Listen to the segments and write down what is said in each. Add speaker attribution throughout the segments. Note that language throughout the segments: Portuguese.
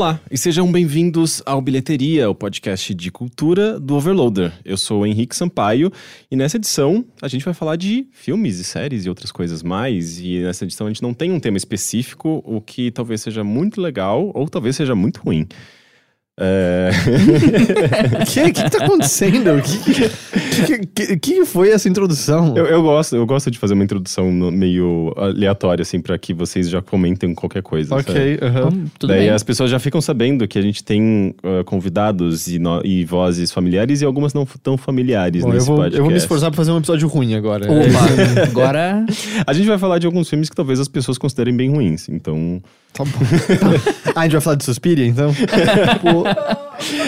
Speaker 1: Olá e sejam bem-vindos ao Bilheteria, o podcast de cultura do Overloader. Eu sou o Henrique Sampaio e nessa edição a gente vai falar de filmes e séries e outras coisas mais. E nessa edição a gente não tem um tema específico, o que talvez seja muito legal ou talvez seja muito ruim. É...
Speaker 2: O que, que, que tá acontecendo? O que, que, que, foi essa introdução?
Speaker 1: Eu, eu, gosto, eu gosto de fazer uma introdução meio aleatória, assim, para que vocês já comentem qualquer coisa.
Speaker 2: Ok, uhum.
Speaker 1: Daí bem. as pessoas já ficam sabendo que a gente tem uh, convidados e, no, e, vozes familiares e algumas não tão familiares Bom, nesse
Speaker 2: eu vou,
Speaker 1: podcast.
Speaker 2: Eu vou me esforçar pra fazer um episódio ruim agora.
Speaker 3: Opa, agora...
Speaker 1: A gente vai falar de alguns filmes que talvez as pessoas considerem bem ruins, então...
Speaker 2: Tá bom. ah, a gente vai falar de Suspiria, então? Pô.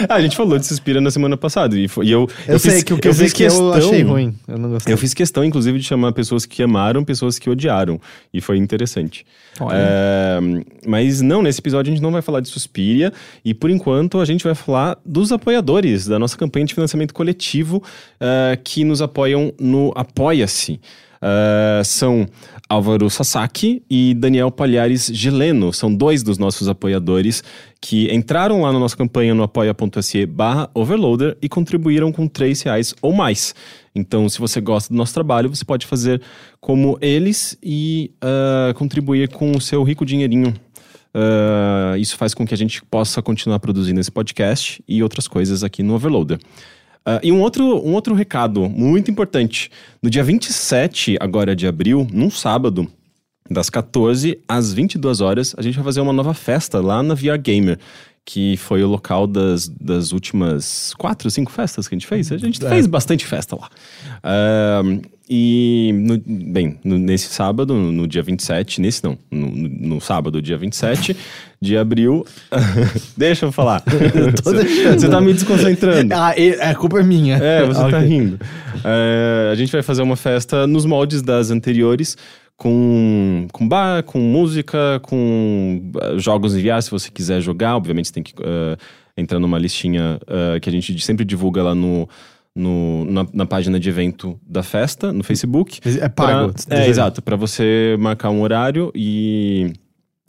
Speaker 1: Ah, a gente falou de Suspira na semana passada. E, foi, e eu,
Speaker 2: eu, eu sei fiz, que o que eu, fiz que questão, eu achei ruim. Eu não gostei.
Speaker 1: Eu fiz questão, inclusive, de chamar pessoas que amaram, pessoas que odiaram. E foi interessante. É, mas não, nesse episódio a gente não vai falar de Suspiria. E por enquanto a gente vai falar dos apoiadores da nossa campanha de financiamento coletivo uh, que nos apoiam no Apoia-se. Uh, são Álvaro Sasaki e Daniel Palhares Geleno. São dois dos nossos apoiadores que entraram lá na nossa campanha no apoia.se barra overloader e contribuíram com três reais ou mais. Então, se você gosta do nosso trabalho, você pode fazer como eles e uh, contribuir com o seu rico dinheirinho Uh, isso faz com que a gente possa continuar produzindo esse podcast e outras coisas aqui no Overloader. Uh, e um outro, um outro recado muito importante. No dia 27 agora de abril, num sábado, das 14 às 22 horas, a gente vai fazer uma nova festa lá na VR Gamer que foi o local das, das últimas quatro, cinco festas que a gente fez. A gente é. fez bastante festa lá. Uh, e, no, bem, no, nesse sábado, no, no, dia 27, nesse não, no, no sábado, dia 27 de abril. Deixa eu falar. Eu você tá me desconcentrando.
Speaker 2: Ah, a culpa é minha.
Speaker 1: É, você tá okay. tá rindo. Uh, a gente vai fazer uma festa nos moldes das anteriores com, com bar, com música, com uh, jogos VR, se você quiser jogar. Obviamente você tem que uh, entrar numa listinha uh, que a gente sempre divulga lá no, no, na, na, página de evento da festa, no Facebook.
Speaker 2: É pago.
Speaker 1: Pra, é, exato, para você marcar um horário e,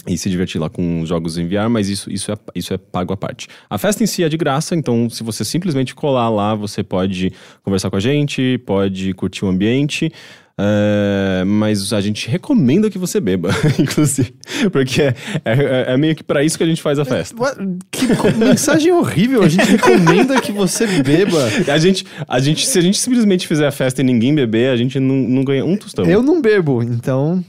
Speaker 1: e se divertir lá com jogos em VR, mas isso, isso, é, isso é pago à parte. A festa em si é de graça, então se você simplesmente colar lá, você pode conversar com a gente, pode curtir o ambiente. Uh, mas a gente recomenda que você beba, inclusive. Porque é, é, é meio que para isso que a gente faz a festa.
Speaker 2: Que mensagem horrível! A gente recomenda que você beba.
Speaker 1: A gente, a gente, se a gente simplesmente fizer a festa e ninguém beber, a gente não, não ganha um tostão.
Speaker 2: Eu não bebo, então.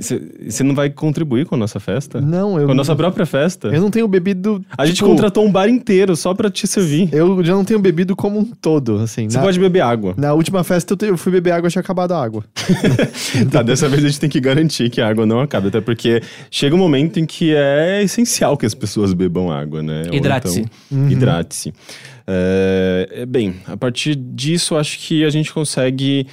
Speaker 1: Você não vai contribuir com a nossa festa?
Speaker 2: Não, eu.
Speaker 1: Com
Speaker 2: a
Speaker 1: nossa própria festa?
Speaker 2: Eu não tenho bebido.
Speaker 1: A tipo, gente contratou um bar inteiro só pra te servir.
Speaker 2: Eu já não tenho bebido como um todo, assim.
Speaker 1: Você na, pode beber água.
Speaker 2: Na última festa eu, te, eu fui beber água e tinha acabado a água.
Speaker 1: tá, dessa vez a gente tem que garantir que a água não acabe, até porque chega um momento em que é essencial que as pessoas bebam água, né?
Speaker 3: Hidrate-se.
Speaker 1: Então, uhum. Hidrate-se. É, bem, a partir disso, acho que a gente consegue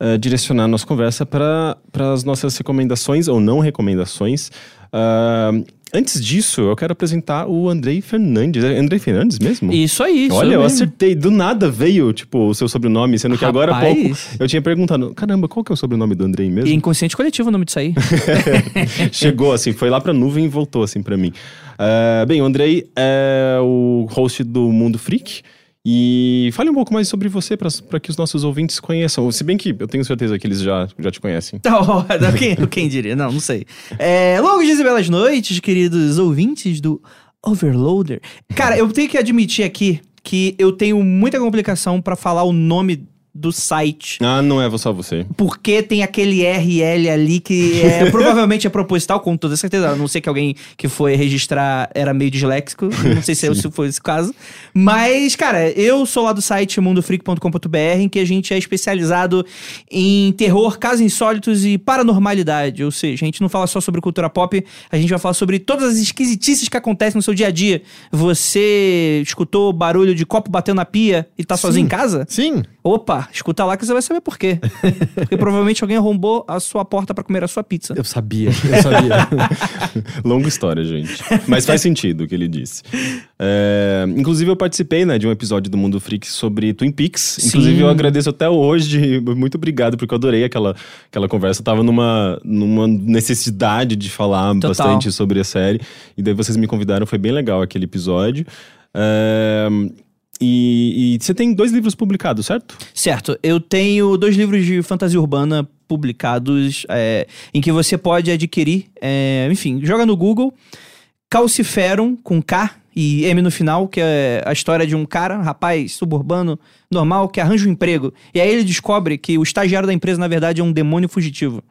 Speaker 1: uh, direcionar nossa conversa para as nossas recomendações ou não recomendações. Uh, antes disso, eu quero apresentar o Andrei Fernandes. É Andrei Fernandes mesmo?
Speaker 3: Isso aí,
Speaker 1: Olha,
Speaker 3: eu
Speaker 1: mesmo. acertei. Do nada veio, tipo, o seu sobrenome, sendo que Rapaz. agora há pouco eu tinha perguntado: caramba, qual que é o sobrenome do Andrei mesmo?
Speaker 3: E inconsciente coletivo o nome disso aí.
Speaker 1: Chegou, assim, foi lá pra nuvem e voltou, assim, pra mim. Uh, bem, o Andrei é o host do Mundo Freak. E fale um pouco mais sobre você para que os nossos ouvintes conheçam. Se bem que eu tenho certeza que eles já, já te conhecem.
Speaker 3: Quem, quem diria? Não, não sei. É, longos dias e belas noites, queridos ouvintes do Overloader. Cara, eu tenho que admitir aqui que eu tenho muita complicação para falar o nome do site.
Speaker 1: Ah, não é só você.
Speaker 3: Porque tem aquele RL ali que é, provavelmente é proposital, com toda certeza. A não sei que alguém que foi registrar era meio disléxico. Não sei se, se foi esse caso. Mas, cara, eu sou lá do site mundofreak.com.br, em que a gente é especializado em terror, casos insólitos e paranormalidade. Ou seja, a gente não fala só sobre cultura pop, a gente vai falar sobre todas as esquisitices que acontecem no seu dia a dia. Você escutou barulho de copo batendo na pia e tá
Speaker 2: Sim.
Speaker 3: sozinho em casa?
Speaker 2: Sim.
Speaker 3: Opa, lá. Escuta lá que você vai saber por quê. Porque provavelmente alguém arrombou a sua porta pra comer a sua pizza.
Speaker 2: Eu sabia, eu sabia.
Speaker 1: Longa história, gente. Mas faz sentido o que ele disse. É, inclusive, eu participei né, de um episódio do Mundo Freak sobre Twin Peaks. Inclusive,
Speaker 3: Sim.
Speaker 1: eu agradeço até hoje. Muito obrigado, porque eu adorei aquela, aquela conversa. Eu tava numa, numa necessidade de falar
Speaker 3: Total.
Speaker 1: bastante sobre a série. E daí vocês me convidaram, foi bem legal aquele episódio. É, e, e você tem dois livros publicados, certo?
Speaker 3: Certo, eu tenho dois livros de fantasia urbana publicados é, em que você pode adquirir. é, enfim, joga no Google Calciferum com K e M no final, que é a história de um cara, um rapaz suburbano, normal, que arranja um emprego. E aí ele descobre que o estagiário da empresa, na verdade, é um demônio fugitivo.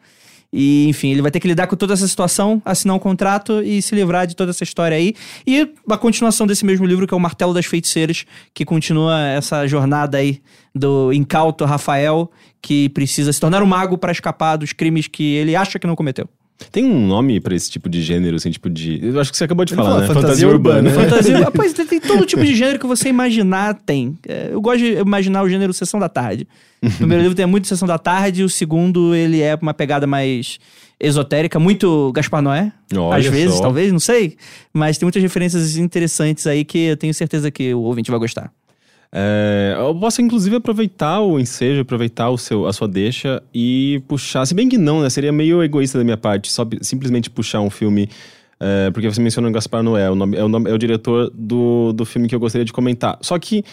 Speaker 3: E, enfim, ele vai ter que lidar com toda essa situação, assinar um contrato e se livrar de toda essa história aí. E a continuação desse mesmo livro, que é o Martelo das Feiticeiras, que continua essa jornada aí do incauto Rafael, que precisa se tornar um mago para escapar dos crimes que ele acha que não cometeu.
Speaker 1: Tem um nome pra esse tipo de gênero, assim, tipo de. Eu acho que você acabou de
Speaker 2: Ele
Speaker 1: falar,
Speaker 2: falou,
Speaker 1: né?
Speaker 2: fantasia urbana.
Speaker 3: Fantasia. pois tem, tem todo tipo de gênero que você imaginar tem. É, Eu gosto de imaginar o gênero Sessão da Tarde. O primeiro livro tem muito Sessão da Tarde, o segundo ele é uma pegada mais esotérica, muito Gaspar Noé.
Speaker 1: Olha
Speaker 3: às vezes,
Speaker 1: só.
Speaker 3: talvez, não sei. Mas tem muitas referências interessantes aí que eu tenho certeza que o ouvinte vai gostar.
Speaker 1: É, eu posso, inclusive, aproveitar o ensejo, aproveitar o seu, a sua deixa e puxar. Se bem que não, né? Seria meio egoísta da minha parte, só simplesmente puxar um filme. é, porque você mencionou Gaspar Noé, o nome, é, o nome- é o diretor do, do filme que eu gostaria de comentar. Só que,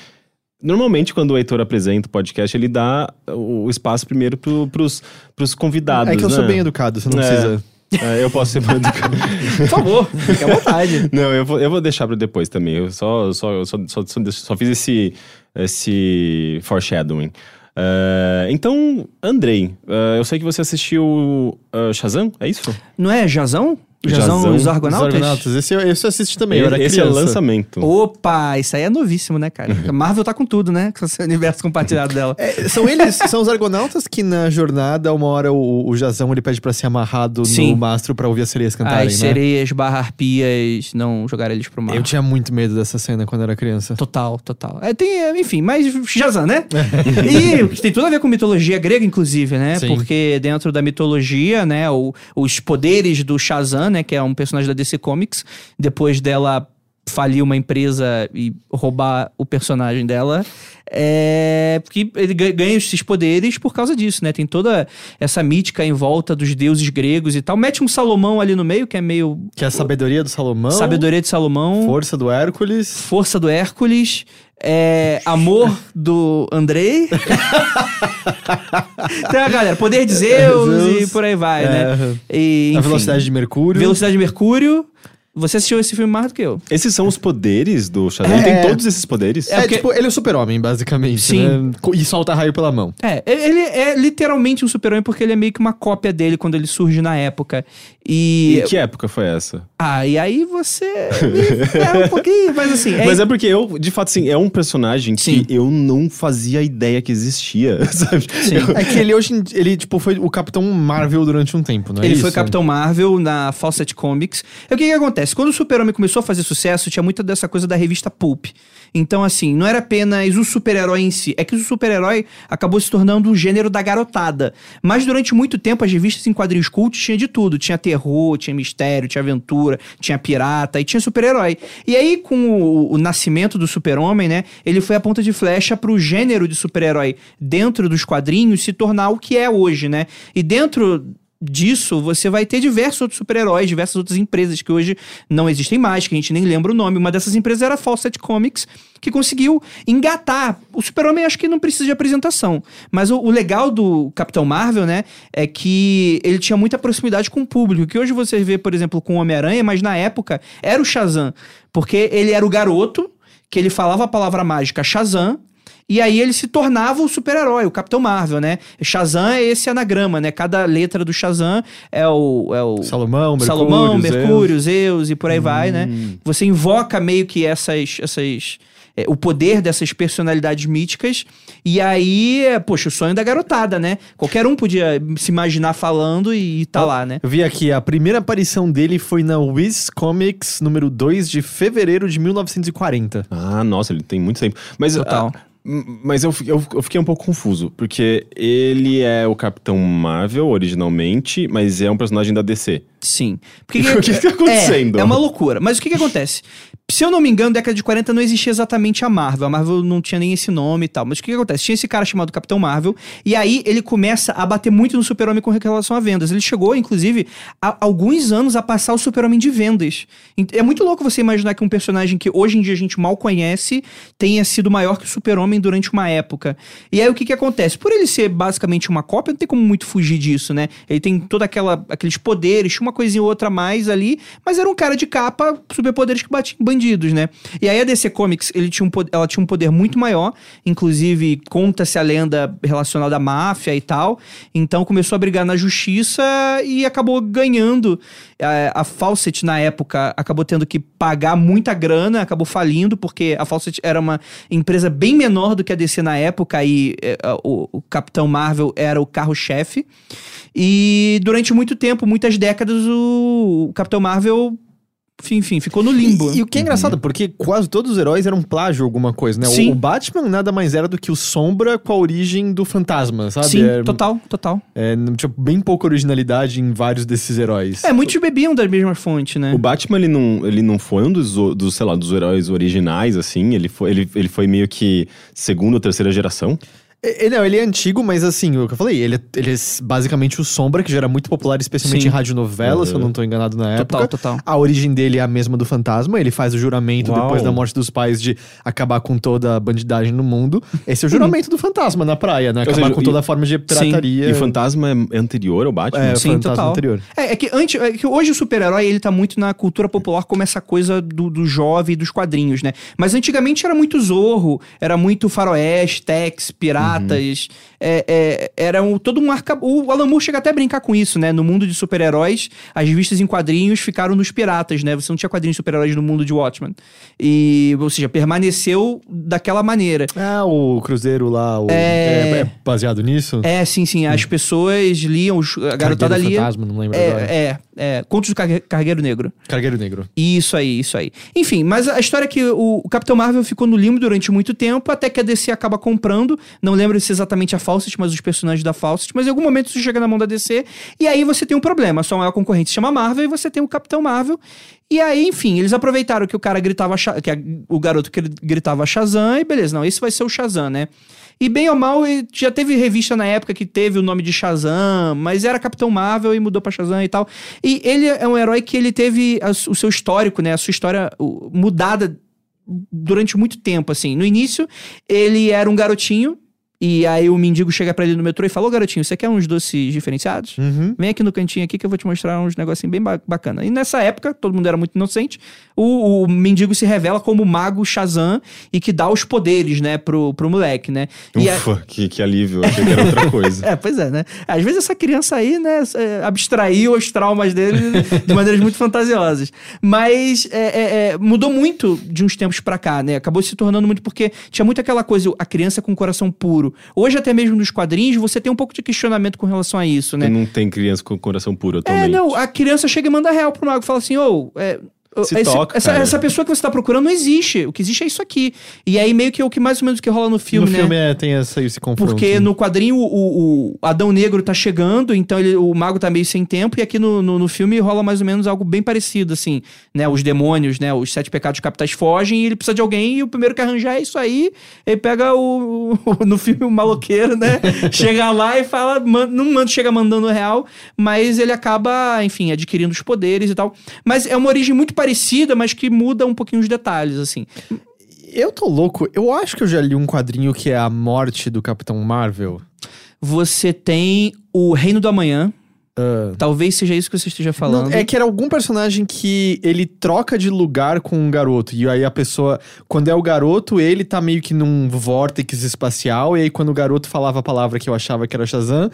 Speaker 1: normalmente, quando o Heitor apresenta o podcast, ele dá o, espaço primeiro pro, pros, pros convidados.
Speaker 2: É que eu sou
Speaker 1: né?
Speaker 2: bem educado, você não
Speaker 1: É.
Speaker 2: precisa.
Speaker 1: É, eu posso ser educado.
Speaker 3: Por favor, fique à vontade.
Speaker 1: Não, eu vou, eu vou deixar pra depois também. Eu só, só, só, só, só, só fiz esse, esse foreshadowing. Eh, então, Andrei, eh, eu sei que você assistiu eh, Shazam, é isso?
Speaker 3: Não é Jazão? Jazão,
Speaker 1: Jazão,
Speaker 3: os
Speaker 2: Os
Speaker 3: Argonautas?
Speaker 2: Argonautas. Esse, eu- esse eu assisti também, eu era
Speaker 1: Esse é
Speaker 2: criança.
Speaker 1: lançamento.
Speaker 3: Opa, isso aí é novíssimo, né, cara? A Marvel tá com tudo, né? Com esse universo compartilhado dela.
Speaker 2: É, são eles, são os argonautas que na jornada, uma hora o, o Jazão ele pede pra ser amarrado
Speaker 3: Sim.
Speaker 2: no mastro pra ouvir as sereias cantarem,
Speaker 3: As
Speaker 2: né?
Speaker 3: sereias barra arpias não jogaram eles pro mar.
Speaker 2: Eu tinha muito medo dessa cena quando era criança.
Speaker 3: Total, total. É, tem, é, enfim, mas Shazam, né? e tem tudo a ver com mitologia grega, inclusive, né?
Speaker 2: Sim.
Speaker 3: Porque dentro da mitologia, né, o- os poderes do Shazam, né, que é um personagem da DC Comics, depois dela falir uma empresa e roubar o personagem dela, é porque ele ga- ganha esses poderes por causa disso, né? Tem toda essa mítica em volta dos deuses gregos e tal. Mete um Salomão ali no meio, que é meio
Speaker 2: Que é a sabedoria do Salomão,
Speaker 3: sabedoria de Salomão.
Speaker 2: força do Hércules.
Speaker 3: Força do Hércules, é, Amor do Andrei. então, galera, Poder de Zeus,
Speaker 2: Zeus.
Speaker 3: e por aí vai,
Speaker 2: É,
Speaker 3: né? E,
Speaker 2: a
Speaker 3: enfim,
Speaker 2: velocidade de Mercúrio.
Speaker 3: Velocidade de Mercúrio. Você assistiu esse filme mais do que eu.
Speaker 1: Esses são os poderes do Shazam? Ele
Speaker 2: É.
Speaker 1: tem todos esses poderes?
Speaker 2: É,
Speaker 3: porque-
Speaker 2: tipo, ele é o super-homem, basicamente,
Speaker 3: Sim.
Speaker 2: né? Co- E solta raio pela mão.
Speaker 3: É, ele é literalmente um super-homem porque ele é meio que uma cópia dele quando ele surge na época. E.
Speaker 1: E que época foi essa?
Speaker 3: Ah, e aí você. é um pouquinho, mas assim. É,
Speaker 1: Mas é porque eu, de fato, assim, é um personagem
Speaker 3: Sim.
Speaker 1: que eu não fazia ideia que existia, sabe?
Speaker 3: Sim.
Speaker 1: Eu-
Speaker 2: É que ele hoje, ele, tipo, foi o Capitão Marvel durante um tempo, não é
Speaker 3: Ele
Speaker 2: isso?
Speaker 3: foi Capitão Marvel na Fawcett Comics. E o que que acontece? Quando o Super-Homem começou a fazer sucesso, tinha muita dessa coisa da revista Pulp. Então, assim, não era apenas o super-herói em si. É que o super-herói acabou se tornando o gênero da garotada. Mas durante muito tempo, as revistas em quadrinhos cult tinha de tudo. Tinha terror, tinha mistério, tinha aventura, tinha pirata e tinha super-herói. E aí, com o, o nascimento do super-homem, né? Ele foi a ponta de flecha pro gênero de super-herói dentro dos quadrinhos se tornar o que é hoje, né? E dentro disso, você vai ter diversos outros super-heróis, diversas outras empresas que hoje não existem mais, que a gente nem lembra o nome. Uma dessas empresas era a Fawcett Comics, que conseguiu engatar. O Super-Homem acho que não precisa de apresentação. Mas o, o legal do Capitão Marvel, né, é que ele tinha muita proximidade com o público. Que hoje você vê, por exemplo, com o Homem-Aranha, mas na época era o Shazam. Porque ele era o garoto, que ele falava a palavra mágica Shazam, e aí ele se tornava o super-herói, o Capitão Marvel, né? Shazam é esse anagrama, né? Cada letra do Shazam é o. É o
Speaker 2: Salomão, Mercúrio,
Speaker 3: Salomão,
Speaker 2: Zeus.
Speaker 3: Mercúrio, Zeus e por aí vai, né? Você invoca meio que essas. essas é, o poder dessas personalidades míticas. E aí, é, poxa, o sonho da garotada, né? Qualquer um podia se imaginar falando e tá lá, né?
Speaker 2: Eu vi aqui, a primeira aparição dele foi na Wiz Comics número 2 de fevereiro de 1940.
Speaker 1: Ah, nossa, ele tem muito tempo. Mas
Speaker 3: Total.
Speaker 1: ah, M- Mas eu, eu, eu fiquei um pouco confuso, porque ele é o Capitão Marvel originalmente, mas é um personagem da DC.
Speaker 3: Sim. Porque,
Speaker 1: O que que tá acontecendo?
Speaker 3: É, é uma loucura. Mas o que que acontece? Se eu não me engano, década de 40 não existia exatamente a Marvel. A Marvel não tinha nem esse nome e tal. Mas o que que acontece? Tinha esse cara chamado Capitão Marvel, e aí ele começa a bater muito no Super-Homem com relação a vendas. Ele chegou, inclusive, há alguns anos a passar o Super-Homem de vendas. É muito louco você imaginar que um personagem que hoje em dia a gente mal conhece tenha sido maior que o Super-Homem durante uma época. E aí o que que acontece? Por ele ser basicamente uma cópia, não tem como muito fugir disso, né? Ele tem toda aquela aqueles poderes, tinha uma coisinha ou outra a mais ali, mas era um cara de capa, superpoderes que batia em bandidos, né? E aí a DC Comics, ele tinha um, pod- ela tinha um poder muito maior, inclusive conta-se a lenda relacionada à máfia e tal. Então começou a brigar na justiça e acabou ganhando. A, a Fawcett, na época, acabou tendo que pagar muita grana, acabou falindo, porque a Fawcett era uma empresa bem menor do que a DC na época e eh, o, o Capitão Marvel era o carro-chefe. E durante muito tempo, muitas décadas, o, o Capitão Marvel, enfim, enfim, ficou no limbo.
Speaker 2: E, e o que é engraçado, porque quase todos os heróis eram plágio alguma coisa, né? O-
Speaker 3: Sim.
Speaker 2: O, Batman nada mais era do que o Sombra com a origem do fantasma, sabe?
Speaker 3: Sim,
Speaker 2: é,
Speaker 3: total, total.
Speaker 2: é, tinha bem pouca originalidade em vários desses heróis.
Speaker 3: É, muitos bebiam da mesma fonte, né?
Speaker 1: O Batman, ele não, ele não foi um dos, o- dos, sei lá, dos heróis originais, assim. Ele foi, ele, ele foi meio que segunda ou terceira geração.
Speaker 2: É, é, não, ele é antigo, mas assim, o que eu falei, ele é, ele é basicamente o Sombra, que já era muito popular, especialmente
Speaker 3: Sim.
Speaker 2: em radionovela, se eu
Speaker 1: Uhum.
Speaker 2: não tô enganado na
Speaker 3: Total,
Speaker 2: época.
Speaker 3: total.
Speaker 2: A origem dele é a mesma do fantasma, ele faz o juramento
Speaker 1: Uau.
Speaker 2: depois da morte dos pais de acabar com toda a bandidagem no mundo. Esse é o juramento do fantasma na praia, né? Acabar
Speaker 1: seja,
Speaker 2: com
Speaker 1: e-
Speaker 2: toda a forma de pirataria.
Speaker 1: E o fantasma é anterior ao Batman?
Speaker 2: É, o
Speaker 3: Sim,
Speaker 2: fantasma
Speaker 3: total.
Speaker 2: anterior.
Speaker 3: É, é que antes, é que hoje o super-herói ele tá muito na cultura popular como essa coisa do, do jovem e dos quadrinhos, né? Mas antigamente era muito Zorro, era muito faroeste, Tex, piratas, é, é, era um, todo um arca... O Alan Moore chega até a brincar com isso, né? No mundo de super-heróis, as revistas em quadrinhos ficaram nos piratas, né? Você não tinha quadrinhos de super-heróis no mundo de Watchmen. E, ou seja, permaneceu daquela maneira.
Speaker 2: Ah, o Cruzeiro lá, o-
Speaker 3: É.
Speaker 2: é... é baseado nisso?
Speaker 3: É, sim, sim. As pessoas liam, os- a garotada lia.
Speaker 2: Fantasma, não lembro agora.
Speaker 3: É, é. Contos do Cargue- Cargueiro Negro.
Speaker 2: Cargueiro Negro.
Speaker 3: Isso aí, isso aí. Enfim, mas a história é que o, o Capitão Marvel ficou no limbo durante muito tempo, até que a DC acaba comprando. Não lembro se exatamente a Fawcett, mas os personagens da Fawcett. Mas em algum momento isso chega na mão da DC. E aí você tem um problema. A sua maior concorrente se chama Marvel e você tem o Capitão Marvel. E aí, enfim, eles aproveitaram que o cara gritava. Que a- o garoto que ele gritava Shazam. E beleza, não, esse vai ser o Shazam, né? E bem ou mal, já teve revista na época que teve o nome de Shazam, mas era Capitão Marvel e mudou pra Shazam e tal. E ele é um herói que ele teve a o seu histórico, né? A sua história mudada durante muito tempo, assim. No início, ele era um garotinho, e aí o mendigo chega pra ele no metrô e fala, ô garotinho, você quer uns doces diferenciados?
Speaker 2: Uhum.
Speaker 3: Vem aqui no cantinho aqui que eu vou te mostrar uns negocinhos bem ba- bacana. E nessa época, todo mundo era muito inocente, o, o mendigo se revela como o mago Shazam e que dá os poderes, né, pro, pro moleque, né? E a-
Speaker 1: Ufa, que, que alívio. Achei que era outra coisa.
Speaker 3: é, pois é, né? Às vezes essa criança aí, né, é, abstraiu os traumas dele de maneiras muito fantasiosas. Mas é, é, é, mudou muito de uns tempos pra cá, né? Acabou se tornando muito porque tinha muito aquela coisa, a criança com o coração puro. Hoje, até mesmo nos quadrinhos, você tem um pouco de questionamento com relação a isso, né?
Speaker 1: Não tem criança com coração puro
Speaker 3: É,
Speaker 1: atualmente.
Speaker 3: não, a criança chega e manda real pro mago, fala assim, ô, é, ô,
Speaker 1: Se
Speaker 3: esse-
Speaker 1: toca,
Speaker 3: essa, essa pessoa que você tá procurando não existe. O que existe é isso aqui. E aí meio que é o que mais ou menos que rola no filme,
Speaker 2: no
Speaker 3: né?
Speaker 2: filme é, tem essa, esse confronto.
Speaker 3: Porque no quadrinho o, o Adão Negro tá chegando, então ele, o mago tá meio sem tempo, e aqui no, no, no filme rola mais ou menos algo bem parecido, assim, né? Os demônios, né? Os sete pecados capitais fogem e ele precisa de alguém, e o primeiro que arranjar é isso aí. Ele pega o. o- no filme o maloqueiro, né? chega lá e fala. man- não manda, chega mandando real, mas ele acaba, enfim, adquirindo os poderes e tal. Mas é uma origem muito parecida, mas que muda um pouquinho os detalhes, assim.
Speaker 2: Eu tô louco. Eu acho que eu já li um quadrinho que é a morte do Capitão Marvel.
Speaker 3: Você tem o Reino do Amanhã. Talvez seja isso que você esteja falando.
Speaker 2: Não, é que era algum personagem que ele troca de lugar com um garoto. E aí a pessoa, quando é o garoto, ele tá meio que num vórtex espacial. E aí quando o garoto falava a palavra que eu achava que era Shazam,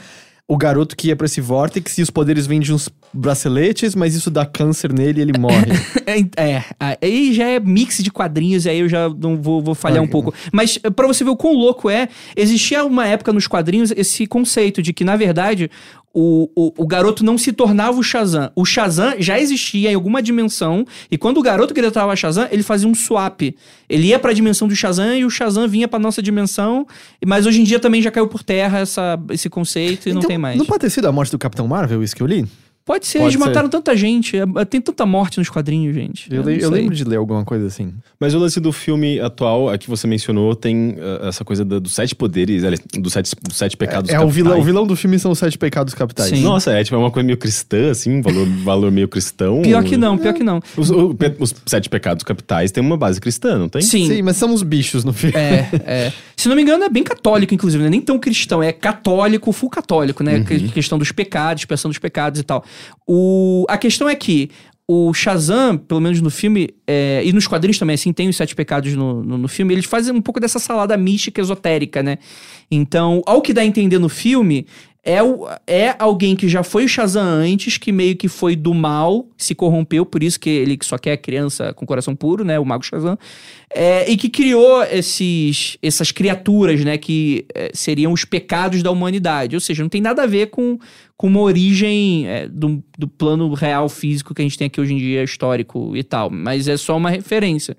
Speaker 2: o garoto que ia pra esse vórtex e os poderes vêm de uns braceletes, mas isso dá câncer nele e ele morre.
Speaker 3: É, é, aí já é mix de quadrinhos, e aí eu já não vou, vou falhar um pouco. Mas eh, pra você ver o quão louco é, existia uma época nos quadrinhos esse conceito de que, na verdade, o, o, o garoto não se tornava o Shazam. O Shazam já existia em alguma dimensão, e quando o garoto o Shazam, ele fazia um swap. Ele ia pra dimensão do Shazam e o Shazam vinha pra nossa dimensão, mas hoje em dia também já caiu por terra essa, esse conceito e não
Speaker 2: Então,
Speaker 3: tem mais.
Speaker 2: Não pode ter sido a morte do Capitão Marvel, isso que eu li?
Speaker 3: Pode ser,
Speaker 2: Pode
Speaker 3: eles
Speaker 2: ser.
Speaker 3: mataram tanta gente. é- Tem tanta morte nos quadrinhos, gente.
Speaker 2: Eu, eu
Speaker 3: sei.
Speaker 2: lembro de ler alguma coisa assim.
Speaker 1: Mas o lance do filme atual, a que você mencionou, tem uh, essa coisa do- dos sete poderes, dos sete, dos sete pecados
Speaker 2: É, o
Speaker 1: capitais.
Speaker 2: vilão, o vilão do filme são os sete pecados capitais.
Speaker 3: Sim.
Speaker 1: Nossa, é tipo é uma coisa meio cristã, assim, valor, valor meio cristão.
Speaker 3: Pior que não, pior que não.
Speaker 1: Os, o- pe- os sete pecados capitais têm uma base cristã, não tem?
Speaker 3: Sim.
Speaker 2: Sim, mas são os bichos no filme.
Speaker 3: É, é. Se não me engano, é bem católico, inclusive, não é nem tão cristão, é católico, full católico, né? Que- Questão dos pecados, expressão dos pecados e tal. O, a questão é que o Shazam, pelo menos no filme, é, e nos quadrinhos também, assim, tem os sete pecados no, no, no filme, eles fazem um pouco dessa salada mística esotérica, né? Então, ao que dá a entender no filme, é, o, é alguém que já foi o Shazam antes, que meio que foi do mal, se corrompeu, por isso que ele só quer criança com coração puro, né? O Mago Shazam. É, e que criou esses, essas criaturas, né? Que é, seriam os pecados da humanidade. Ou seja, não tem nada a ver com, com uma origem é, do, do plano real físico que a gente tem aqui hoje em dia, histórico e tal. Mas é só uma referência.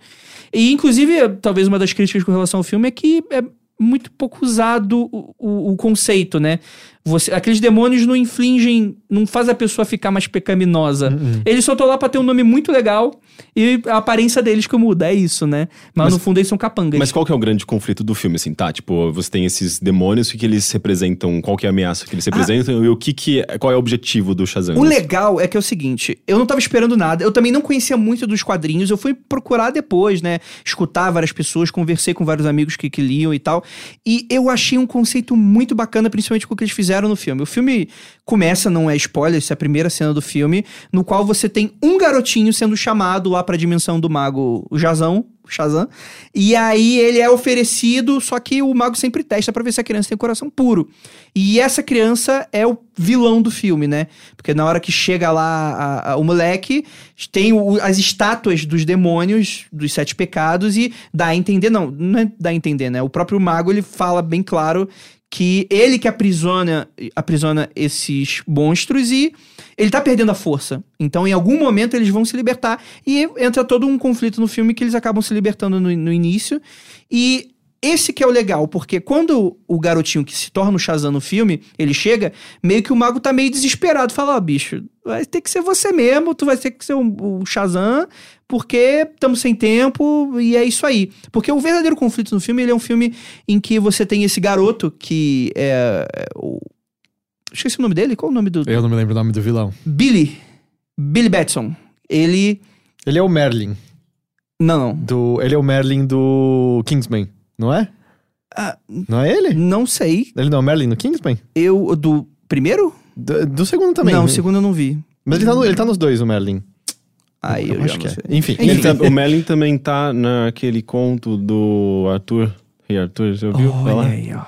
Speaker 3: E, inclusive, talvez uma das críticas com relação ao filme é que é muito pouco usado o, o, o conceito, né? Você, aqueles demônios não infligem, não faz a pessoa ficar mais pecaminosa. Eles só estão lá pra ter um nome muito legal e a aparência deles que muda, é isso, né? Mas,
Speaker 1: Mas-
Speaker 3: no fundo eles são capangas.
Speaker 1: Mas qual que é o grande conflito do filme, assim, tá? Tipo, você tem esses demônios, o que, eles representam, qual que é a ameaça que eles representam e o que que é, qual é o objetivo do Shazam?
Speaker 3: O legal é que é o seguinte, eu não tava esperando nada, eu também não conhecia muito dos quadrinhos, eu fui procurar depois, né? Escutar várias pessoas, conversei com vários amigos que, que liam e tal. E eu achei um conceito muito bacana, principalmente com o que eles fizeram no filme. O filme começa, não é spoiler, isso é a primeira cena do filme, no qual você tem um garotinho sendo chamado lá pra dimensão do mago, o Jazão. Shazam. E aí ele é oferecido, só que o mago sempre testa pra ver se a criança tem coração puro. E essa criança é o vilão do filme, né? Porque na hora que chega lá a- a- o moleque, tem o- as estátuas dos demônios, dos sete pecados, e dá a entender, não, não é dá a entender, né? O próprio mago, ele fala bem claro que ele que aprisiona, aprisiona esses monstros e ele tá perdendo a força. Então, em algum momento, eles vão se libertar. E entra todo um conflito no filme que eles acabam se libertando no, no início. E esse que é o legal, porque quando o garotinho que se torna o Shazam no filme, ele chega, meio que o mago tá meio desesperado. Fala, ó, bicho, vai ter que ser você mesmo, tu vai ter que ser o, o Shazam, porque estamos sem tempo e é isso aí. Porque o verdadeiro conflito no filme, ele é um filme em que você tem esse garoto que é... é o... Esqueci o nome dele, qual o nome do...
Speaker 2: Eu não me lembro o nome do vilão.
Speaker 3: Billy. Billy Batson. Ele...
Speaker 2: Ele é o Merlin.
Speaker 3: Não, não.
Speaker 2: Do, ele é o Merlin do Kingsman, não é?
Speaker 3: Ah,
Speaker 2: Não é ele?
Speaker 3: não sei.
Speaker 2: Ele não é o Merlin no Kingsman?
Speaker 3: Eu... Do primeiro?
Speaker 2: Do, do segundo também.
Speaker 3: Não, o segundo eu não vi.
Speaker 2: Mas ele tá, no- ele tá nos dois, o Merlin.
Speaker 3: Aí eu, já
Speaker 2: acho que é.
Speaker 3: sei.
Speaker 2: Enfim.
Speaker 3: Enfim.
Speaker 1: Tá- o Merlin também tá naquele conto do Arthur. Rei Arthur, já ouviu
Speaker 3: Olha
Speaker 1: falar?
Speaker 3: aí, ó.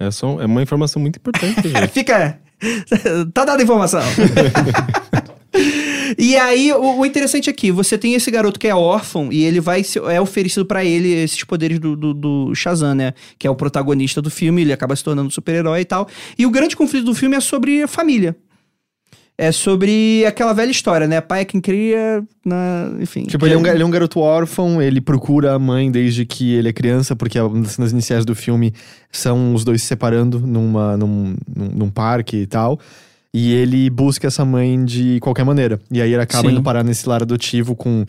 Speaker 1: É, só, é uma informação muito importante.
Speaker 3: Fica. tá dada a informação. e aí, o, o interessante aqui, você tem esse garoto que é órfão e ele vai. É oferecido pra ele esses poderes do, do, do Shazam, né? Que é o protagonista do filme, ele acaba se tornando um super-herói e tal. E o grande conflito do filme é sobre a família. É sobre aquela velha história, né? Pai é quem cria, na... enfim.
Speaker 2: Tipo, ele é, um, ga- ele é um garoto órfão, ele procura a mãe desde que ele é criança, porque as cenas iniciais do filme são os dois se separando numa, num, num, num parque e tal. E ele busca essa mãe de qualquer maneira. E aí ele acaba
Speaker 3: Sim.
Speaker 2: indo parar nesse lar adotivo com.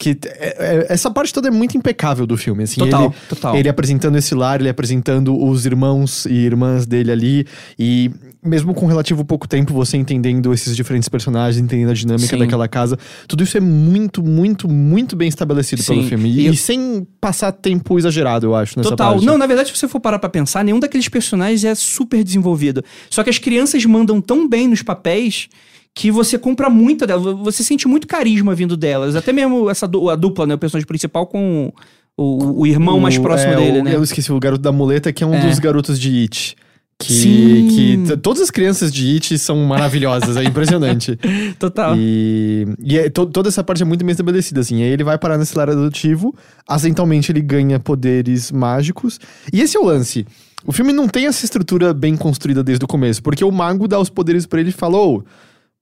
Speaker 2: Que é- é- essa parte toda é muito impecável do filme. Assim,
Speaker 3: Total,
Speaker 2: ele,
Speaker 3: total.
Speaker 2: ele apresentando esse lar, ele apresentando os irmãos e irmãs dele ali. E mesmo com relativo pouco tempo, você entendendo esses diferentes personagens, entendendo a dinâmica
Speaker 3: Sim.
Speaker 2: daquela casa. Tudo isso é muito, muito, muito bem estabelecido pelo
Speaker 3: Sim.
Speaker 2: filme.
Speaker 3: E
Speaker 2: e sem passar tempo exagerado, eu acho, nessa
Speaker 3: Total.
Speaker 2: parte.
Speaker 3: Não, na verdade, se você for parar pra pensar, nenhum daqueles personagens é super desenvolvido. Só que as crianças mandam tão bem nos papéis que você compra muito dela. Você sente muito carisma vindo delas. Até mesmo essa a dupla, né? O personagem principal com o, o irmão mais
Speaker 2: O-
Speaker 3: próximo
Speaker 2: é,
Speaker 3: dele,
Speaker 2: o-
Speaker 3: né?
Speaker 2: Eu esqueci, o garoto da muleta, que é um
Speaker 3: É.
Speaker 2: dos garotos de It. Que,
Speaker 3: Sim.
Speaker 2: que todas as crianças de It são maravilhosas, é impressionante.
Speaker 3: Total.
Speaker 2: E, e é- to- toda essa parte é muito bem estabelecida, assim. Aí ele vai parar nesse lar adotivo, acidentalmente ele ganha poderes mágicos. E esse é o lance. o filme não tem essa estrutura bem construída desde o começo, porque o mago dá os poderes pra ele e fala, "Ô,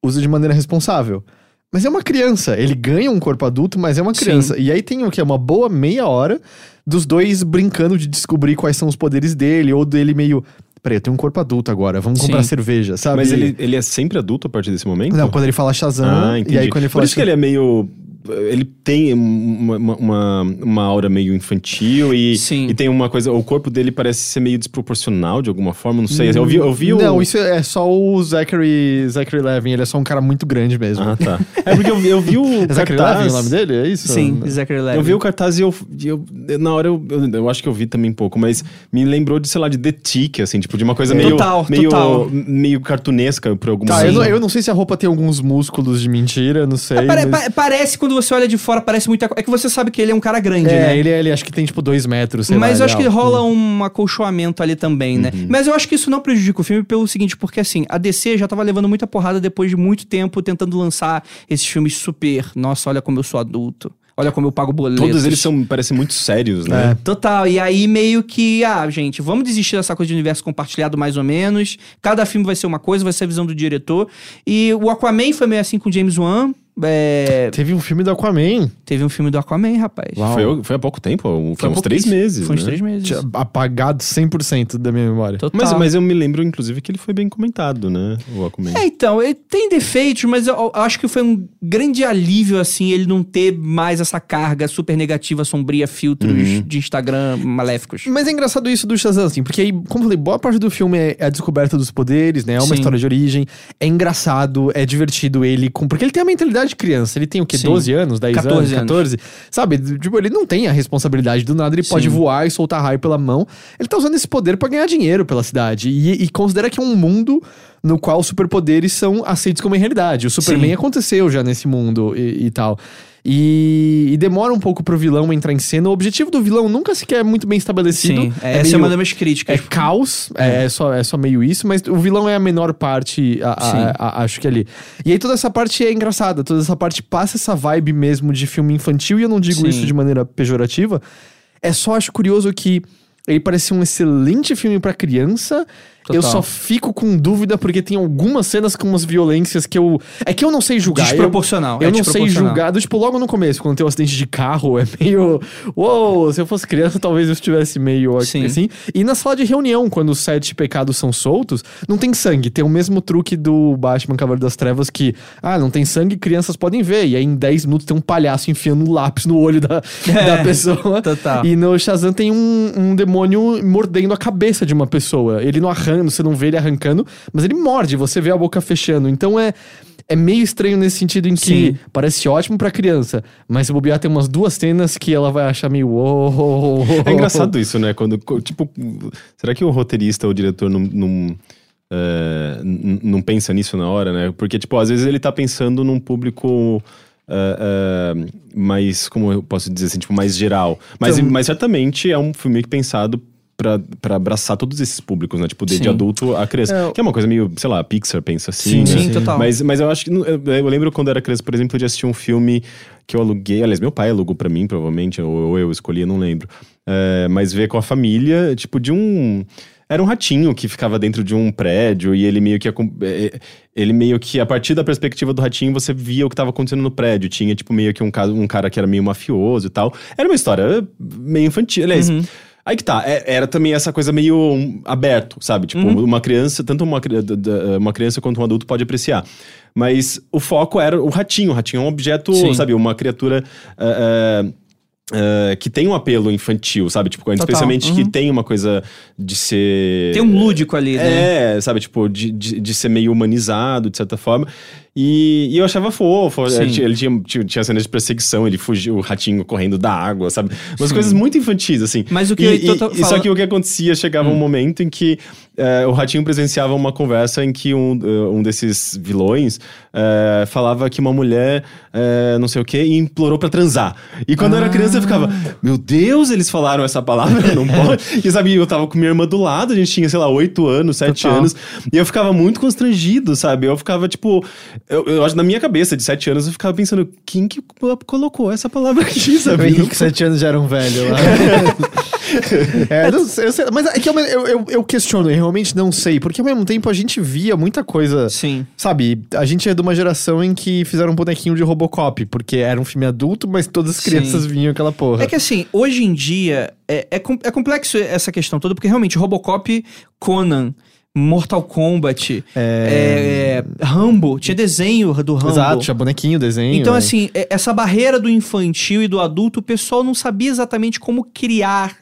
Speaker 2: usa de maneira responsável. Mas é uma criança, ele ganha um corpo adulto, mas é uma criança. E aí tem o que? Uma boa meia hora dos dois brincando de descobrir quais são os poderes dele, ou dele meio. Peraí, eu tenho um corpo adulto agora, vamos comprar
Speaker 3: Sim.
Speaker 2: cerveja, sabe?
Speaker 1: Mas ele, ele é sempre adulto a partir desse momento?
Speaker 2: Não, quando ele fala Shazam,
Speaker 1: Ah, entendi.
Speaker 2: e aí quando ele
Speaker 1: Por
Speaker 2: fala.
Speaker 1: isso que ele é meio. Ele tem uma, uma, uma, aura meio infantil e,
Speaker 3: Sim.
Speaker 1: e tem uma coisa. O corpo dele parece ser meio desproporcional de alguma forma, não sei. Eu vi, eu vi o.
Speaker 2: Não, isso é só o Zachary, Zachary Levin, ele é só um cara muito grande mesmo.
Speaker 1: Ah, tá. É porque eu vi, eu vi o.
Speaker 2: É Zachary
Speaker 1: cartaz,
Speaker 2: Levin o nome dele? É isso?
Speaker 3: Sim, Zachary Levi.
Speaker 1: Eu vi o cartaz e eu, e eu- na hora eu, eu, eu acho que eu vi também pouco, mas me lembrou de, sei lá, de The Tick, assim, tipo, de uma coisa meio,
Speaker 3: Total,
Speaker 1: meio,
Speaker 3: total.
Speaker 1: meio cartunesca por algum
Speaker 2: Tá, eu eu não sei se a roupa tem alguns músculos de mentira, não sei.
Speaker 3: Pare-
Speaker 2: mas-
Speaker 3: pa- parece, quando você olha de fora, parece muita coisa. É que você sabe que ele é um cara grande,
Speaker 2: É,
Speaker 3: né?
Speaker 2: ele, ele acho que tem tipo dois metros, sei lá,
Speaker 3: Mas eu
Speaker 2: ele
Speaker 3: acho que rola um acolchoamento ali também, né?
Speaker 1: Uhum.
Speaker 3: Mas eu acho que isso não prejudica o filme pelo seguinte, porque assim, a DC já tava levando muita porrada depois de muito tempo tentando lançar esses filmes super. Nossa, olha como eu sou adulto. Olha como eu pago boletos.
Speaker 1: Todos eles são, parecem muito sérios, né?
Speaker 2: É.
Speaker 3: Total, e aí meio que, ah, gente, vamos desistir dessa coisa de universo compartilhado mais ou menos. Cada filme vai ser uma coisa, vai ser a visão do diretor. E o Aquaman foi meio assim com o James Wan. É,
Speaker 2: Teve um filme do Aquaman.
Speaker 3: teve um filme do Aquaman, rapaz.
Speaker 1: Foi, foi há pouco tempo, um- foi
Speaker 3: Foi
Speaker 1: uns três meses.
Speaker 3: Foi uns
Speaker 1: né?
Speaker 3: três meses.
Speaker 2: Tinha apagado 100% da minha memória.
Speaker 3: Total.
Speaker 1: Mas, mas eu me lembro, inclusive, que ele foi bem comentado, né? O Aquaman.
Speaker 3: É, então, ele tem defeitos, mas eu, eu acho que foi um grande alívio, assim, ele não ter mais essa carga super negativa, sombria, filtros
Speaker 1: Uhum.
Speaker 3: de Instagram maléficos.
Speaker 2: Mas é engraçado isso do Shazam, assim, porque aí, como eu falei, boa parte do filme é a descoberta dos poderes, né? É uma
Speaker 3: Sim.
Speaker 2: história de origem, é engraçado, é divertido ele, com, porque ele tem a mentalidade de criança, ele tem o quê?
Speaker 3: Sim.
Speaker 2: 12 anos, 10
Speaker 3: 14
Speaker 2: anos,
Speaker 3: anos.
Speaker 2: 14? Sabe? Tipo, ele não tem a responsabilidade do nada, ele pode
Speaker 3: Sim.
Speaker 2: voar e soltar raio pela mão. Ele tá usando esse poder pra ganhar dinheiro pela cidade. E, e considera que é um mundo no qual superpoderes são aceitos como realidade. O Superman
Speaker 3: Sim.
Speaker 2: aconteceu já nesse mundo e, e tal. E, e demora um pouco pro vilão entrar em cena. O objetivo do vilão nunca sequer é muito bem estabelecido.
Speaker 3: Sim, essa é
Speaker 2: meio-
Speaker 3: uma das minhas críticas.
Speaker 2: é caos, é, é só, é só meio isso, mas o vilão é a menor parte, a- a- a- acho que ali. E aí toda essa parte é engraçada, toda essa parte passa essa vibe mesmo de filme infantil, e eu não digo
Speaker 3: Sim.
Speaker 2: isso de maneira pejorativa. É só acho curioso que ele parece um excelente filme pra criança. Eu
Speaker 3: Total.
Speaker 2: só fico com dúvida porque tem algumas cenas com umas violências que eu. É que eu não sei julgar. Eu-
Speaker 3: Desproporcional.
Speaker 2: eu
Speaker 3: é
Speaker 2: não sei julgar. do, Tipo, logo no começo, quando tem um acidente de carro, é meio. Uou, se eu fosse criança, talvez eu estivesse meio
Speaker 3: Sim.
Speaker 2: assim. E na sala de reunião, quando os sete pecados são soltos, não tem sangue. Tem o mesmo truque do Batman Cavaleiro das Trevas que, ah, não tem sangue, crianças podem ver. E aí em 10 minutos tem um palhaço enfiando um lápis no olho da,
Speaker 3: É,
Speaker 2: da pessoa.
Speaker 3: total.
Speaker 2: E no Shazam tem um, um demônio mordendo a cabeça de uma pessoa. Ele não arranca, você não vê ele arrancando, mas ele morde, você vê a boca fechando. Então é. É meio estranho nesse sentido em que
Speaker 3: Sim.
Speaker 2: parece ótimo pra criança, mas se bobear tem umas duas cenas que ela vai achar meio. "Uou".
Speaker 1: É engraçado isso, né? Quando, tipo, será que o roteirista ou o diretor não, não, n- não pensa nisso na hora, né? Porque, tipo, às vezes ele tá pensando num público é, é, mais, como eu posso dizer assim, tipo, mais geral. Mas,
Speaker 2: Então-
Speaker 1: mas certamente é um filme pensado pra, pra abraçar todos esses públicos, né? Tipo, desde
Speaker 3: Sim.
Speaker 1: adulto a criança.
Speaker 2: É.
Speaker 1: Que é uma coisa meio, sei lá, a Pixar pensa assim,
Speaker 2: Sim,
Speaker 1: né?
Speaker 3: Sim, total.
Speaker 1: Mas, mas eu acho que. Eu, eu lembro quando eu era criança, por exemplo, de assistir um filme que eu aluguei. Aliás, meu pai alugou pra mim, provavelmente, ou, ou eu escolhi, eu não lembro. É, mas ver com a família, tipo, de um. Era um ratinho que ficava dentro de um prédio e ele meio que. acom- é, Ele meio que, a partir da perspectiva do ratinho, você via o que estava acontecendo no prédio. Tinha, tipo, meio que um, caso, um cara que era meio mafioso e tal. Era uma história meio infantil. Aliás,
Speaker 3: Uhum.
Speaker 1: Aí que tá, é- era também essa coisa meio um, aberto, sabe? Tipo,
Speaker 3: Uhum.
Speaker 1: uma criança, tanto uma, da- uma criança quanto um adulto pode apreciar. Mas o foco era o ratinho. O ratinho é um objeto,
Speaker 3: Sim.
Speaker 1: sabe? Uma criatura. é, é, é, que tem um apelo infantil, sabe? Tipo,
Speaker 3: Total,
Speaker 1: especialmente
Speaker 3: uhum.
Speaker 1: que tem uma coisa de ser.
Speaker 3: Tem um lúdico ali, né?
Speaker 1: É, sabe, tipo, de, de, de ser meio humanizado, de certa forma. E, e eu achava fofo.
Speaker 3: Sim.
Speaker 1: Ele, tinha- ele tinha, tinha, tinha cenas de perseguição, ele fugiu, o ratinho correndo da água, sabe? Umas coisas muito infantis, assim.
Speaker 3: Mas o que
Speaker 1: E-
Speaker 3: eu
Speaker 1: e- e Só que o que acontecia, chegava um momento em que eh, o ratinho presenciava uma conversa em que um, eh, um desses vilões eh, falava que uma mulher, não sei o que, implorou pra transar. E quando eu era criança eu ficava, meu Deus, eles falaram essa palavra, não pode. E sabe, eu tava com minha irmã do lado, a gente tinha, sei lá, oito anos, sete anos. E eu ficava muito constrangido, sabe? Eu ficava, tipo. Eu, eu acho na minha cabeça, de sete anos, eu ficava pensando, quem que colocou essa palavra aqui,
Speaker 2: Eu
Speaker 1: sabe?
Speaker 2: Henrique, que sete anos já era um velho lá. é, não eu sei, mas é que eu, eu, eu, eu questiono, eu realmente não sei, porque ao mesmo tempo a gente via muita coisa.
Speaker 3: Sim.
Speaker 2: Sabe, a gente é de uma geração em que fizeram um bonequinho de Robocop, porque era um filme adulto, mas todas as
Speaker 3: Sim.
Speaker 2: crianças vinham aquela porra.
Speaker 3: É que assim, hoje em dia, é, é, é complexo essa questão toda, porque realmente Robocop, Conan, Mortal Kombat, é, é, Rambo, tinha desenho do Rambo.
Speaker 2: Exato, tinha bonequinho, desenho.
Speaker 3: Então, assim, é- essa barreira do infantil e do adulto, o pessoal não sabia exatamente como criar.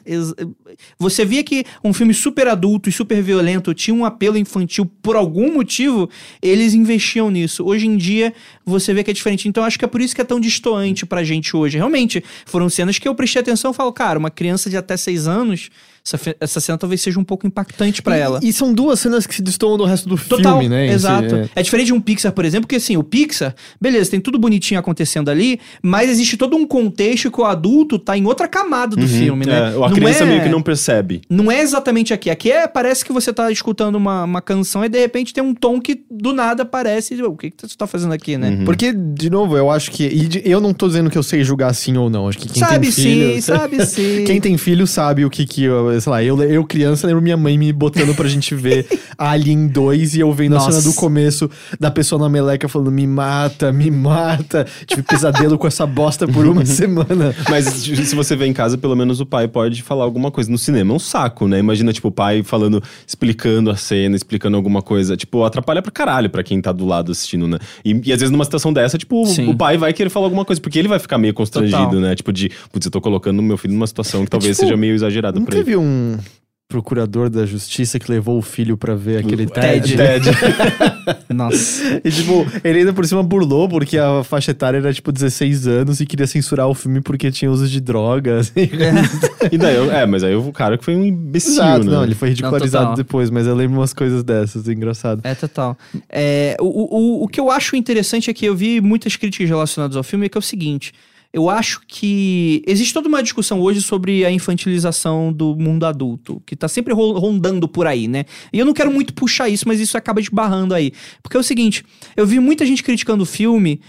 Speaker 3: Você via que um filme super adulto e super violento tinha um apelo infantil por algum motivo, eles investiam nisso. Hoje em dia, você vê que é diferente. Então, acho que é por isso que é tão distoante pra gente hoje. Realmente, foram cenas que eu prestei atenção e falo, cara, uma criança de até seis anos, essa, essa cena talvez seja um pouco impactante pra
Speaker 2: E-
Speaker 3: ela.
Speaker 2: E, são duas cenas que se destoam do resto do
Speaker 3: Total,
Speaker 2: filme, né?
Speaker 3: exato.
Speaker 2: é.
Speaker 3: É. diferente de um Pixar, por exemplo, porque assim, o Pixar, beleza, tem tudo bonitinho acontecendo ali, mas existe todo um contexto que o adulto tá em outra camada do filme, né?
Speaker 1: É, a
Speaker 3: Não
Speaker 1: criança
Speaker 3: é-
Speaker 1: meio que não percebe.
Speaker 3: Não é exatamente aqui. Aqui é, parece que você tá escutando uma, uma canção e de repente tem um tom que do nada aparece. O que, que você tá fazendo aqui, né?
Speaker 2: Porque, de novo, eu acho que. E de- eu não tô dizendo que eu sei julgar sim ou não. Acho que quem
Speaker 3: sabe
Speaker 2: tem
Speaker 3: sim,
Speaker 2: filho.
Speaker 3: sabe sim.
Speaker 2: Quem tem filho sabe o que que eu, sei lá, eu, eu criança lembro minha mãe me botando pra gente ver Alien 2 e eu vendo a
Speaker 3: Nossa.
Speaker 2: cena do começo da pessoa na meleca falando me mata, me mata. Tive pesadelo com essa bosta por uma semana.
Speaker 1: Mas se você vê em casa, pelo menos o pai pode falar alguma coisa. No cinema é um saco, né? Imagina, tipo, o pai falando, explicando a cena, explicando alguma coisa. Tipo, atrapalha pra caralho pra quem tá do lado assistindo, né? E, e às vezes numa situação dessa, tipo, o-
Speaker 3: Sim.
Speaker 1: o pai vai querer falar alguma coisa, porque ele vai ficar meio constrangido,
Speaker 3: Total.
Speaker 1: né? Tipo, de, putz, eu tô colocando meu filho numa situação que talvez
Speaker 2: tipo,
Speaker 1: seja meio exagerada pra ele.
Speaker 2: teve um procurador da justiça que levou o filho pra ver aquele
Speaker 3: Ted.
Speaker 2: TED?
Speaker 3: Nossa.
Speaker 2: E, tipo, ele ainda por cima burlou porque a faixa etária era, tipo, 16 anos e queria censurar o filme porque tinha uso de drogas.
Speaker 1: E daí, eu- é, mas aí o cara que foi um imbecil,
Speaker 2: Exato,
Speaker 1: né?
Speaker 2: não, ele foi ridicularizado
Speaker 3: Não,
Speaker 2: depois, mas eu lembro umas coisas dessas, engraçado.
Speaker 3: É total. É, o, o, o que eu acho interessante é que eu vi muitas críticas relacionadas ao filme, que é o seguinte. Eu acho que existe toda uma discussão hoje sobre a infantilização do mundo adulto, que tá sempre ro- rondando por aí, né? E eu não quero muito puxar isso, mas isso acaba esbarrando aí. Porque é o seguinte, eu vi muita gente criticando o filme,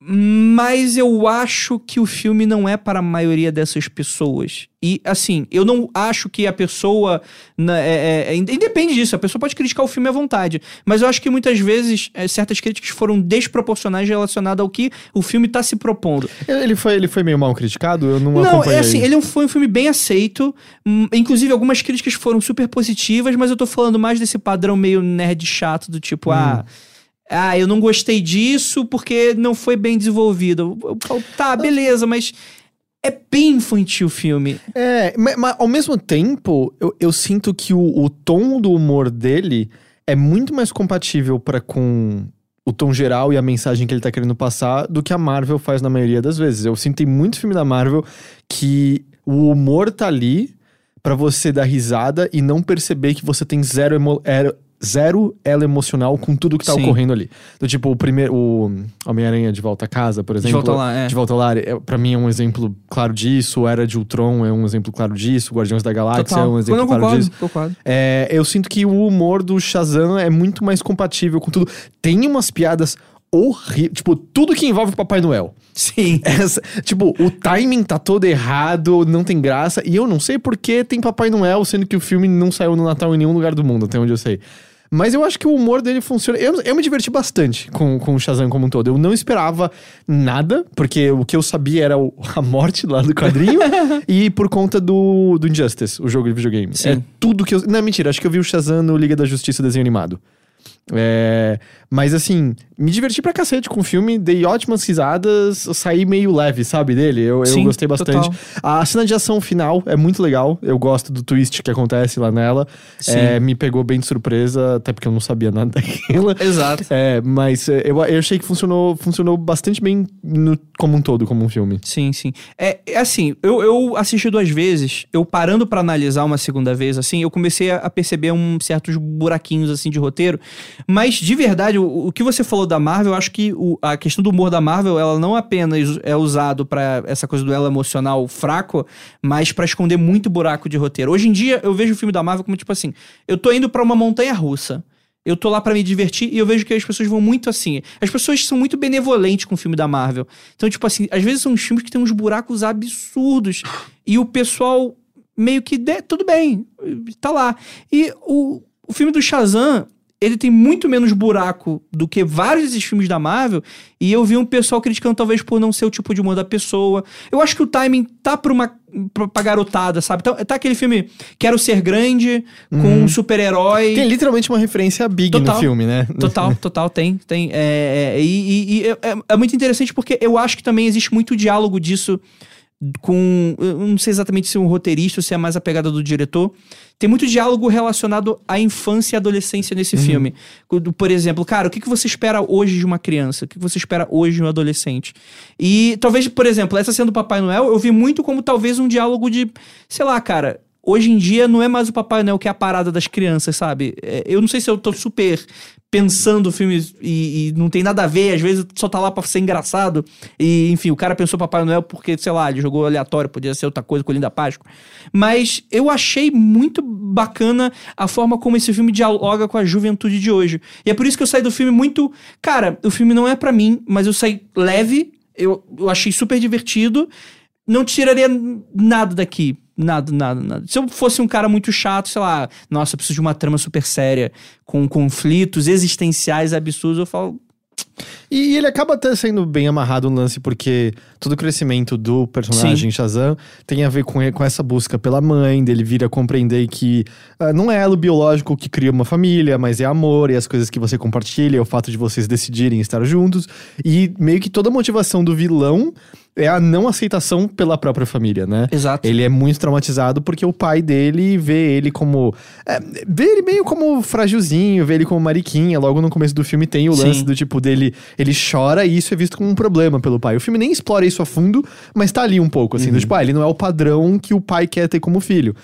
Speaker 3: mas eu acho que o filme não é para a maioria dessas pessoas. E, assim, eu não acho que a pessoa. na- é- é- é- independe disso, a pessoa pode criticar o filme à vontade. Mas eu acho que muitas vezes é, certas críticas foram desproporcionais relacionadas ao que o filme está se propondo.
Speaker 2: Ele foi, ele foi meio mal criticado? Eu não,
Speaker 3: Não,
Speaker 2: acompanhei.
Speaker 3: é assim, ele é foi um filme bem aceito. hum, Inclusive, algumas críticas foram super positivas, mas eu tô falando mais desse padrão meio nerd chato, do tipo, ah. Ah, eu não gostei disso porque não foi bem desenvolvido. Eu- eu Tá, beleza, mas é bem infantil o filme.
Speaker 2: É, ma- mas, ao mesmo tempo, eu, eu sinto que o, o tom do humor dele é muito mais compatível para com o tom geral e a mensagem que ele tá querendo passar do que a Marvel faz na maioria das vezes. Eu sinto em muito filme da Marvel que o humor tá ali pra você dar risada e não perceber que você tem zero emo- ero- zero ela emocional com tudo que tá
Speaker 3: Sim.
Speaker 2: ocorrendo ali. Do tipo, o primeiro. O Homem-Aranha de volta a casa, por exemplo.
Speaker 3: Volta Lá, é.
Speaker 2: De volta ao lar, é, pra mim é um exemplo claro disso. Era de Ultron é um exemplo claro disso. Guardiões da Galáxia é um exemplo claro disso.
Speaker 3: concordo.
Speaker 2: É, eu sinto que o humor do Shazam é muito mais compatível com tudo. Tem umas piadas horríveis. Tipo, tudo que envolve o Papai Noel.
Speaker 3: Sim.
Speaker 2: Essa- tipo, o timing tá todo errado, não tem graça. E eu não sei por que tem Papai Noel, sendo que o filme não saiu no Natal em nenhum lugar do mundo, até onde eu sei. Mas eu acho que o humor dele funciona. Eu, eu me diverti bastante com, com o Shazam como um todo. Eu não esperava nada, porque o que eu sabia era o- a morte lá do quadrinho. e por conta do, do Injustice, o jogo de videogame.
Speaker 3: Sim.
Speaker 2: É tudo que eu. Não, mentira, acho que eu vi o Shazam no Liga da Justiça desenho animado. É, mas assim, me diverti pra cacete com o filme, dei ótimas risadas, eu saí meio leve, sabe, dele. Eu, eu
Speaker 3: Sim,
Speaker 2: gostei bastante.
Speaker 3: total.
Speaker 2: A cena de ação final é muito legal. Eu gosto do twist que acontece lá nela. É, me pegou bem de surpresa, até porque eu não sabia nada daquilo.
Speaker 3: Exato.
Speaker 2: É, mas é, eu, eu achei que funcionou, funcionou bastante bem no- como um todo, como um filme.
Speaker 3: Sim, sim. É, é assim, eu, eu assisti duas vezes, eu parando pra analisar uma segunda vez, assim, eu comecei a, a perceber um, certos buraquinhos, assim, de roteiro. Mas, de verdade, o, o que você falou da Marvel, acho que o- a questão do humor da Marvel, ela não apenas é usado pra essa coisa do ela emocional fraco, mas pra esconder muito buraco de roteiro. Hoje em dia, eu vejo o filme da Marvel como, tipo assim, eu tô indo pra uma montanha russa. Eu tô lá para me divertir e eu vejo que as pessoas vão muito assim. As pessoas são muito benevolentes com o filme da Marvel. Então, tipo assim, às vezes são uns filmes que tem uns buracos absurdos e o pessoal meio que de, tudo bem, tá lá. E o, o filme do Shazam, ele tem muito menos buraco do que vários desses filmes da Marvel. E eu vi um pessoal criticando, talvez, por não ser o tipo de humor da pessoa. Eu acho que o timing tá pra uma. pra, pra garotada, sabe? Então, tá aquele filme Quero Ser Grande, com
Speaker 2: Uhum.
Speaker 3: um super-herói.
Speaker 2: Tem literalmente uma referência a Big
Speaker 3: Total.
Speaker 2: no filme, né?
Speaker 3: Total, total, tem, tem. É, é, e e- e é, é muito interessante porque eu acho que também existe muito diálogo disso com. Eu não sei exatamente se é um roteirista ou se é mais a pegada do diretor. Tem muito diálogo relacionado à infância e adolescência nesse filme. Quando, Por exemplo, cara, o que você espera hoje de uma criança? O que você espera hoje de um adolescente? E talvez, por exemplo, essa cena do Papai Noel, eu vi muito como talvez um diálogo de, sei lá, cara. Hoje em dia não é mais o Papai Noel que é a parada das crianças, sabe? É, Eu não sei se eu tô super pensando o filme e, e não tem nada a ver, às vezes só tá lá pra ser engraçado. E, enfim, o cara pensou Papai Noel porque, sei lá, ele jogou aleatório, podia ser outra coisa com o Linda Páscoa. Mas eu achei muito bacana a forma como esse filme dialoga com a juventude de hoje. E é por isso que eu saí do filme muito. Cara, o filme não é pra mim, mas eu saí leve, eu, eu achei super divertido. Não tiraria nada daqui. Nada, nada, nada. Se eu fosse um cara muito chato, sei lá, nossa, eu preciso de uma trama super séria, com conflitos existenciais absurdos, eu falo,
Speaker 2: E ele acaba até sendo bem amarrado no lance, porque todo o crescimento do personagem Shazam tem a ver com, com essa busca pela mãe, dele vir a compreender que ah, não é elo biológico que cria uma família, mas é amor e as coisas que você compartilha, é o fato de vocês decidirem estar juntos. E meio que toda a motivação do vilão é a não aceitação pela própria família, né?
Speaker 3: Exato.
Speaker 2: Ele é muito traumatizado porque o pai dele vê ele como. é, vê ele meio como frágilzinho, vê ele como mariquinha. Logo no começo do filme tem o
Speaker 3: Sim.
Speaker 2: lance do tipo dele. Ele chora e isso é visto como um problema pelo pai. O filme nem explora isso a fundo, mas tá ali um pouco, assim, do tipo, ah, ele não é o padrão que o pai quer ter como filho.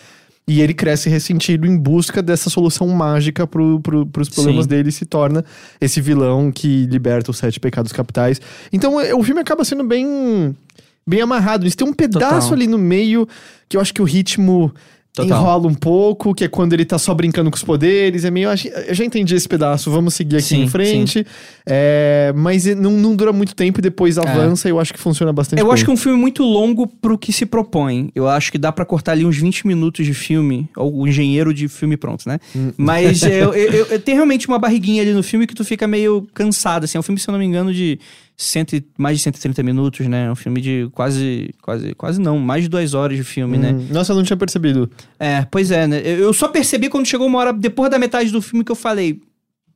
Speaker 2: E ele cresce ressentido em busca dessa solução mágica pro, pro, pros problemas
Speaker 3: Sim.
Speaker 2: dele e se torna esse vilão que liberta os sete pecados capitais. Então é, o filme acaba sendo bem bem amarrado. Isso tem um pedaço
Speaker 3: Total.
Speaker 2: ali no meio que eu acho que o ritmo
Speaker 3: Total.
Speaker 2: enrola um pouco, que é quando ele tá só brincando com os poderes. É meio. Eu eu já entendi esse pedaço, vamos seguir aqui
Speaker 3: Sim,
Speaker 2: em frente. É, mas não, não dura muito tempo e depois avança. e Eu acho que funciona bastante.
Speaker 3: Eu
Speaker 2: bem.
Speaker 3: acho que é um filme muito longo pro que se propõe. Eu acho que dá pra cortar ali uns 20 minutos de filme, ou o engenheiro de filme pronto, né? Mas é, eu, eu- eu- tem realmente uma barriguinha ali no filme que tu fica meio cansado, assim. É um filme, se eu não me engano, de cento mais de 130 minutos, né? É um filme de quase, quase, quase não, mais de duas horas de filme, né?
Speaker 2: Hum, Nossa, eu não tinha percebido.
Speaker 3: É, pois é, né? Eu eu só percebi quando chegou uma hora depois da metade do filme que eu falei.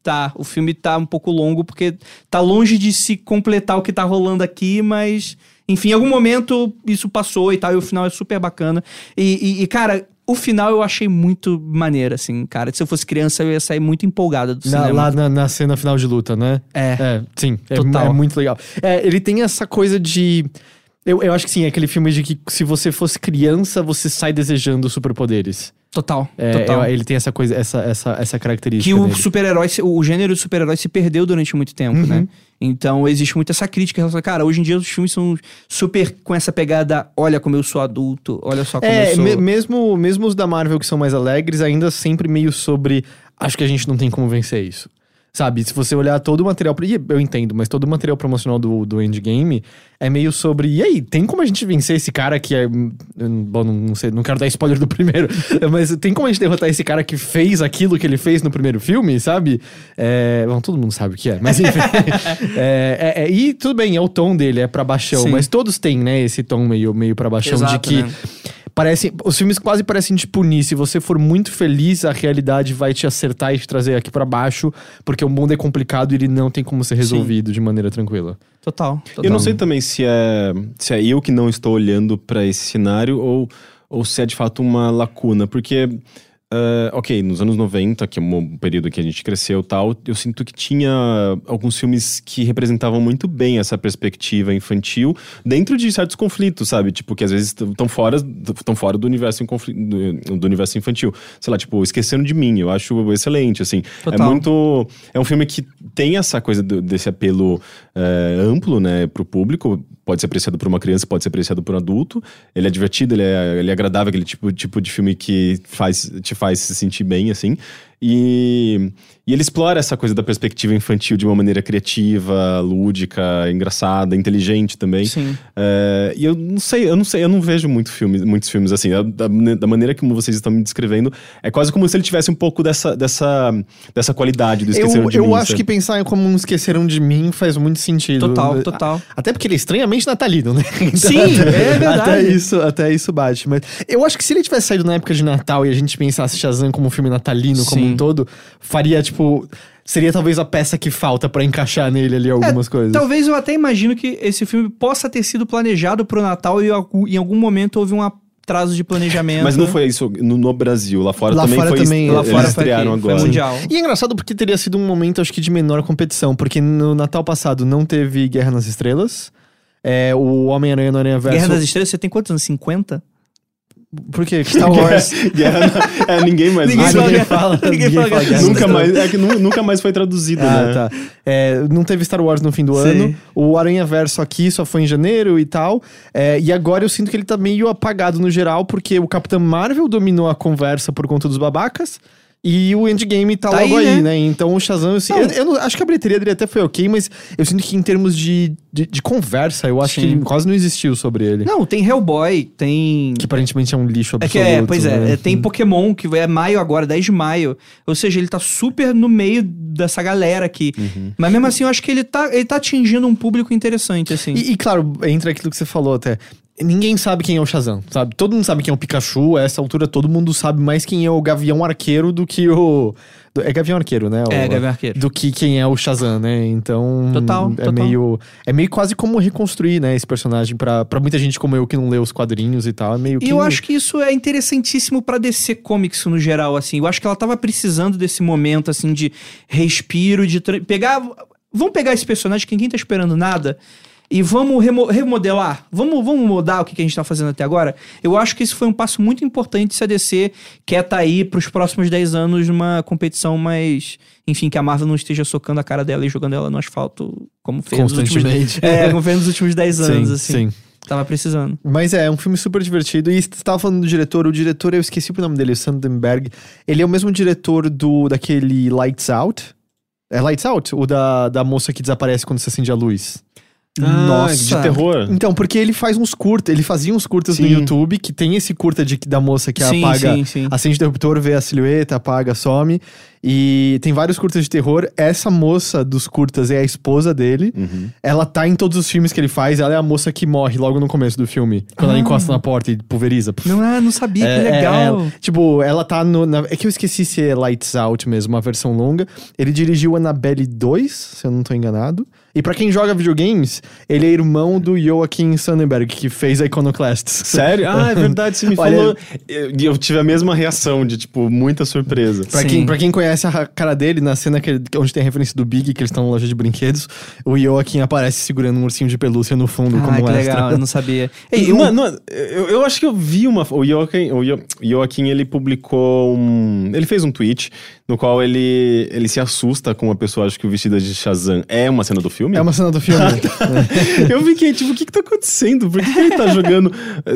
Speaker 3: Tá, o filme tá um pouco longo, porque tá longe de se completar o que tá rolando aqui, mas. Enfim, em algum momento isso passou e tal, e o final é super bacana. E, e- e, cara, o final eu achei muito maneiro, assim, cara. Se eu fosse criança, eu ia sair muito empolgada do
Speaker 2: Na-
Speaker 3: cinema.
Speaker 2: lá na, na cena final de luta, né?
Speaker 3: É.
Speaker 2: É, sim. É,
Speaker 3: Total.
Speaker 2: é muito legal. É, ele tem essa coisa de. Eu, eu acho que sim, é aquele filme de que se você fosse criança, você sai desejando superpoderes.
Speaker 3: Total,
Speaker 2: É,
Speaker 3: total.
Speaker 2: ele tem essa coisa, essa, essa, essa característica.
Speaker 3: Que o super-herói, o gênero de super-herói se perdeu durante muito tempo,
Speaker 2: Uhum.
Speaker 3: né? Então existe muito essa crítica. Cara, hoje em dia os filmes são super com essa pegada: olha como eu sou adulto, olha só como
Speaker 2: É,
Speaker 3: eu sou.
Speaker 2: me- mesmo, mesmo os da Marvel que são mais alegres, ainda sempre meio sobre. Acho que a gente não tem como vencer isso. Sabe, se você olhar todo o material. e Eu entendo, mas todo o material promocional do, do Endgame é meio sobre. E aí, tem como a gente vencer esse cara que é. Bom, não, sei, não quero dar spoiler do primeiro. mas tem como a gente derrotar esse cara que fez aquilo que ele fez no primeiro filme, sabe? É, bom, todo mundo sabe o que é, mas enfim. É, é- é- e tudo bem, é o tom dele, é pra baixão,
Speaker 3: Sim.
Speaker 2: mas todos têm, né, esse tom meio, meio pra baixão de
Speaker 3: Exato,
Speaker 2: que.
Speaker 3: né?
Speaker 2: Parece, os filmes quase parecem te punir. Se você for muito feliz, a realidade vai te acertar e te trazer aqui pra baixo, porque o mundo é complicado e ele não tem como ser resolvido de maneira tranquila.
Speaker 3: Total, total.
Speaker 1: Eu não sei também se é, se é eu que não estou olhando pra esse cenário ou, ou se é de fato uma lacuna, porque. Ah, ok, nos anos 90, que é um período que a gente cresceu e tal, eu sinto que tinha alguns filmes que representavam muito bem essa perspectiva infantil dentro de certos conflitos, sabe? Tipo, que às vezes estão fora, tão fora do universo, do, do universo infantil. Sei lá, tipo, Esquecendo de Mim, eu acho excelente, assim. É
Speaker 3: Total.
Speaker 1: muito. É um filme que tem essa coisa do- desse apelo é, amplo, né, pro público. Pode ser apreciado por uma criança, pode ser apreciado por um adulto. Ele é divertido, ele é, ele é agradável, aquele tipo, tipo de filme que faz, te faz se sentir bem, assim. E, e ele explora essa coisa da perspectiva infantil de uma maneira criativa, lúdica, engraçada, inteligente também.
Speaker 3: Sim.
Speaker 1: É, e eu não sei, eu não sei, eu não vejo muito filme, muitos filmes assim. Da, da maneira como vocês estão me descrevendo, é quase como se ele tivesse um pouco dessa, dessa, dessa qualidade do Esqueceram
Speaker 2: eu,
Speaker 1: de
Speaker 2: eu
Speaker 1: Mim.
Speaker 2: acho
Speaker 1: sabe?
Speaker 2: que pensar em como um Esqueceram de Mim faz muito sentido.
Speaker 3: Total, total.
Speaker 2: Até porque ele é estranhamente natalino, né?
Speaker 3: Sim, é verdade.
Speaker 2: Até isso, até isso bate. Mas eu acho que se ele tivesse saído na época de Natal e a gente pensasse Shazam como um filme natalino como
Speaker 3: Sim.
Speaker 2: um todo, faria, tipo... Seria talvez a peça que falta pra encaixar nele ali algumas coisas.
Speaker 3: Talvez eu até imagino que esse filme possa ter sido planejado pro Natal e em algum momento houve um atraso de planejamento.
Speaker 1: Mas não foi isso no, no Brasil, lá fora
Speaker 2: Lá
Speaker 1: também
Speaker 2: fora
Speaker 1: foi.
Speaker 2: também,
Speaker 3: Lá
Speaker 1: eles
Speaker 3: fora foi,
Speaker 1: estrearam
Speaker 3: aqui, foi
Speaker 1: agora.
Speaker 3: mundial.
Speaker 2: E é engraçado porque teria sido um momento, acho que, de menor competição. Porque no Natal passado não teve Guerra nas Estrelas. É, o Homem-Aranha no Aranha Verso...
Speaker 3: Guerra das Estrelas, você tem quantos anos? 50?
Speaker 2: Por quê? Star Wars...
Speaker 1: Guerra, não- é, ninguém mais
Speaker 3: Ninguém fala
Speaker 2: ninguém fala,
Speaker 3: ninguém fala
Speaker 2: fala
Speaker 3: Guerra
Speaker 2: Guerra
Speaker 1: nunca mais, é que nu- nunca mais foi traduzido,
Speaker 2: Ah,
Speaker 1: né?
Speaker 2: tá. É, não teve Star Wars no fim do
Speaker 3: Sim.
Speaker 2: ano. O Aranha Verso aqui só foi em janeiro e tal. É, e agora eu sinto que ele tá meio apagado no geral, porque o Capitão Marvel dominou a conversa por conta dos babacas. E o Endgame tá,
Speaker 3: Tá
Speaker 2: logo
Speaker 3: aí,
Speaker 2: aí,
Speaker 3: né?
Speaker 2: né? Então o Shazam, assim,
Speaker 3: Não.
Speaker 2: eu, eu não- acho que a bilheteria dele até foi ok, mas eu sinto que em termos de, de, de conversa, eu acho
Speaker 3: Sim.
Speaker 2: que quase não existiu sobre ele.
Speaker 3: Não, tem Hellboy, tem.
Speaker 2: Que aparentemente é um lixo
Speaker 3: É
Speaker 2: absoluto.
Speaker 3: que é, pois é,
Speaker 2: né?
Speaker 3: é, tem Pokémon, que é maio agora, 10 de maio. Ou seja, ele tá super no meio dessa galera aqui.
Speaker 2: Uhum.
Speaker 3: Mas mesmo assim, eu acho que ele tá, ele tá atingindo um público interessante, assim.
Speaker 2: E, e, claro, entra aquilo que você falou até. Ninguém sabe quem é o Shazam, sabe? Todo mundo sabe quem é o Pikachu, a essa altura todo mundo sabe mais quem é o Gavião Arqueiro do que o. do- é Gavião Arqueiro, né?
Speaker 3: É,
Speaker 2: O-
Speaker 3: Gavião Arqueiro.
Speaker 2: Do que quem é o Shazam, né? Então.
Speaker 3: Total,
Speaker 2: é
Speaker 3: total.
Speaker 2: meio. É meio quase como reconstruir, né, esse personagem pra, pra muita gente como eu que não lê os quadrinhos e tal. É meio que.
Speaker 3: E eu acho que isso é interessantíssimo pra DC Comics no geral, assim. Eu acho que ela tava precisando desse momento, assim, de respiro, de tra- pegar. Vamos pegar esse personagem que ninguém tá esperando nada e vamos remo- remodelar. Vamos, vamos mudar o que que a gente tá fazendo até agora. Eu acho que isso foi um passo muito importante se a DC quer tá aí pros próximos 10 anos numa competição mais. Enfim, que a Marvel não esteja socando a cara dela e jogando ela no asfalto, como fez nos últimos,
Speaker 2: Constantemente.
Speaker 3: é, como fez nos últimos 10 anos,
Speaker 2: sim,
Speaker 3: assim.
Speaker 2: sim.
Speaker 3: Tava precisando.
Speaker 2: Mas é, é um filme super divertido. E você tava falando do diretor, o diretor, eu esqueci o nome dele, o Sandenberg. Ele é o mesmo diretor do daquele Lights Out. É Lights Out? O da, da moça que desaparece quando você acende a luz.
Speaker 1: Ah,
Speaker 3: Nossa.
Speaker 1: de terror.
Speaker 2: Então, porque ele faz uns curtas, ele fazia uns curtas no
Speaker 1: Sim.
Speaker 2: YouTube, que tem esse curta de, da moça que
Speaker 3: sim,
Speaker 2: apaga,
Speaker 3: sim, sim.
Speaker 2: acende o interruptor, vê a silhueta, apaga, some. E tem vários curtas de terror. Essa moça dos curtas é a esposa dele.
Speaker 1: Uhum.
Speaker 2: Ela tá em todos os filmes que ele faz. Ela é a moça que morre logo no começo do filme. Quando ela
Speaker 3: Ah.
Speaker 2: encosta na porta e pulveriza.
Speaker 3: Não, ah, não sabia,
Speaker 2: É,
Speaker 3: que
Speaker 2: é,
Speaker 3: legal.
Speaker 2: é. tipo, ela tá no. na- é que eu esqueci se é Lights Out mesmo, uma versão longa. Ele dirigiu Annabelle 2, se eu não tô enganado. E pra quem joga videogames, ele é irmão do Joaquim Sonnenberg, que fez a Iconoclasts.
Speaker 1: Sério? Ah, é verdade, você me
Speaker 2: Olha-
Speaker 1: falou. Eu, eu tive a mesma reação de, tipo, muita surpresa.
Speaker 2: Pra
Speaker 3: Sim.
Speaker 2: quem, pra quem conhece a cara dele, na cena que ele- onde tem a referência do Big, que eles estão na loja de brinquedos, o Joaquim aparece segurando um ursinho de pelúcia no fundo,
Speaker 3: Ah,
Speaker 2: como
Speaker 3: que
Speaker 2: extra.
Speaker 3: legal, eu não sabia. Ei, um-
Speaker 1: Mano, mano, eu, eu acho que eu vi uma. O Joaquim, o Jo- Joaquim, ele publicou um. Ele fez um tweet no qual ele, ele se assusta com uma pessoa, acho que o vestido de Shazam é uma cena do filme.
Speaker 2: É uma cena do filme.
Speaker 1: eu fiquei, tipo, o que que tá acontecendo? Por que, que ele tá jogando.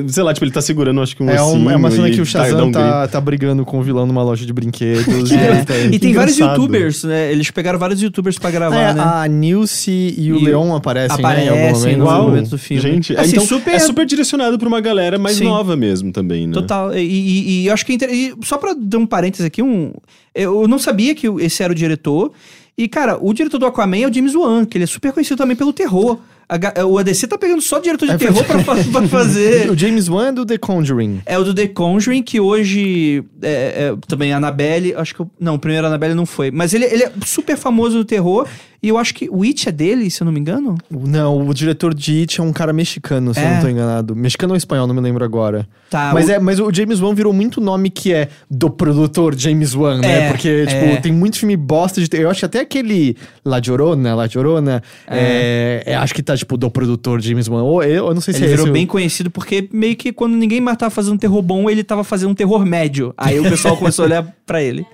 Speaker 1: Sei lá, tipo, ele tá segurando, acho que um
Speaker 2: É, um- é uma cena
Speaker 1: e
Speaker 2: que o
Speaker 1: tá-
Speaker 2: Shazam
Speaker 1: um
Speaker 2: tá, tá brigando com o vilão numa loja de brinquedos. e
Speaker 3: É,
Speaker 2: ele tá-
Speaker 3: e
Speaker 1: que
Speaker 3: tem vários youtubers, né? Eles pegaram vários youtubers pra gravar,
Speaker 2: É,
Speaker 3: né?
Speaker 2: A Nilce e o
Speaker 3: E
Speaker 2: Leon aparecem, né, em algum
Speaker 3: aparecem
Speaker 2: momento.
Speaker 3: no
Speaker 1: Uau,
Speaker 3: momento do filme.
Speaker 1: Gente, é,
Speaker 3: Assim,
Speaker 1: então,
Speaker 3: super-
Speaker 1: é super direcionado pra uma galera mais
Speaker 3: Sim.
Speaker 1: nova mesmo também, né?
Speaker 3: Total. E, e- e eu acho que é inter... e só pra dar um parênteses aqui, um... eu não sabia que esse era o diretor. E, cara, o diretor do Aquaman é o James Wan, que ele é super conhecido também pelo terror. A o ADC tá pegando só diretor de
Speaker 2: É
Speaker 3: terror pra, pra fazer.
Speaker 2: O James Wan é do The Conjuring.
Speaker 3: É o do The Conjuring, que hoje é, é, também a Annabelle, acho que. eu- não, o primeiro Annabelle não foi. Mas ele, ele é super famoso no terror. E eu acho que o It é dele, se eu não me engano.
Speaker 2: Não, o diretor de It é um cara mexicano, se eu
Speaker 3: É.
Speaker 2: não tô enganado. Mexicano ou espanhol, não me lembro agora.
Speaker 3: Tá.
Speaker 2: mas,
Speaker 3: o-
Speaker 2: é, mas o James Wan virou muito nome que é do produtor James Wan, né?
Speaker 3: É,
Speaker 2: Porque, tipo,
Speaker 3: é.
Speaker 2: tem muito filme bosta de. Eu acho que até aquele La Llorona, La Llorona, é. é, acho que tá, tipo, do produtor James Wan. Ou eu, eu não sei se
Speaker 3: Ele
Speaker 2: é
Speaker 3: virou
Speaker 2: esse
Speaker 3: bem conhecido porque meio que quando ninguém mais tava fazendo terror bom, ele tava fazendo um terror médio. Aí o pessoal começou a olhar pra ele.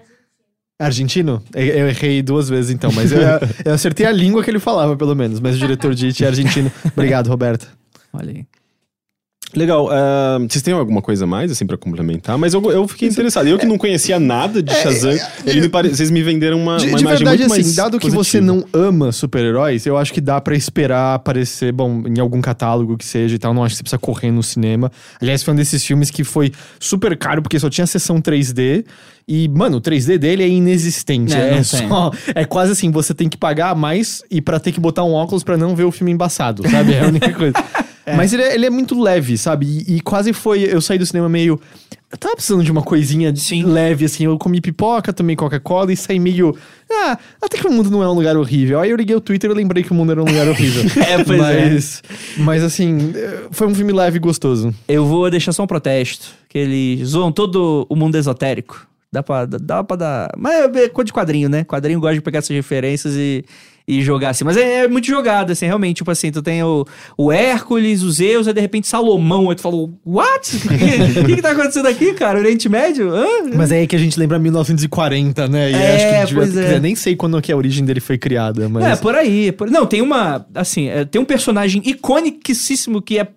Speaker 2: Argentino? Eu, errei duas vezes então, mas eu, eu acertei a língua que ele falava, pelo menos. Mas o diretor de It é argentino. Obrigado, Roberta.
Speaker 3: Olha aí.
Speaker 1: Legal. Uh, vocês têm alguma coisa mais, assim, pra complementar? Mas eu, eu fiquei interessado. Eu que não conhecia nada de Shazam, ele me pare... vocês me venderam uma,
Speaker 2: De,
Speaker 1: uma
Speaker 2: de
Speaker 1: imagem
Speaker 2: verdade,
Speaker 1: muito
Speaker 2: assim,
Speaker 1: mais
Speaker 2: dado que
Speaker 1: positiva.
Speaker 2: você não ama super-heróis, eu acho que dá pra esperar aparecer, bom, em algum catálogo que seja e tal. Não acho que você precisa correr no cinema. Aliás, foi um desses filmes que foi super caro, porque só tinha sessão 3D. E, mano, o 3D dele é inexistente.
Speaker 3: É,
Speaker 2: É,
Speaker 3: não
Speaker 2: só. É quase assim, você tem que pagar mais e pra ter que botar um óculos pra não ver o filme embaçado, sabe? É a única coisa. Mas ele é, ele é muito leve, sabe? E, e quase foi. Eu saí do cinema meio. Eu tava precisando de uma coisinha
Speaker 3: Sim.
Speaker 2: leve, assim. Eu comi pipoca, tomei Coca-Cola e saí meio. Ah, até que o mundo não é um lugar horrível. Aí eu liguei o Twitter e lembrei que o mundo era um lugar horrível.
Speaker 3: É, pois é.
Speaker 2: mas, Mas assim, foi um filme leve e gostoso.
Speaker 3: Eu vou deixar só um protesto. Que eles zoam todo o mundo esotérico. Dá pra, dá, dá pra dar. Mas é coisa de quadrinho, né? Quadrinho gosta de pegar essas referências e, e jogar assim. Mas é, é muito jogado, assim, realmente. Tipo assim, tu tem o, o Hércules, os Zeus, aí de repente Salomão. Aí tu falou, what? O que, que tá acontecendo aqui, cara? Oriente Médio? Hã?
Speaker 2: Mas é aí que a gente lembra 1940, né? E
Speaker 3: É,
Speaker 2: acho que devia-
Speaker 3: é.
Speaker 2: quer dizer, nem sei quando que a origem dele foi criada, mas.
Speaker 3: É, por aí. por- Não, tem uma. Assim, é, tem um personagem icônicíssimo que é.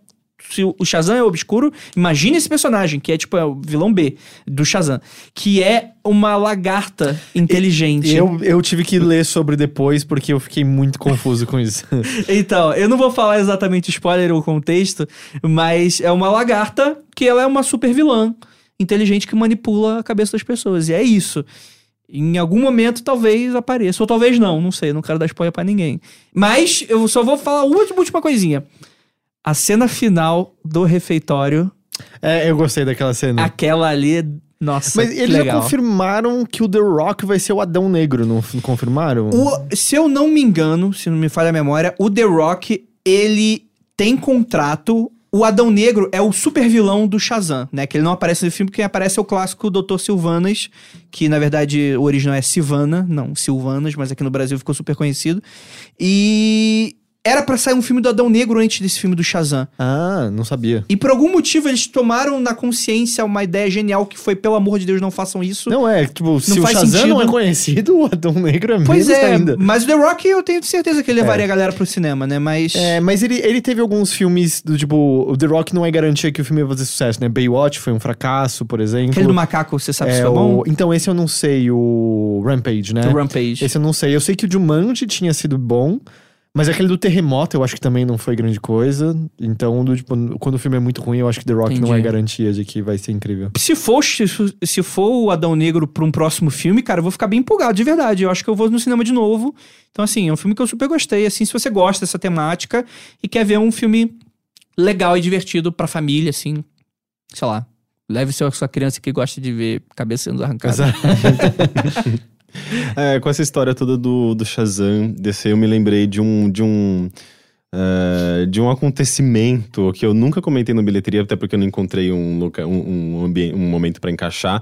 Speaker 3: Se o Shazam é obscuro, imagine esse personagem, que é tipo é o vilão B do Shazam, que é uma lagarta inteligente.
Speaker 2: Eu, eu tive que ler sobre depois porque eu fiquei muito confuso com isso.
Speaker 3: Então, eu não vou falar exatamente o spoiler ou o contexto, mas é uma lagarta que ela é uma super vilã inteligente que manipula a cabeça das pessoas. E é isso. Em algum momento, talvez apareça, ou talvez não, não sei, não quero dar spoiler pra ninguém. Mas eu só vou falar uma última, última coisinha. A cena final do refeitório,
Speaker 2: é, eu gostei daquela cena.
Speaker 3: aquela ali, nossa,
Speaker 2: Mas eles já
Speaker 3: legal.
Speaker 2: confirmaram que o The Rock vai ser o Adão Negro, não não confirmaram?
Speaker 3: O- se eu não me engano, se não me falha a memória, o The Rock, ele tem contrato. O Adão Negro é o super vilão do Shazam, né? Que ele não aparece no filme, quem aparece é o clássico Dr. Silvanas, que na verdade o original é Silvana, não, Silvanas, mas aqui no Brasil ficou super conhecido. E era pra sair um filme do Adão Negro antes desse filme do Shazam.
Speaker 2: Ah, não sabia.
Speaker 3: E por algum motivo eles tomaram na consciência uma ideia genial que foi, pelo amor de Deus, não façam isso.
Speaker 2: Não é, tipo, se o Shazam
Speaker 3: sentido.
Speaker 2: não é conhecido, o Adão Negro é
Speaker 3: Pois
Speaker 2: menos
Speaker 3: é,
Speaker 2: ainda.
Speaker 3: mas o The Rock eu tenho certeza que ele levaria a galera pro cinema, né? Mas.
Speaker 2: É, mas ele, ele teve alguns filmes do tipo, o The Rock não é garantia que o filme vai fazer sucesso, né? Baywatch foi um fracasso, por exemplo.
Speaker 3: Aquele do macaco, você sabe se
Speaker 2: é,
Speaker 3: foi bom?
Speaker 2: o- Então esse eu não sei, o Rampage, né?
Speaker 3: Do Rampage.
Speaker 2: Esse eu não sei. Eu sei que o Jumanji tinha sido bom, mas aquele do terremoto eu acho que também não foi grande coisa. Então, do, tipo, quando o filme é muito ruim, eu acho que The Rock não
Speaker 3: Entendi.
Speaker 2: é garantia de que vai ser incrível.
Speaker 3: Se for, se, se for o Adão Negro pra um próximo filme, cara, eu vou ficar bem empolgado, de verdade. Eu acho que eu vou no cinema de novo. Então, assim, é um filme que eu super gostei. Assim, se você gosta dessa temática e quer ver um filme legal e divertido pra família, assim, sei lá. Leve sua, sua criança que gosta de ver cabeça sendo arrancada.
Speaker 1: É, com essa história toda do, do Shazam, desse, eu me lembrei de um. De um é, de um acontecimento que eu nunca comentei no bilheteria, até porque eu não encontrei um, loca, um, um, um momento pra encaixar.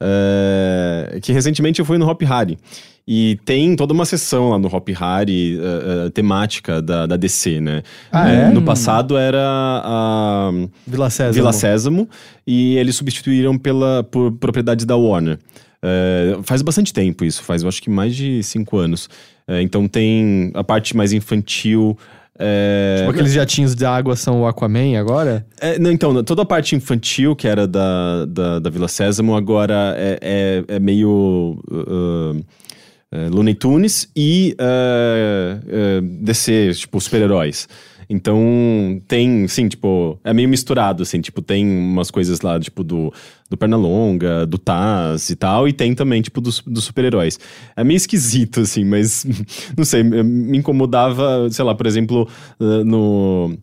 Speaker 1: é, que recentemente eu fui no Hop Hari. E tem toda uma sessão lá no Hop Hari é, é, temática da, da DC, né?
Speaker 2: Ah,
Speaker 1: É? No passado era a.
Speaker 2: Vila César.
Speaker 1: Vila Sésamo e eles substituíram pela, por propriedades da Warner. É, faz bastante tempo isso, faz eu acho que mais de cinco anos. É, então tem a parte mais infantil. é,
Speaker 2: Tipo, aqueles jatinhos de água são o Aquaman agora?
Speaker 1: é, não, então, toda a parte infantil que era da, da, da Vila Sésamo agora é, é, é meio. uh, uh, Looney Tunes e uh, uh, DC, tipo, super-heróis. Então, tem, sim, tipo, é meio misturado, assim, tipo, tem umas coisas lá, tipo, do, do Pernalonga, do Taz e tal, e tem também, tipo, dos, dos super-heróis. É meio esquisito, assim, mas, não sei, me incomodava, sei lá, por exemplo, uh, no...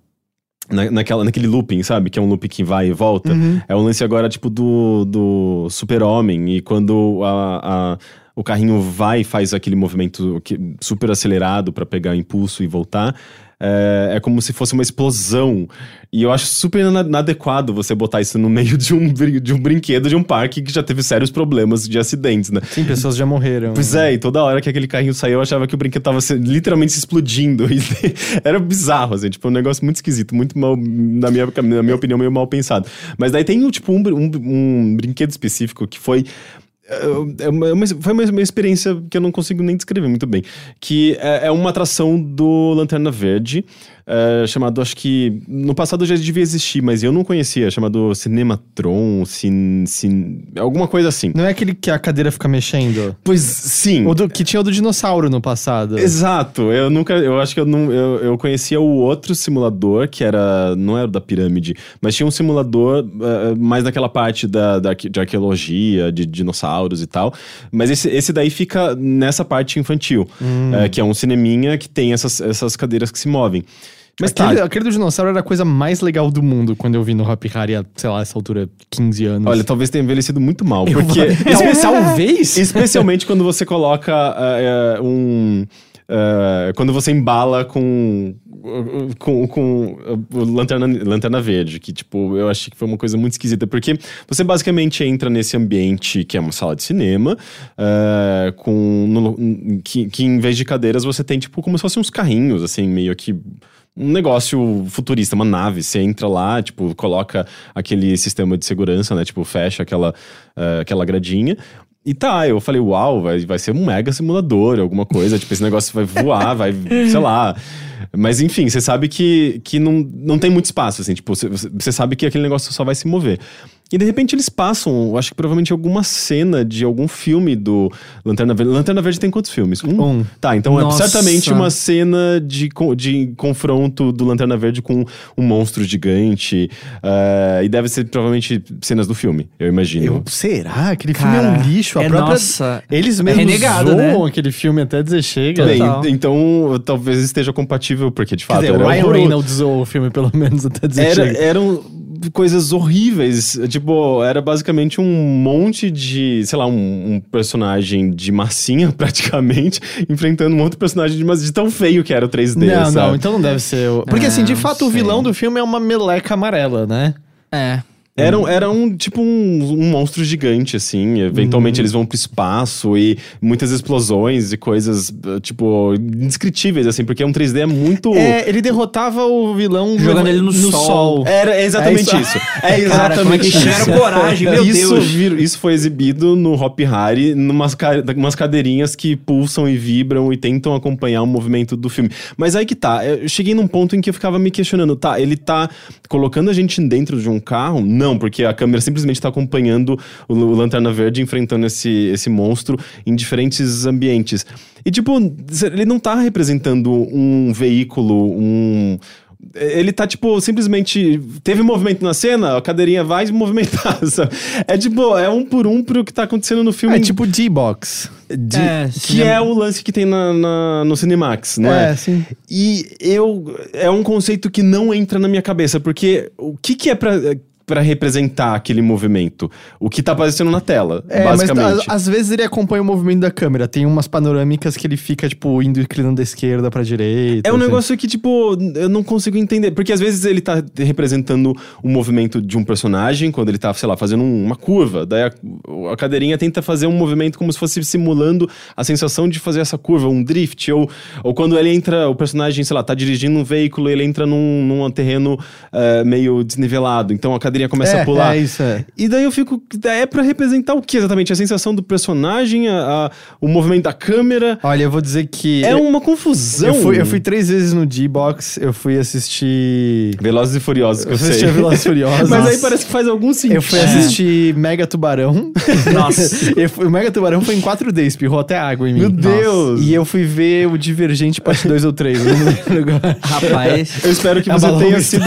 Speaker 1: Na, naquela, naquele looping, sabe? Que é um loop que vai e volta. É um lance agora, tipo, do, do super-homem. E quando a, a- o carrinho vai e faz aquele movimento que- super acelerado pra pegar impulso e voltar, é, é como se fosse uma explosão. E eu acho super ina- inadequado você botar isso no meio de um, de um brinquedo de um parque que já teve sérios problemas de acidentes, né?
Speaker 2: Sim, pessoas já morreram.
Speaker 1: Pois é, e toda hora que aquele carrinho saiu, eu achava que o brinquedo tava se- literalmente se explodindo. Era bizarro, assim, tipo, um negócio muito esquisito, muito mal, na minha, na minha opinião, meio mal pensado. Mas daí tem, tipo, um, um, um brinquedo específico que foi. É uma- é uma- foi uma, uma experiência que eu não consigo nem descrever muito bem. Que é, é uma atração do Lanterna Verde, é, chamado, acho que no passado já devia existir, mas eu não conhecia, chamado Cinematron, cin, cin, alguma coisa assim.
Speaker 2: Não é aquele que a cadeira fica mexendo?
Speaker 1: Pois sim.
Speaker 2: O do, que tinha o do dinossauro no passado.
Speaker 1: Exato, eu nunca, eu acho que eu não, eu, eu conhecia o outro simulador que era, não era o da pirâmide, mas tinha um simulador eh, mais naquela parte da, da de arqueologia, de dinossauros e tal, mas esse, esse daí fica nessa parte infantil, eh, que é um cineminha que tem essas, essas cadeiras que se movem. Mas
Speaker 2: aquele,
Speaker 1: tá,
Speaker 2: aquele do dinossauro era a coisa mais legal do mundo quando eu vi no Hop Harry sei lá, essa altura, 15 anos.
Speaker 1: olha, talvez tenha envelhecido muito mal,
Speaker 2: Eu
Speaker 1: porque...
Speaker 2: vou- Espe- talvez?
Speaker 1: Especialmente quando você coloca eh, um. eh, quando você embala com. Com, com lanterna, lanterna verde, que, tipo, eu achei que foi uma coisa muito esquisita, porque você basicamente entra nesse ambiente que é uma sala de cinema, eh, com. no- que, que em vez de cadeiras você tem, tipo, como se fossem uns carrinhos, assim, meio que um negócio futurista, uma nave. Você entra lá, tipo, coloca aquele sistema de segurança, né? Tipo, fecha aquela, eh, aquela gradinha. E tá, eu falei, uau, vai, vai ser um mega simulador, alguma coisa. tipo, esse negócio vai voar, vai, sei lá. Mas enfim, você sabe que, que não, não tem muito espaço, assim. Tipo, você, você sabe que aquele negócio só vai se mover. E de repente eles passam, acho que provavelmente alguma cena de algum filme do Lanterna Verde. Lanterna Verde tem quantos filmes?
Speaker 2: Um.
Speaker 1: Tá, então
Speaker 3: Nossa.
Speaker 1: é certamente uma cena de, de confronto do Lanterna Verde com um monstro gigante. eh, e deve ser provavelmente cenas do filme, eu imagino.
Speaker 2: Eu- será? Aquele
Speaker 3: Cara,
Speaker 2: filme é um lixo. A
Speaker 3: é,
Speaker 2: própria...
Speaker 3: nossa,
Speaker 2: Eles
Speaker 3: é
Speaker 2: mesmos
Speaker 3: renegado,
Speaker 2: zoam
Speaker 3: né?
Speaker 2: aquele filme até dizer chega.
Speaker 1: Bem, então talvez esteja compatível, porque de
Speaker 2: Quer
Speaker 1: fato
Speaker 2: dizer,
Speaker 1: era
Speaker 2: o Ryan
Speaker 1: horroroso.
Speaker 2: Reynolds o filme pelo menos até dizer
Speaker 1: Era,
Speaker 2: chega.
Speaker 1: eram coisas horríveis. Tipo, era basicamente um monte de, sei lá, um, um personagem de massinha, praticamente, enfrentando um outro personagem de, mas de tão feio que era o 3D.
Speaker 2: Não,
Speaker 1: sabe?
Speaker 2: não, então não deve ser. o- Porque
Speaker 3: É,
Speaker 2: assim, de
Speaker 3: não
Speaker 2: fato, o vilão do filme é uma meleca amarela, né?
Speaker 3: É.
Speaker 1: Era, um- era um tipo um, um monstro gigante, assim. Eventualmente eles vão pro espaço e muitas explosões e coisas, tipo, indescritíveis, assim, porque um 3D é muito.
Speaker 2: É, ele derrotava o vilão
Speaker 3: Jogando ele no sol.
Speaker 1: Era é exatamente
Speaker 2: É
Speaker 1: isso.
Speaker 2: isso.
Speaker 1: É exatamente
Speaker 3: Cara, como é que
Speaker 1: isso.
Speaker 3: tiveram coragem, meu
Speaker 1: isso,
Speaker 3: Deus.
Speaker 1: vir- isso foi exibido no Hop Hari, numas umas cadeirinhas que pulsam e vibram e tentam acompanhar o movimento do filme. Mas aí que tá, eu cheguei num ponto em que eu ficava me questionando, tá, ele tá colocando a gente dentro de um carro? Não, porque a câmera simplesmente tá acompanhando o, o Lanterna Verde enfrentando esse, esse monstro em diferentes ambientes. E tipo, ele não tá representando um veículo, um ele tá, tipo, simplesmente. Teve movimento na cena, a cadeirinha vai se movimentar. sabe? É tipo, é um por um pro que tá acontecendo no filme.
Speaker 2: É tipo D-Box.
Speaker 1: de-
Speaker 3: É,
Speaker 1: que
Speaker 3: cinema-
Speaker 1: é o lance que tem na, na- no Cinemax, não é?
Speaker 2: É, sim.
Speaker 1: E eu. É um conceito que não entra na minha cabeça, porque o que, que é pra. Pra representar aquele movimento. O que tá aparecendo na tela,
Speaker 2: É, mas
Speaker 1: basicamente.
Speaker 2: a- às vezes ele acompanha o movimento da câmera. Tem umas panorâmicas que ele fica, tipo, indo e inclinando da esquerda pra direita.
Speaker 1: É um
Speaker 2: assim.
Speaker 1: negócio que, tipo, eu não consigo entender. Porque às vezes ele tá representando o movimento de um personagem, quando ele tá, sei lá, fazendo um- uma curva. Daí a, a cadeirinha tenta fazer um movimento como se fosse simulando a sensação de fazer essa curva, um drift. Ou, ou quando ele entra, o personagem, sei lá, tá dirigindo um veículo, ele entra num, num terreno eh, meio desnivelado. Então a começa
Speaker 2: É,
Speaker 1: a pular.
Speaker 2: é isso, é.
Speaker 1: E daí eu fico. É pra representar o que exatamente? A sensação do personagem, a- a- o movimento da câmera.
Speaker 2: Olha, eu vou dizer que.
Speaker 1: É uma confusão.
Speaker 2: Eu fui, eu fui três vezes no D-Box, eu fui assistir.
Speaker 1: Velozes e Furiosos, que eu,
Speaker 2: Eu
Speaker 1: sei.
Speaker 2: assisti a Velozes e Furiosos.
Speaker 1: Mas aí parece que faz algum sentido.
Speaker 2: Eu fui assistir Mega Tubarão.
Speaker 3: Nossa.
Speaker 2: Eu fui- o Mega Tubarão foi em 4D, espirrou até água em mim.
Speaker 1: Meu Deus!
Speaker 2: E eu fui ver o Divergente parte 2 ou 3. eu não lembro agora.
Speaker 3: Rapaz.
Speaker 1: Eu espero que
Speaker 2: É
Speaker 1: você tenha sido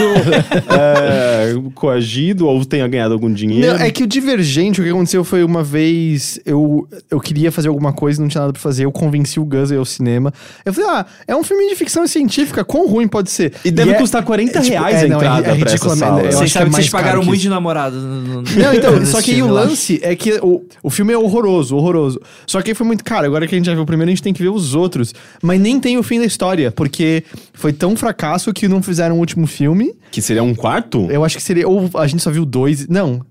Speaker 1: é, coagido ou tenha ganhado algum dinheiro.
Speaker 2: Não, é que o Divergente, o que aconteceu foi uma vez eu, eu queria fazer alguma coisa e não tinha nada pra fazer. Eu convenci o Gus a ir ao cinema. Eu falei, ah, é um filme de ficção científica, quão ruim pode ser?
Speaker 1: E deve
Speaker 2: é-
Speaker 1: custar 40
Speaker 2: é,
Speaker 1: reais
Speaker 2: é,
Speaker 1: a
Speaker 2: não, é-
Speaker 1: entrada
Speaker 2: é
Speaker 1: pra essa
Speaker 2: ridiculamente-
Speaker 1: sala.
Speaker 2: eu acho
Speaker 3: Vocês
Speaker 2: que é
Speaker 3: sabem que vocês pagaram
Speaker 2: que
Speaker 3: muito de namorado. no- no-
Speaker 2: Não, então, só que aí o lance é que o, o filme é horroroso, horroroso. Só que aí foi muito caro. Agora que a gente já viu o primeiro, a gente tem que ver os outros. Mas nem tem o fim da história, porque foi tão fracasso que não fizeram o último filme.
Speaker 1: Que seria um quarto?
Speaker 2: Eu acho que seria. Ou a gente só viu dois. Não.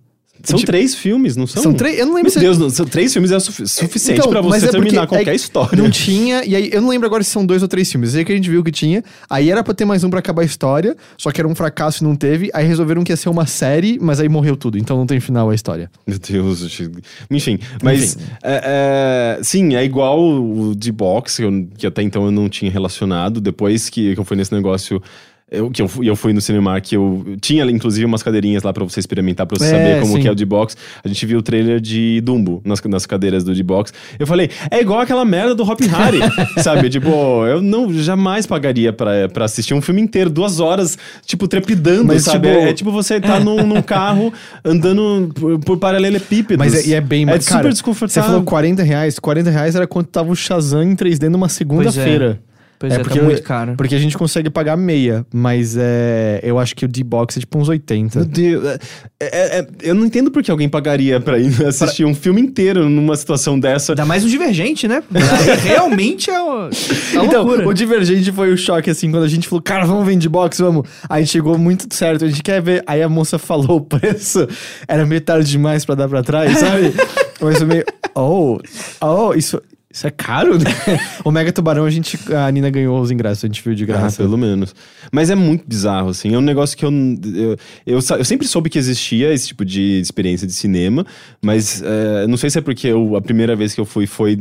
Speaker 1: São
Speaker 2: Tipo,
Speaker 1: três filmes, não são?
Speaker 2: São três. Eu não lembro
Speaker 1: Meu
Speaker 2: se.
Speaker 1: Deus, não, são três filmes é sufi- suficiente
Speaker 2: Então,
Speaker 1: pra
Speaker 2: mas
Speaker 1: você
Speaker 2: é
Speaker 1: terminar
Speaker 2: é-
Speaker 1: qualquer história.
Speaker 2: Não tinha, e aí eu não lembro agora se são dois ou três filmes. Eu sei que a gente viu que tinha. Aí era pra ter mais um pra acabar a história, só que era um fracasso e não teve. Aí resolveram que ia ser uma série, mas aí morreu tudo, então não tem final a história.
Speaker 1: Meu Deus, eu- enfim. Mas, é, é, sim, é igual o de box, que, eu- que até então eu não tinha relacionado. Depois que, que eu fui nesse negócio. Eu, que eu, fui- eu fui no Cinemark, eu tinha inclusive umas cadeirinhas lá pra você experimentar, pra você
Speaker 2: É,
Speaker 1: saber como
Speaker 2: sim.
Speaker 1: que é o D-Box. A gente viu o trailer de Dumbo nas, nas cadeiras do D-Box. Eu falei, é igual aquela merda do Hop Harry, sabe? Tipo, eu não jamais pagaria pra, pra assistir um filme inteiro, duas horas, tipo, trepidando,
Speaker 2: Mas,
Speaker 1: sabe?
Speaker 2: tipo-
Speaker 1: é, é tipo você tá num, num carro andando por, por paralelepípedos.
Speaker 2: Mas é, e é bem
Speaker 1: É
Speaker 2: mais.
Speaker 1: super
Speaker 2: cara,
Speaker 1: desconfortável.
Speaker 2: Você falou 40 reais. 40 reais era quanto tava o Shazam em 3D numa segunda-feira.
Speaker 3: Pois
Speaker 2: É,
Speaker 3: é,
Speaker 2: porque
Speaker 3: tá muito caro.
Speaker 2: Porque a gente consegue pagar meia, mas é, eu acho que o D-Box é tipo uns 80.
Speaker 1: Meu Deus, é- é- é- eu não entendo por que alguém pagaria pra ir assistir um filme inteiro numa situação dessa.
Speaker 3: Ainda mais um divergente, né? Realmente é uma, é uma
Speaker 2: Então,
Speaker 3: loucura.
Speaker 2: o Divergente foi o choque, assim, quando a gente falou, cara, vamos ver de box, vamos. Aí chegou muito certo, a gente quer ver. Aí a moça falou o preço, era meio tarde demais pra dar pra trás, sabe? Mas meio, oh, oh, isso, isso é caro, né? O Mega Tubarão, a gente, a Nina ganhou os ingressos, a gente viu de
Speaker 1: Ah,
Speaker 2: graça.
Speaker 1: pelo menos. Mas é muito bizarro, assim. É um negócio que eu, eu, eu, eu sempre soube que existia esse tipo de experiência de cinema, mas é, não sei se é porque eu- a primeira vez que eu fui foi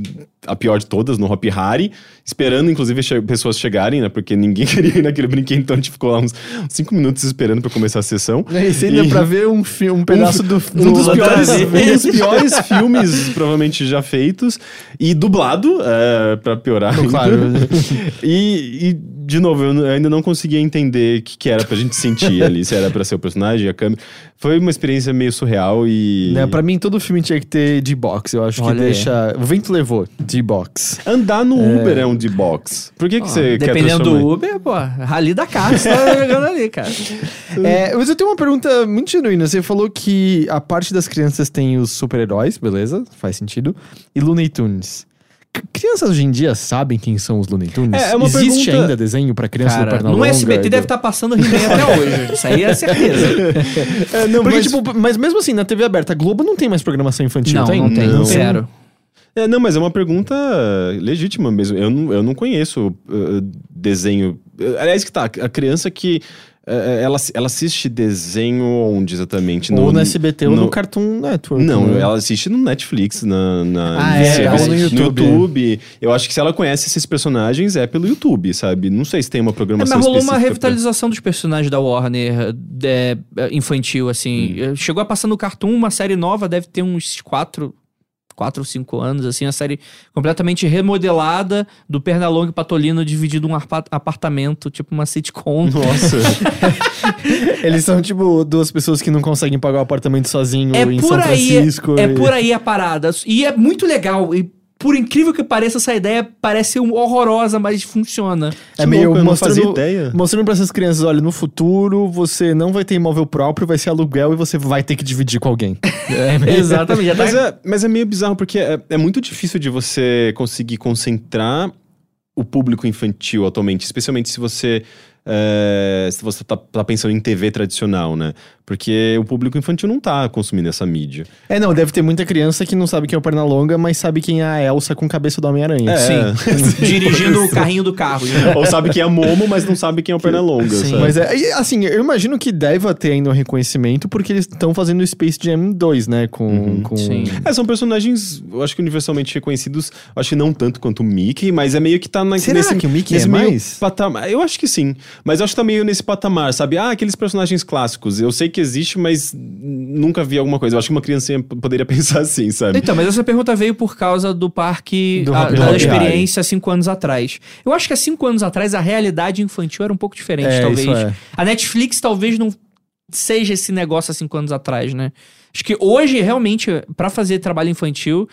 Speaker 1: a pior de todas, no Hop Hari, esperando, inclusive, che- pessoas chegarem, né? Porque ninguém queria ir naquele brinquedo, então a gente ficou lá uns cinco minutos esperando pra começar a sessão.
Speaker 2: E você ainda
Speaker 1: E-
Speaker 2: pra ver um, fi- um pedaço do,
Speaker 1: Um dos,
Speaker 2: do-
Speaker 1: piores, um dos piores filmes, provavelmente, já feitos. E dublado, é, pra piorar. ainda.
Speaker 2: Claro.
Speaker 1: E, e, de novo, eu ainda não conseguia entender o que, que era pra gente sentir ali. Se era pra ser o personagem, a câmera. Foi uma experiência meio surreal e...
Speaker 2: Né, pra mim, todo filme tinha que ter D-Box. Eu acho
Speaker 3: Olha
Speaker 2: que
Speaker 3: aí.
Speaker 2: deixa. O vento levou, D-Box.
Speaker 1: Andar no Uber é um D-Box. Por que, que você quer
Speaker 3: Dependendo do Uber, pô, rali da casa você tá jogando ali, cara.
Speaker 2: É, mas eu tenho uma pergunta muito genuína. Você falou que a parte das crianças tem os super-heróis, beleza? Faz sentido. E Looney Tunes. Crianças hoje em dia sabem quem são os Looney Tunes?
Speaker 1: É, é uma
Speaker 2: Existe
Speaker 1: pergunta-
Speaker 2: ainda desenho pra criança do
Speaker 3: Cara,
Speaker 2: perna
Speaker 3: no? SBT deve estar passando He-Man até hoje. Isso aí é certeza.
Speaker 1: É, não,
Speaker 2: Porque,
Speaker 1: mas,
Speaker 2: tipo, mas mesmo assim, na TV aberta, a Globo não tem mais programação infantil,
Speaker 3: Não,
Speaker 2: tem?
Speaker 3: não tem.
Speaker 1: Não.
Speaker 3: Zero.
Speaker 1: é, não, mas é uma pergunta legítima mesmo. Eu não, eu não conheço uh, desenho... Aliás, que tá, a criança que... uh, ela, ela assiste desenho onde exatamente?
Speaker 2: Ou no SBT ou
Speaker 1: no-
Speaker 2: no Cartoon Network.
Speaker 1: Não,
Speaker 2: né?
Speaker 1: ela assiste no Netflix, na, na
Speaker 2: Ah,
Speaker 1: no
Speaker 2: é,
Speaker 1: serviço-
Speaker 2: ou no YouTube.
Speaker 1: YouTube. Eu acho que se ela conhece esses personagens é pelo YouTube, sabe? Não sei se tem uma
Speaker 3: É,
Speaker 1: programação
Speaker 3: mas rolou uma
Speaker 1: específica pra-
Speaker 3: revitalização dos personagens da Warner é, é, infantil, assim.
Speaker 1: Hum.
Speaker 3: Chegou a passar no Cartoon uma série nova, deve ter uns quatro, quatro ou cinco anos, assim, a série completamente remodelada do Pernalonga e Patolino dividido um apartamento, tipo uma sitcom.
Speaker 1: Nossa.
Speaker 2: Eles são, tipo, duas pessoas que não conseguem pagar o apartamento sozinho
Speaker 3: É
Speaker 2: em
Speaker 3: por
Speaker 2: São
Speaker 3: aí,
Speaker 2: Francisco.
Speaker 3: é
Speaker 2: e-
Speaker 3: por aí a parada. E é muito legal. E por incrível que pareça, essa ideia parece horrorosa, mas funciona.
Speaker 2: É
Speaker 1: Que
Speaker 2: meio
Speaker 1: louco,
Speaker 2: mostrando,
Speaker 1: ideia.
Speaker 2: mostrando pra essas crianças, olha, no futuro você não vai ter imóvel próprio, vai ser aluguel e você vai ter que dividir com alguém. É,
Speaker 3: Exatamente. Tá-
Speaker 1: mas, é, mas é meio bizarro, porque é, é muito difícil de você conseguir concentrar o público infantil atualmente, especialmente se você. é, se você tá, tá pensando em TV tradicional, né? Porque o público infantil não tá consumindo essa mídia.
Speaker 2: É, não, deve ter muita criança que não sabe quem é o Pernalonga, mas sabe quem é a Elsa com cabeça do Homem-Aranha.
Speaker 1: É.
Speaker 3: Sim. Dirigindo o carrinho do carro. né?
Speaker 1: Ou sabe quem é Momo, mas não sabe quem é o Pernalonga.
Speaker 3: Sim.
Speaker 1: sabe?
Speaker 2: Mas é, assim, eu imagino que deva ter ainda um reconhecimento, porque eles estão fazendo o Space Jam 2, né? Com.
Speaker 1: Uhum.
Speaker 2: com...
Speaker 3: Sim.
Speaker 1: É, são personagens, eu acho que universalmente reconhecidos, acho que não tanto quanto o Mickey, mas é meio que tá na,
Speaker 2: Será
Speaker 1: nesse,
Speaker 2: que o Mickey
Speaker 1: nesse
Speaker 2: é
Speaker 1: meio
Speaker 2: mais?
Speaker 1: patamar. Eu acho que sim, mas eu acho que tá meio nesse patamar, sabe? Ah, aqueles personagens clássicos, eu sei que existe, mas nunca vi alguma coisa. Eu acho que uma criancinha poderia pensar assim, sabe?
Speaker 3: Então, mas essa pergunta veio por causa do parque,
Speaker 2: Do
Speaker 3: a-
Speaker 2: Happy
Speaker 3: da
Speaker 2: Happy
Speaker 3: experiência cinco anos atrás. Eu acho que há cinco anos atrás a realidade infantil era um pouco diferente,
Speaker 2: É,
Speaker 3: talvez.
Speaker 2: isso é.
Speaker 3: A Netflix talvez não seja esse negócio há cinco anos atrás, né? Acho que hoje, realmente, pra fazer trabalho infantil,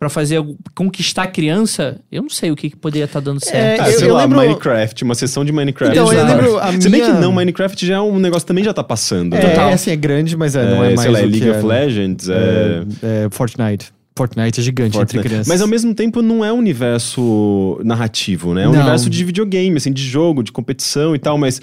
Speaker 3: pra fazer conquistar a criança, eu não sei o que, que poderia estar dando certo.
Speaker 2: É,
Speaker 1: Ah,
Speaker 2: eu-
Speaker 1: sei
Speaker 2: eu
Speaker 1: lá,
Speaker 2: lembro-
Speaker 1: Minecraft, uma sessão de Minecraft.
Speaker 2: Então, eu lembro a
Speaker 1: Se bem
Speaker 2: minha-
Speaker 1: que não, Minecraft já é um negócio que também já tá passando.
Speaker 2: É,
Speaker 1: né?
Speaker 3: Total.
Speaker 2: é, assim, é grande, mas é, não é, mais
Speaker 1: sei lá, é
Speaker 2: o que
Speaker 1: League
Speaker 2: é,
Speaker 1: of? Legends, é...
Speaker 2: É, é Fortnite. Fortnite é gigante
Speaker 1: Fortnite.
Speaker 2: entre crianças.
Speaker 1: Mas ao mesmo tempo não é um universo narrativo, né? É um
Speaker 2: Não.
Speaker 1: universo de videogame, assim, de jogo, de competição e tal, mas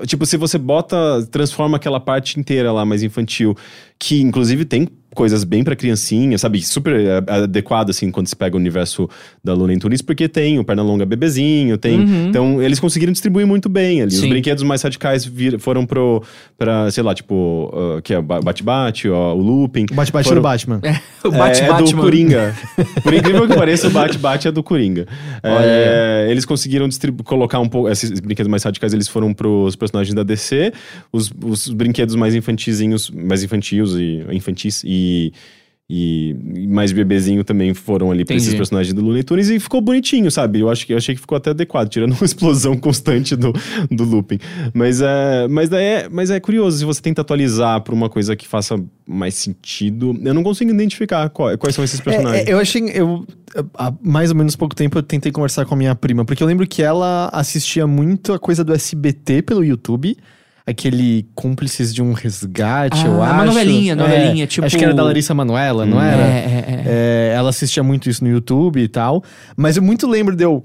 Speaker 1: eh, tipo, se você bota, transforma aquela parte inteira lá mais infantil, que inclusive tem coisas bem pra criancinha, sabe? Super eh, adequado, assim, quando se pega o universo da Looney Tunes, porque tem o Pernalonga bebezinho, tem... Então, eles conseguiram distribuir muito bem ali. Os
Speaker 3: Sim.
Speaker 1: brinquedos mais radicais vir- foram pro, pra, sei lá, tipo, ah, que é Bate-Bate, o Looping.
Speaker 2: O Bate-Bate
Speaker 1: Foram-
Speaker 2: do Batman.
Speaker 3: o Bate
Speaker 1: é. É do Coringa. Por incrível que pareça, o Bate-Bate é do Coringa. É, eles conseguiram distribu- colocar um pouco. Esses brinquedos mais radicais eles foram pros personagens da DC. Os, os brinquedos mais infantizinhos, mais infantis e infantis e. E e mais bebezinho também foram ali pra esses personagens do Looney Tunes e ficou bonitinho, sabe? Eu acho que eu achei que ficou até adequado, tirando uma explosão constante do, do looping. Mas é, mas daí é, mas é curioso se você tenta atualizar pra uma coisa que faça mais sentido. Eu não consigo identificar qual- quais são esses personagens.
Speaker 2: É, é, eu achei. Eu, há mais ou menos pouco tempo eu tentei conversar com a minha prima, porque eu lembro que ela assistia muito a coisa do SBT pelo YouTube. Aquele cúmplices de um resgate,
Speaker 3: Ah,
Speaker 2: eu
Speaker 3: uma
Speaker 2: acho.
Speaker 3: novelinha,
Speaker 2: É,
Speaker 3: novelinha, tipo-
Speaker 2: Acho que era da Larissa Manoela, não
Speaker 1: Hum.
Speaker 2: era?
Speaker 3: É, é, é.
Speaker 2: É, ela assistia muito isso no YouTube e tal. Mas eu muito lembro de eu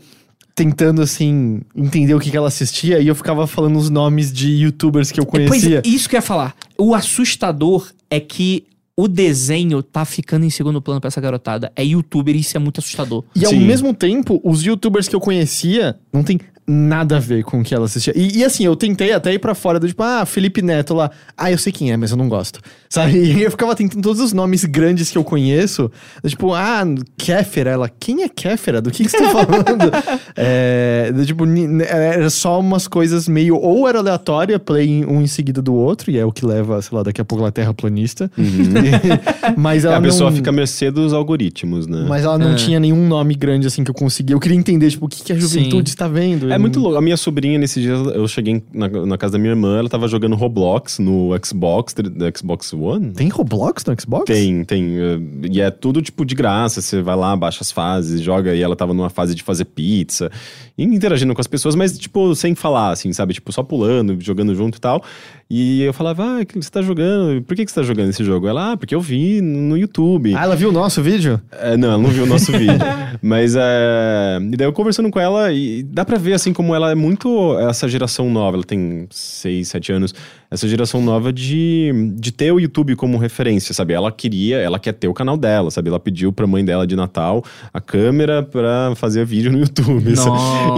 Speaker 2: tentando, assim, entender o que, que ela assistia e eu ficava falando os nomes de youtubers que eu
Speaker 3: Pois
Speaker 2: conhecia.
Speaker 3: é, isso que eu ia falar. O assustador é que o desenho tá ficando em segundo plano pra essa garotada. É youtuber e isso é muito assustador.
Speaker 2: E ao
Speaker 1: Sim.
Speaker 2: mesmo tempo, os youtubers que eu conhecia não tem nada a ver com o que ela assistia. E, e assim, eu tentei até ir pra fora do tipo, ah, Felipe Neto lá. Ah, eu sei quem é, mas eu não gosto. Sabe? E eu ficava tentando todos os nomes grandes que eu conheço. Tipo, ah, Kéfera. Ela, quem é Kéfera? Do que, que você tá falando? é, tipo, era só umas coisas meio. Ou era aleatória, play um em seguida do outro, e é o que leva, sei lá, daqui a pouco a terraplanista. mas ela
Speaker 1: a pessoa
Speaker 2: não...
Speaker 1: fica à mercê dos algoritmos, né?
Speaker 2: Mas ela não
Speaker 3: É.
Speaker 2: tinha nenhum nome grande assim que eu conseguia. Eu queria entender, tipo, o que, que a juventude está vendo.
Speaker 1: É muito louco. A minha sobrinha, nesse dia, eu cheguei na, na casa da minha irmã, ela tava jogando Roblox no Xbox, da Xbox One.
Speaker 2: Tem Roblox no Xbox?
Speaker 1: Tem, tem. eh, E é tudo tipo de graça. Você vai lá, baixa as fases, joga. E ela tava numa fase de fazer pizza, e interagindo com as pessoas, mas tipo, sem falar, assim, sabe? Tipo, só pulando, jogando junto e tal. E eu falava, ah, que você tá jogando? Por que, que você tá jogando esse jogo? Ela, ah, porque eu vi no YouTube.
Speaker 2: Ah, ela viu o nosso vídeo?
Speaker 1: É, não, ela não viu o nosso vídeo. Mas é. E daí eu conversando com ela, e dá pra ver assim como ela é muito essa geração nova. Ela tem 6, 7 anos. Essa geração nova de, de ter o YouTube como referência, sabe? Ela queria, ela quer ter o canal dela, sabe? Ela pediu pra mãe dela de Natal a câmera pra fazer vídeo no YouTube.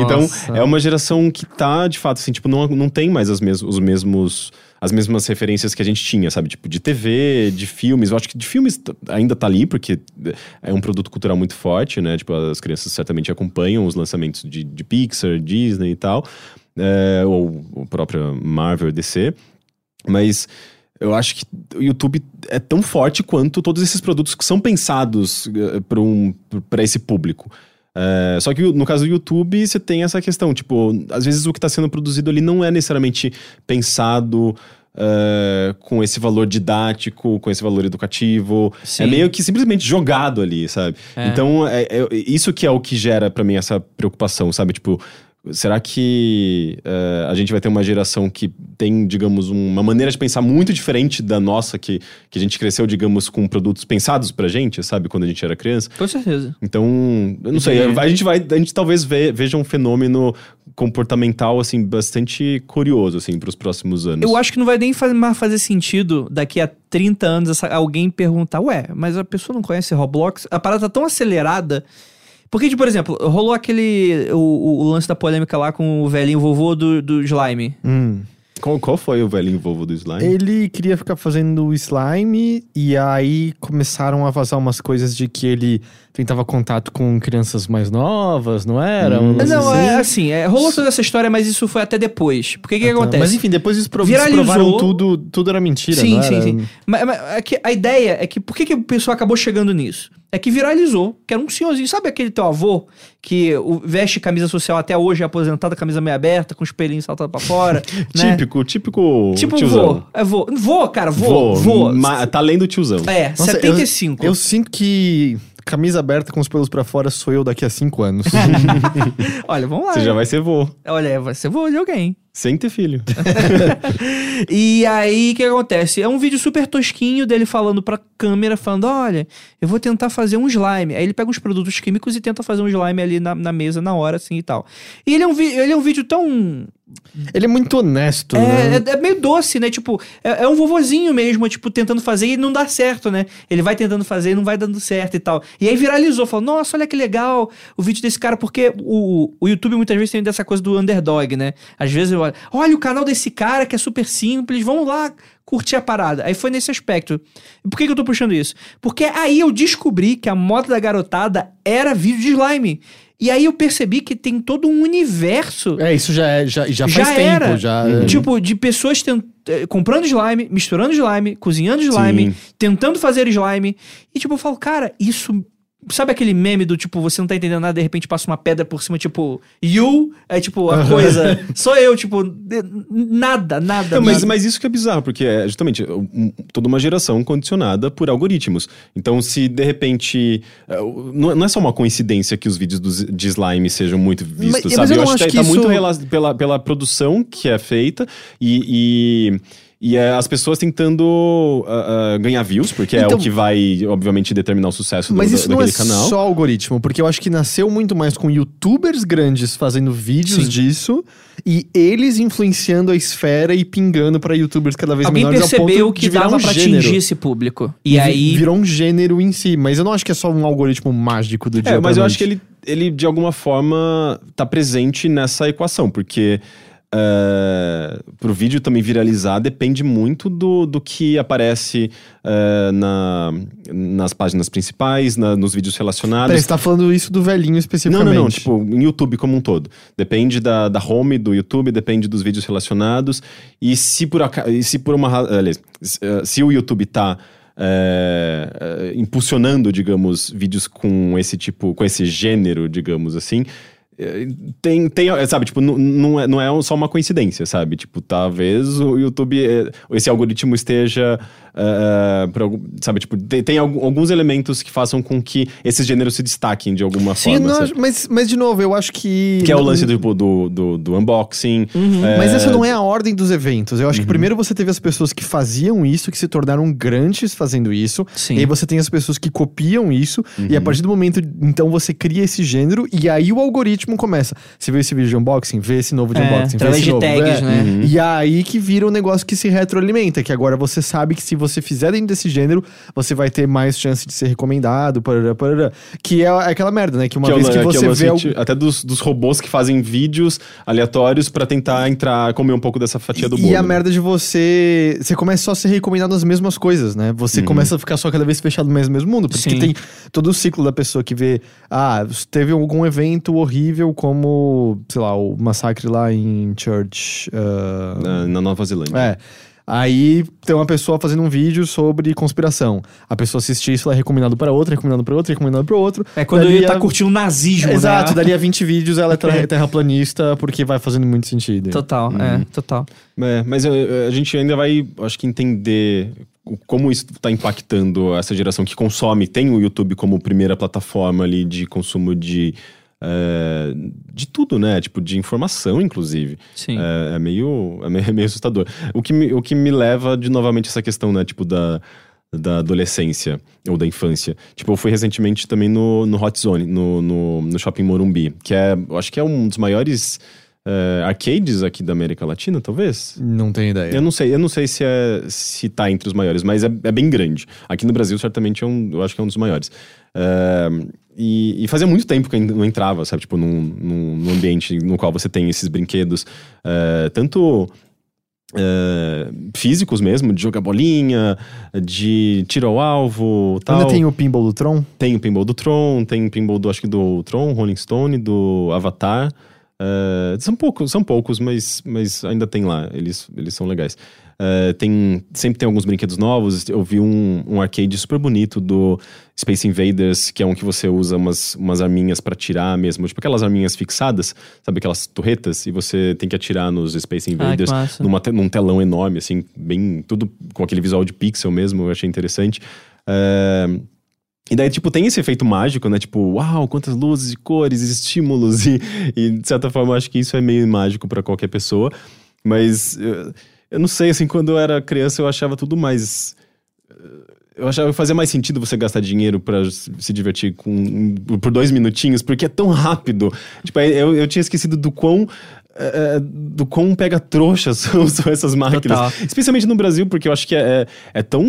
Speaker 1: Então, é uma geração que tá, de fato, assim, tipo, não, não tem mais as mes os mesmos. As mesmas referências que a gente tinha, sabe? Tipo, de TV, de filmes. Eu acho que de filmes ainda tá ali, porque é um produto cultural muito forte, né? Tipo, as crianças certamente acompanham os lançamentos de, de Pixar, Disney e tal. É, ou o próprio Marvel, DC. Mas eu acho que o YouTube é tão forte quanto todos esses produtos que são pensados para um, pra esse público. É, só que no caso do YouTube, você tem essa questão, tipo, às vezes o que está sendo produzido ali não é necessariamente pensado é, com esse valor didático, com esse valor educativo.
Speaker 3: Sim.
Speaker 1: É meio que simplesmente jogado ali, sabe?
Speaker 3: É.
Speaker 1: Então, é, é- isso que é o que gera pra mim essa preocupação, sabe? Tipo, será que é, a gente vai ter uma geração que tem, digamos, uma maneira de pensar muito diferente da nossa, que, que a gente cresceu, digamos, com produtos pensados pra gente, sabe? Quando a gente era criança.
Speaker 3: Com certeza.
Speaker 1: Então, eu não sei, a gente vai, a gente talvez ve- veja um fenômeno comportamental, assim, bastante curioso, assim, pros próximos anos.
Speaker 3: Eu acho que não vai nem fazer sentido daqui a 30 anos alguém perguntar, ué, mas a pessoa não conhece Roblox? A parada tá tão acelerada. Porque, tipo, por exemplo, rolou aquele. O, o- lance da polêmica lá com o velhinho vovô do, do slime.
Speaker 2: Hum.
Speaker 1: Qual, qual foi o velhinho vovô do slime?
Speaker 2: Ele queria ficar fazendo slime e aí começaram a vazar umas coisas de que ele tentava contato com crianças mais novas, não era?
Speaker 1: Hum.
Speaker 2: Um
Speaker 3: Não,
Speaker 2: assim?
Speaker 3: é assim, é, rolou toda essa história, mas isso foi até depois. Porque o que, que
Speaker 2: Ah, tá.
Speaker 3: acontece?
Speaker 2: Mas enfim, depois eles prov
Speaker 3: Viralizou.
Speaker 2: provaram tudo, tudo era mentira,
Speaker 3: Sim,
Speaker 2: não
Speaker 3: sim,
Speaker 2: era?
Speaker 3: sim. Mas, mas é que a ideia é que por que, que o pessoal acabou chegando nisso? É que viralizou, que era um senhorzinho. Sabe aquele teu avô que veste camisa social até hoje, é aposentado, camisa meio aberta, com os pelinhos saltando pra fora? né?
Speaker 1: Típico, típico
Speaker 3: Tipo
Speaker 1: tiozão.
Speaker 3: vô. É vô. Vô, cara, vô. Vô.
Speaker 1: ma- tá lendo tiozão.
Speaker 3: É,
Speaker 2: Nossa,
Speaker 3: 75.
Speaker 2: Eu sinto que camisa aberta com os pelos pra fora sou eu daqui a cinco anos.
Speaker 3: Olha, vamos lá.
Speaker 1: Você já vai ser vô.
Speaker 3: Olha, vai ser vô de alguém.
Speaker 1: Sem ter filho.
Speaker 3: E aí, o que acontece? É um vídeo super tosquinho dele falando pra câmera, falando: olha, eu vou tentar fazer um slime. Aí ele pega uns produtos químicos e tenta fazer um slime ali na, na mesa, na hora, assim e tal. E ele é um, vi- ele é um vídeo tão
Speaker 2: Ele é muito honesto,
Speaker 3: É,
Speaker 2: né?
Speaker 3: é, é meio doce, né? Tipo, é, é um vovozinho mesmo, tipo, tentando fazer e não dá certo, né? Ele vai tentando fazer e não vai dando certo e tal. E aí viralizou, falou, nossa, olha que legal o vídeo desse cara, porque o, o YouTube muitas vezes tem dessa coisa do underdog, né? Às vezes eu olha o canal desse cara que é super simples, vamos lá curtir a parada. Aí foi nesse aspecto. Por que, que eu tô puxando isso? Porque aí eu descobri que a moda da garotada era vídeo de slime. E aí eu percebi que tem todo um universo
Speaker 2: É, isso já, é, já, já faz
Speaker 3: já
Speaker 2: tempo.
Speaker 3: era.
Speaker 2: Já,
Speaker 3: Tipo, de pessoas tent- eh, comprando slime, misturando slime, cozinhando slime,
Speaker 1: Sim.
Speaker 3: tentando fazer slime. E, tipo, eu falo, cara, isso. Sabe aquele meme do tipo, você não tá entendendo nada, de repente passa uma pedra por cima, tipo, you? É tipo, a coisa. Sou eu, tipo, nada, nada.
Speaker 1: Não, mas,
Speaker 3: nada.
Speaker 1: mas isso que é bizarro, porque é justamente um- toda uma geração condicionada por algoritmos. Então, se de repente. é, Não é não é só uma coincidência que os vídeos dos- de slime sejam muito vistos,
Speaker 2: Mas-
Speaker 1: sabe?
Speaker 2: mas eu
Speaker 1: eu
Speaker 2: não
Speaker 1: acho que
Speaker 2: acho
Speaker 1: tá,
Speaker 2: que
Speaker 1: tá muito
Speaker 2: isso-
Speaker 1: rela- pela, pela produção que é feita e. e... e, é, as pessoas tentando ah, ah, ganhar views, porque é
Speaker 2: Então-
Speaker 1: o que vai, obviamente, determinar o sucesso do,
Speaker 2: Mas
Speaker 1: da-
Speaker 2: isso não é
Speaker 1: daquele canal.
Speaker 2: só algoritmo, porque eu acho que nasceu muito mais com youtubers grandes fazendo vídeos
Speaker 3: Sim.
Speaker 2: disso e eles influenciando a esfera e pingando pra youtubers cada vez
Speaker 3: Alguém
Speaker 2: menores ao
Speaker 3: percebeu
Speaker 2: ponto
Speaker 3: que
Speaker 2: de virar
Speaker 3: dava
Speaker 2: um
Speaker 3: pra
Speaker 2: gênero.
Speaker 3: atingir esse público. E,
Speaker 2: vi-
Speaker 3: aí.
Speaker 2: Virou um gênero em si, mas eu não acho que é só um algoritmo mágico do dia
Speaker 1: É, mas eu
Speaker 2: noite.
Speaker 1: acho que ele, ele, de alguma forma, tá presente nessa equação, porque é, pro vídeo também viralizar depende muito do, do que aparece é, na, nas páginas principais, na- nos vídeos relacionados.
Speaker 2: Peraí, você tá falando isso do velhinho
Speaker 1: Não,
Speaker 2: especificamente.
Speaker 1: não, não. Tipo, em YouTube como um todo. Depende da, da home do YouTube, depende dos vídeos relacionados. E se por, aca- e se por uma ra- aliás, se, eh, se o YouTube tá impulsionando, digamos, vídeos com esse tipo, com esse gênero, digamos assim. Tem, tem, sabe, tipo, não- não é, não é só uma coincidência, sabe? Tipo, talvez o YouTube, eh, esse algoritmo esteja, eh, por algum- sabe, tipo, tem, tem alguns elementos que façam com que esses gêneros se destaquem de alguma
Speaker 2: Sim,
Speaker 1: forma.
Speaker 2: não, mas, mas de novo, eu acho que.
Speaker 1: Que é o lance tipo, do, do, do unboxing. é,
Speaker 2: Mas essa não é a ordem dos eventos. Eu acho
Speaker 3: Uhum.
Speaker 2: que primeiro você teve as pessoas que faziam isso, que se tornaram grandes fazendo isso.
Speaker 3: Sim.
Speaker 2: E aí você tem as pessoas que copiam isso. E a partir do momento, então você cria esse gênero. E aí o algoritmo começa. Você viu esse vídeo de unboxing? Vê esse novo de
Speaker 3: É,
Speaker 2: unboxing. Vê esse
Speaker 3: de
Speaker 2: novo.
Speaker 3: tags,
Speaker 2: É.
Speaker 3: né?
Speaker 2: E aí que vira um negócio que se retroalimenta. Que agora você sabe que se você fizer dentro desse gênero, você vai ter mais chance de ser recomendado. Parará, parará. Que é aquela merda, né? Que uma
Speaker 1: que é o
Speaker 2: vez que
Speaker 1: que é o
Speaker 2: você
Speaker 1: lance,
Speaker 2: vê. o-
Speaker 1: Até dos, dos robôs que fazem vídeos aleatórios pra tentar entrar, comer um pouco dessa fatia do
Speaker 2: E
Speaker 1: bolo.
Speaker 2: a
Speaker 1: né?
Speaker 2: merda de você. Você começa só a ser recomendado as mesmas coisas, né? Você começa a ficar só cada vez fechado no mesmo, mundo. Porque
Speaker 3: Sim.
Speaker 2: tem todo o ciclo da pessoa que vê. Ah, teve algum evento horrível, como, sei lá, o massacre lá em Church. ah,
Speaker 1: Na, na Nova Zelândia.
Speaker 2: é. Aí tem uma pessoa fazendo um vídeo sobre conspiração. A pessoa assiste isso, ela é recomendado para outra, recomendado para outra, recomendado para outro.
Speaker 3: É quando ele tá
Speaker 2: a-
Speaker 3: curtindo o nazismo,
Speaker 2: Exato,
Speaker 3: né?
Speaker 2: dali a 20 vídeos ela é terra- terraplanista porque vai fazendo muito sentido.
Speaker 3: Total, é, total.
Speaker 1: É, mas eh, a gente ainda vai, acho que, entender como isso está impactando essa geração que consome, tem o YouTube como primeira plataforma ali de consumo de. Eh, de tudo, né? Tipo, de informação, inclusive.
Speaker 3: Sim.
Speaker 1: É, é meio, é meio, é meio assustador. O que, me, o que me leva de novamente essa questão, né? Tipo, da, da adolescência ou da infância. Tipo, eu fui recentemente também no, no Hot Zone, no, no, no Shopping Morumbi, que é, eu acho que é um dos maiores eh, arcades aqui da América Latina, talvez.
Speaker 2: Não tenho ideia.
Speaker 1: Eu não sei, eu não sei se, é, se tá entre os maiores, mas é, é bem grande. Aqui no Brasil, certamente, é um, eu acho que é um dos maiores. É, e, e fazia muito tempo que eu não entrava, sabe? Tipo, num, num, num ambiente no qual você tem esses brinquedos, é, tanto é, físicos mesmo, de jogar bolinha, de tiro ao alvo, tal.
Speaker 2: Ainda tem o pinball do Tron?
Speaker 1: Tem o pinball do Tron, tem o pinball do, acho que do Tron, Rolling Stone, do Avatar. É, são poucos, são poucos, mas, mas ainda tem lá. Eles, eles são legais. É, tem, sempre tem alguns brinquedos novos. Eu vi um, um arcade super bonito do Space Invaders, que é um que você usa umas, umas arminhas pra atirar mesmo. Tipo aquelas arminhas fixadas, sabe aquelas torretas? E você tem que atirar nos Space Invaders
Speaker 3: massa.
Speaker 1: numa num telão enorme, assim, bem. Tudo com aquele visual de pixel mesmo, eu achei interessante. É, e daí, tipo, tem esse efeito mágico, né? Tipo, uau, quantas luzes e cores estímulos. E, e de certa forma, acho que isso é meio mágico pra qualquer pessoa. Mas eu, eu não sei, assim, quando eu era criança eu achava tudo mais. Eu achava que fazia mais sentido você gastar dinheiro pra se divertir com, por dois minutinhos, porque é tão rápido. Tipo, eu, eu tinha esquecido do quão é, do quão pega trouxas são essas máquinas.
Speaker 3: Total.
Speaker 1: Especialmente no Brasil, porque eu acho que é, é, é tão.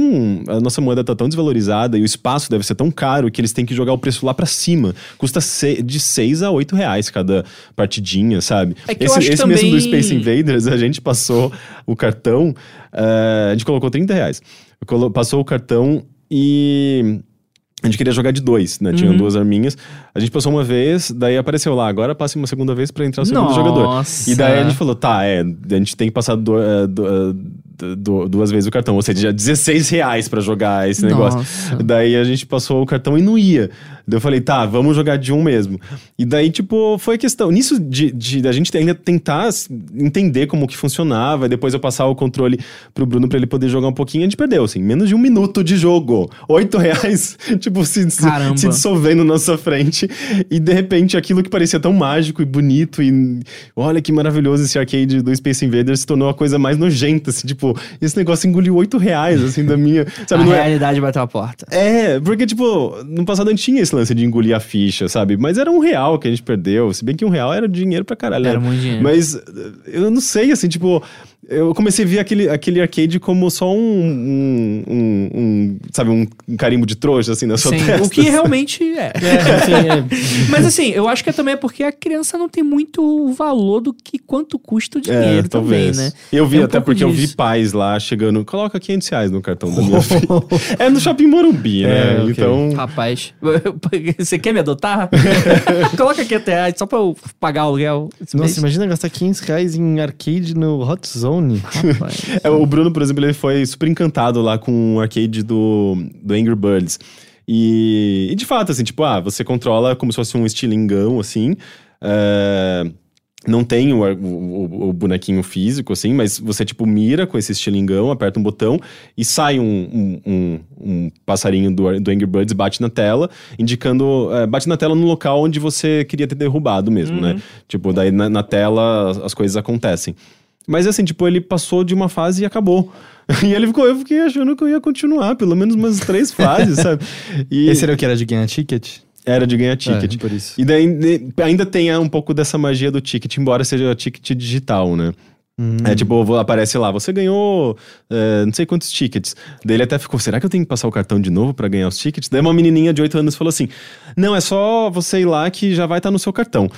Speaker 1: A nossa moeda tá tão desvalorizada e o espaço deve ser tão caro que eles têm que jogar o preço lá pra cima. Custa se- de 6 a 8 reais cada partidinha, sabe?
Speaker 3: É que eu
Speaker 1: esse
Speaker 3: acho que
Speaker 1: esse mesmo do
Speaker 3: também-
Speaker 1: Space Invaders, a gente passou o cartão, eh, a gente colocou 30 reais. Colo- Passou o cartão e. A gente queria jogar de dois, né?
Speaker 3: Uhum.
Speaker 1: Tinham duas arminhas. A gente passou uma vez, daí apareceu lá, agora passe uma segunda vez pra entrar o segundo
Speaker 3: Nossa.
Speaker 1: jogador. E daí a gente falou, tá, é, a gente tem que passar eh, du- eh, du- du- duas vezes o cartão, ou seja, 16 reais pra jogar esse negócio.
Speaker 3: Nossa.
Speaker 1: Daí a gente passou o cartão e não ia. Daí eu falei, tá, vamos jogar de um mesmo. E daí, tipo, foi questão. Nisso de, de a gente ainda tentar entender como que funcionava, e depois eu passar o controle pro Bruno pra ele poder jogar um pouquinho, a gente perdeu, assim, menos de um minuto de jogo. Oito reais, tipo, se, se,
Speaker 3: Caramba.
Speaker 1: se dissolvendo na nossa frente. E de repente, aquilo que parecia tão mágico e bonito, e olha que maravilhoso esse arcade do Space Invaders se tornou a coisa mais nojenta, assim, tipo, esse negócio engoliu oito reais, assim, da minha. Sabe,
Speaker 3: a
Speaker 1: não é,
Speaker 3: realidade bateu a porta.
Speaker 1: é, porque, tipo, no passado a gente tinha esse lance de engolir a ficha, sabe? Mas era um real que a gente perdeu. Se bem que um real era dinheiro pra caralho.
Speaker 3: Era
Speaker 1: né?
Speaker 3: muito dinheiro.
Speaker 1: Mas eh, eu não sei, assim, tipo. Eu comecei a ver aquele, aquele arcade como só um, um, um- um, sabe, um carimbo de trouxa, assim, na sua
Speaker 3: Sim,
Speaker 1: testa.
Speaker 3: o que realmente é. Mas assim, eu acho que é também é porque a criança não tem muito o valor do que quanto custa o dinheiro também, né?
Speaker 1: Eu vi
Speaker 3: É um
Speaker 1: até porque eu vi
Speaker 3: disso.
Speaker 1: pais lá chegando, coloca 500 reais no cartão da minha filha. é no Shopping Morumbi, né?
Speaker 2: É, ok.
Speaker 1: Então...
Speaker 3: Rapaz, você quer me adotar? Coloca aqui até reais só pra eu pagar o aluguel. esse mês.
Speaker 2: Nossa, imagina gastar 500 reais em arcade no Hot Zone.
Speaker 3: Rapaz.
Speaker 1: É, o Bruno, por exemplo, ele foi super encantado lá com o arcade do, do Angry Birds. E, e de fato, assim, tipo, ah, você controla como se fosse um estilingão, assim. é, não tem o, o- o- bonequinho físico, assim, mas você, tipo, mira com esse estilingão, aperta um botão e sai um, um, um- um passarinho do, do Angry Birds, bate na tela, indicando. é, bate na tela no local onde você queria ter derrubado mesmo, né? Tipo, daí na, na tela as- as coisas acontecem. Mas assim, tipo, ele passou de uma fase e acabou. E ele ficou, eu fiquei achando que eu ia continuar, pelo menos umas três fases, sabe? E
Speaker 2: Esse era o que era de ganhar ticket?
Speaker 1: era de ganhar ticket.
Speaker 2: É, por isso.
Speaker 1: E daí ainda tem um pouco dessa magia do ticket, embora seja ticket digital, né?
Speaker 2: Hum.
Speaker 1: É tipo, aparece lá, você ganhou é, não sei quantos tickets. Daí ele até ficou, será que eu tenho que passar o cartão de novo pra ganhar os tickets? Daí uma menininha de 8 anos falou assim: Não, é só você ir lá que já vai estar no seu cartão.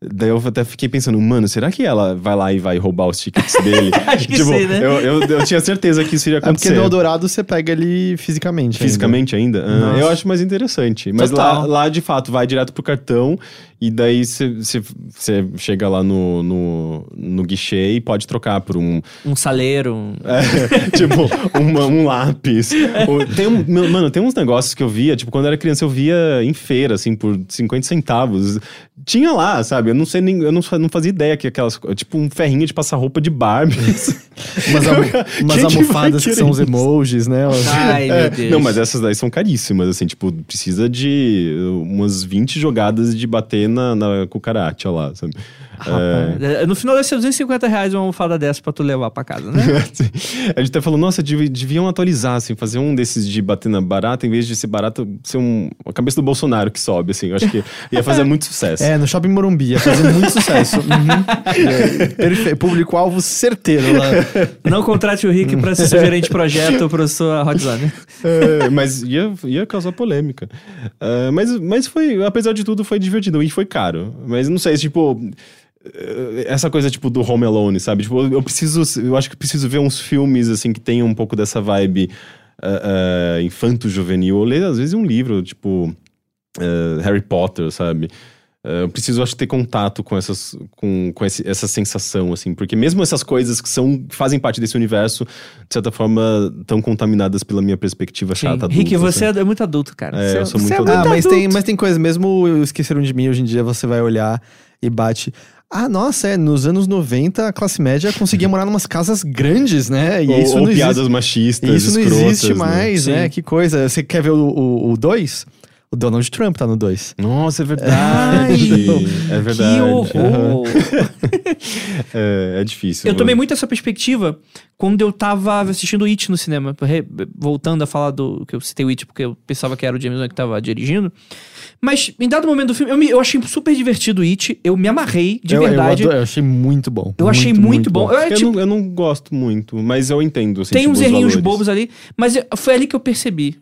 Speaker 1: Daí eu até fiquei pensando, mano, será que ela vai lá e vai roubar os tickets dele?
Speaker 3: Acho que
Speaker 1: tipo,
Speaker 3: sim, né?
Speaker 1: eu, eu, eu tinha certeza que isso iria
Speaker 2: É porque
Speaker 1: acontecer.
Speaker 2: no Eldorado você pega ele fisicamente. ainda.
Speaker 1: Fisicamente ainda? Ah,
Speaker 2: Nossa.
Speaker 1: eu acho mais interessante. Mas lá, lá, de fato, vai direto pro cartão e daí você chega lá no, no, no guichê e pode trocar por um.
Speaker 3: Um saleiro. um-
Speaker 1: é, tipo, uma- um lápis. Tem um, mano, tem uns negócios que eu via, tipo, quando eu era criança eu via em feira, assim, por 50 centavos. Tinha lá, sabe? Eu não sei nem. Eu não, não fazia ideia que aquelas. Tipo, um ferrinho de passar roupa de Barbie.
Speaker 2: Umas, almo- umas almofadas que são os emojis, né?
Speaker 3: Ai,
Speaker 1: É,
Speaker 3: meu Deus.
Speaker 1: Não, mas essas daí são caríssimas, assim, tipo, precisa de umas 20 jogadas de bater na, na cucaracha lá, sabe?
Speaker 3: É, No final deve ser 250 reais uma almofada dessa pra tu levar pra casa, né?
Speaker 1: A gente até falou, nossa, devi- deviam atualizar, assim, fazer um desses de bater na barata, em vez de ser barata, ser um, a cabeça do Bolsonaro que sobe, assim. Eu acho que ia fazer muito sucesso.
Speaker 2: É, no Shopping Morumbi, ia fazer muito sucesso. Uhum. É. Público-alvo certeiro lá.
Speaker 3: Não contrate o Rick pra ser seu gerente de projeto pro sua.
Speaker 1: É, mas ia, ia causar polêmica. É, mas, mas foi, apesar de tudo, foi divertido e foi caro. Mas não sei, tipo. Eh, Essa coisa, tipo, do Home Alone, sabe? Tipo, eu preciso. Eu acho que preciso ver uns filmes, assim, que tenham um pouco dessa vibe eh, eh, infanto-juvenil. Ou ler, às vezes, um livro, tipo. eh, Harry Potter, sabe? Eu preciso, acho, ter contato com, essas, com, com esse- essa sensação, assim. Porque mesmo essas coisas que são, fazem parte desse universo, de certa forma, estão contaminadas pela minha perspectiva chata.
Speaker 3: Rick,
Speaker 1: adulta,
Speaker 3: você
Speaker 1: sabe?
Speaker 3: é muito adulto, cara.
Speaker 1: É,
Speaker 3: Você
Speaker 1: eu sou
Speaker 3: você
Speaker 1: muito
Speaker 3: é
Speaker 1: adulto.
Speaker 2: Ah, mas tem,
Speaker 3: adulto.
Speaker 2: mas tem coisa, mesmo Esqueceram de Mim, hoje em dia você vai olhar e bate. Ah, nossa, é, nos anos 90 a classe média conseguia morar numas casas grandes, né? E
Speaker 1: ou,
Speaker 2: isso
Speaker 1: ou
Speaker 2: não
Speaker 1: piadas
Speaker 2: existe.
Speaker 1: machistas,
Speaker 2: Isso não existe
Speaker 1: né?
Speaker 2: mais, né?
Speaker 3: Sim.
Speaker 2: Que coisa. Você quer ver o 2? O Donald Trump tá no 2.
Speaker 1: Nossa, é verdade. é verdade.
Speaker 3: Que horror!
Speaker 1: É, é difícil.
Speaker 3: Eu tomei muito essa perspectiva quando eu tava assistindo It no cinema. Voltando a falar do que eu citei o It porque eu pensava que era o James Wan que tava dirigindo. Mas em dado momento do filme, eu, me- eu achei super divertido o It. Eu me amarrei, de
Speaker 2: eu,
Speaker 3: verdade.
Speaker 2: Eu,
Speaker 3: Eu,
Speaker 2: adoro- eu achei muito bom.
Speaker 3: achei muito, bom. Eu, é,
Speaker 1: Eu,
Speaker 3: tipo,
Speaker 1: não, eu não gosto muito, mas eu entendo. assim,
Speaker 3: tem
Speaker 1: tipo,
Speaker 3: uns
Speaker 1: os
Speaker 3: errinhos
Speaker 1: valores.
Speaker 3: bobos ali. Mas eu- foi ali que eu percebi.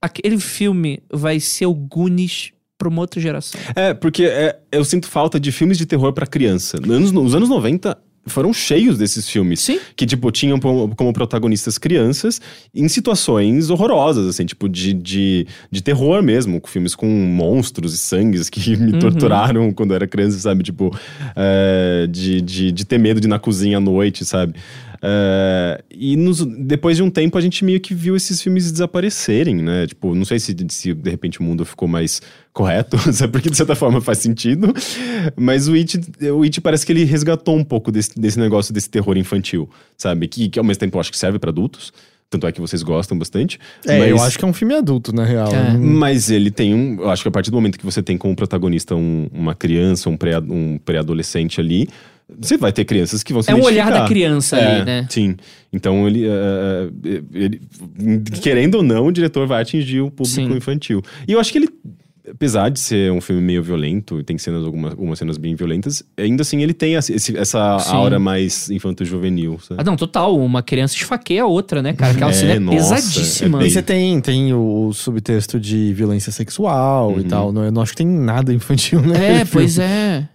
Speaker 3: Aquele filme vai ser o Goonies pra uma outra geração.
Speaker 1: É, porque é, eu sinto falta de filmes de terror pra criança. Nos anos, nos anos 90 foram cheios desses filmes.
Speaker 3: Sim.
Speaker 1: Que, tipo, tinham como protagonistas crianças em situações horrorosas, assim, tipo, de, de, de terror mesmo. com Filmes com monstros e sangues que me
Speaker 3: Uhum.
Speaker 1: torturaram quando eu era criança, sabe? Tipo, é, de, de, de ter medo de ir na cozinha à noite, sabe? É, e nos- depois de um tempo a gente meio que viu esses filmes desaparecerem, né? Tipo, não sei se, se de repente o mundo ficou mais correto, sabe? porque de certa forma faz sentido. Mas o It, o It parece que ele resgatou um pouco desse, desse negócio desse terror infantil, sabe? Que, que ao mesmo tempo eu acho que serve pra adultos. Tanto é que vocês gostam bastante.
Speaker 2: É,
Speaker 1: mas,
Speaker 2: eu acho que é um filme adulto, na real.
Speaker 3: É.
Speaker 2: Hum,
Speaker 1: mas ele tem um. Eu acho que a partir do momento que você tem como protagonista um- uma criança, um pré- um pré-adolescente ali, você vai ter crianças que vão se
Speaker 3: É um olhar da criança
Speaker 1: É,
Speaker 3: ali, né?
Speaker 1: Sim. Então ele, é, ele- Querendo ou não, o diretor vai atingir o público
Speaker 3: Sim.
Speaker 1: infantil. E eu acho que ele. Apesar de ser um filme meio violento, tem cenas, algumas, algumas cenas bem violentas, ainda assim ele tem esse- essa
Speaker 3: Sim.
Speaker 1: aura mais infanto-juvenil.
Speaker 3: Ah, não, total. Uma criança esfaqueia a outra, né, cara? Aquela
Speaker 1: É,
Speaker 3: cena é
Speaker 1: nossa,
Speaker 3: pesadíssima.
Speaker 1: é
Speaker 2: E
Speaker 1: bem-
Speaker 2: você tem, tem o subtexto de violência sexual
Speaker 1: Uhum.
Speaker 2: e tal. Não, eu não acho que tem nada infantil, né?
Speaker 3: É, pois é.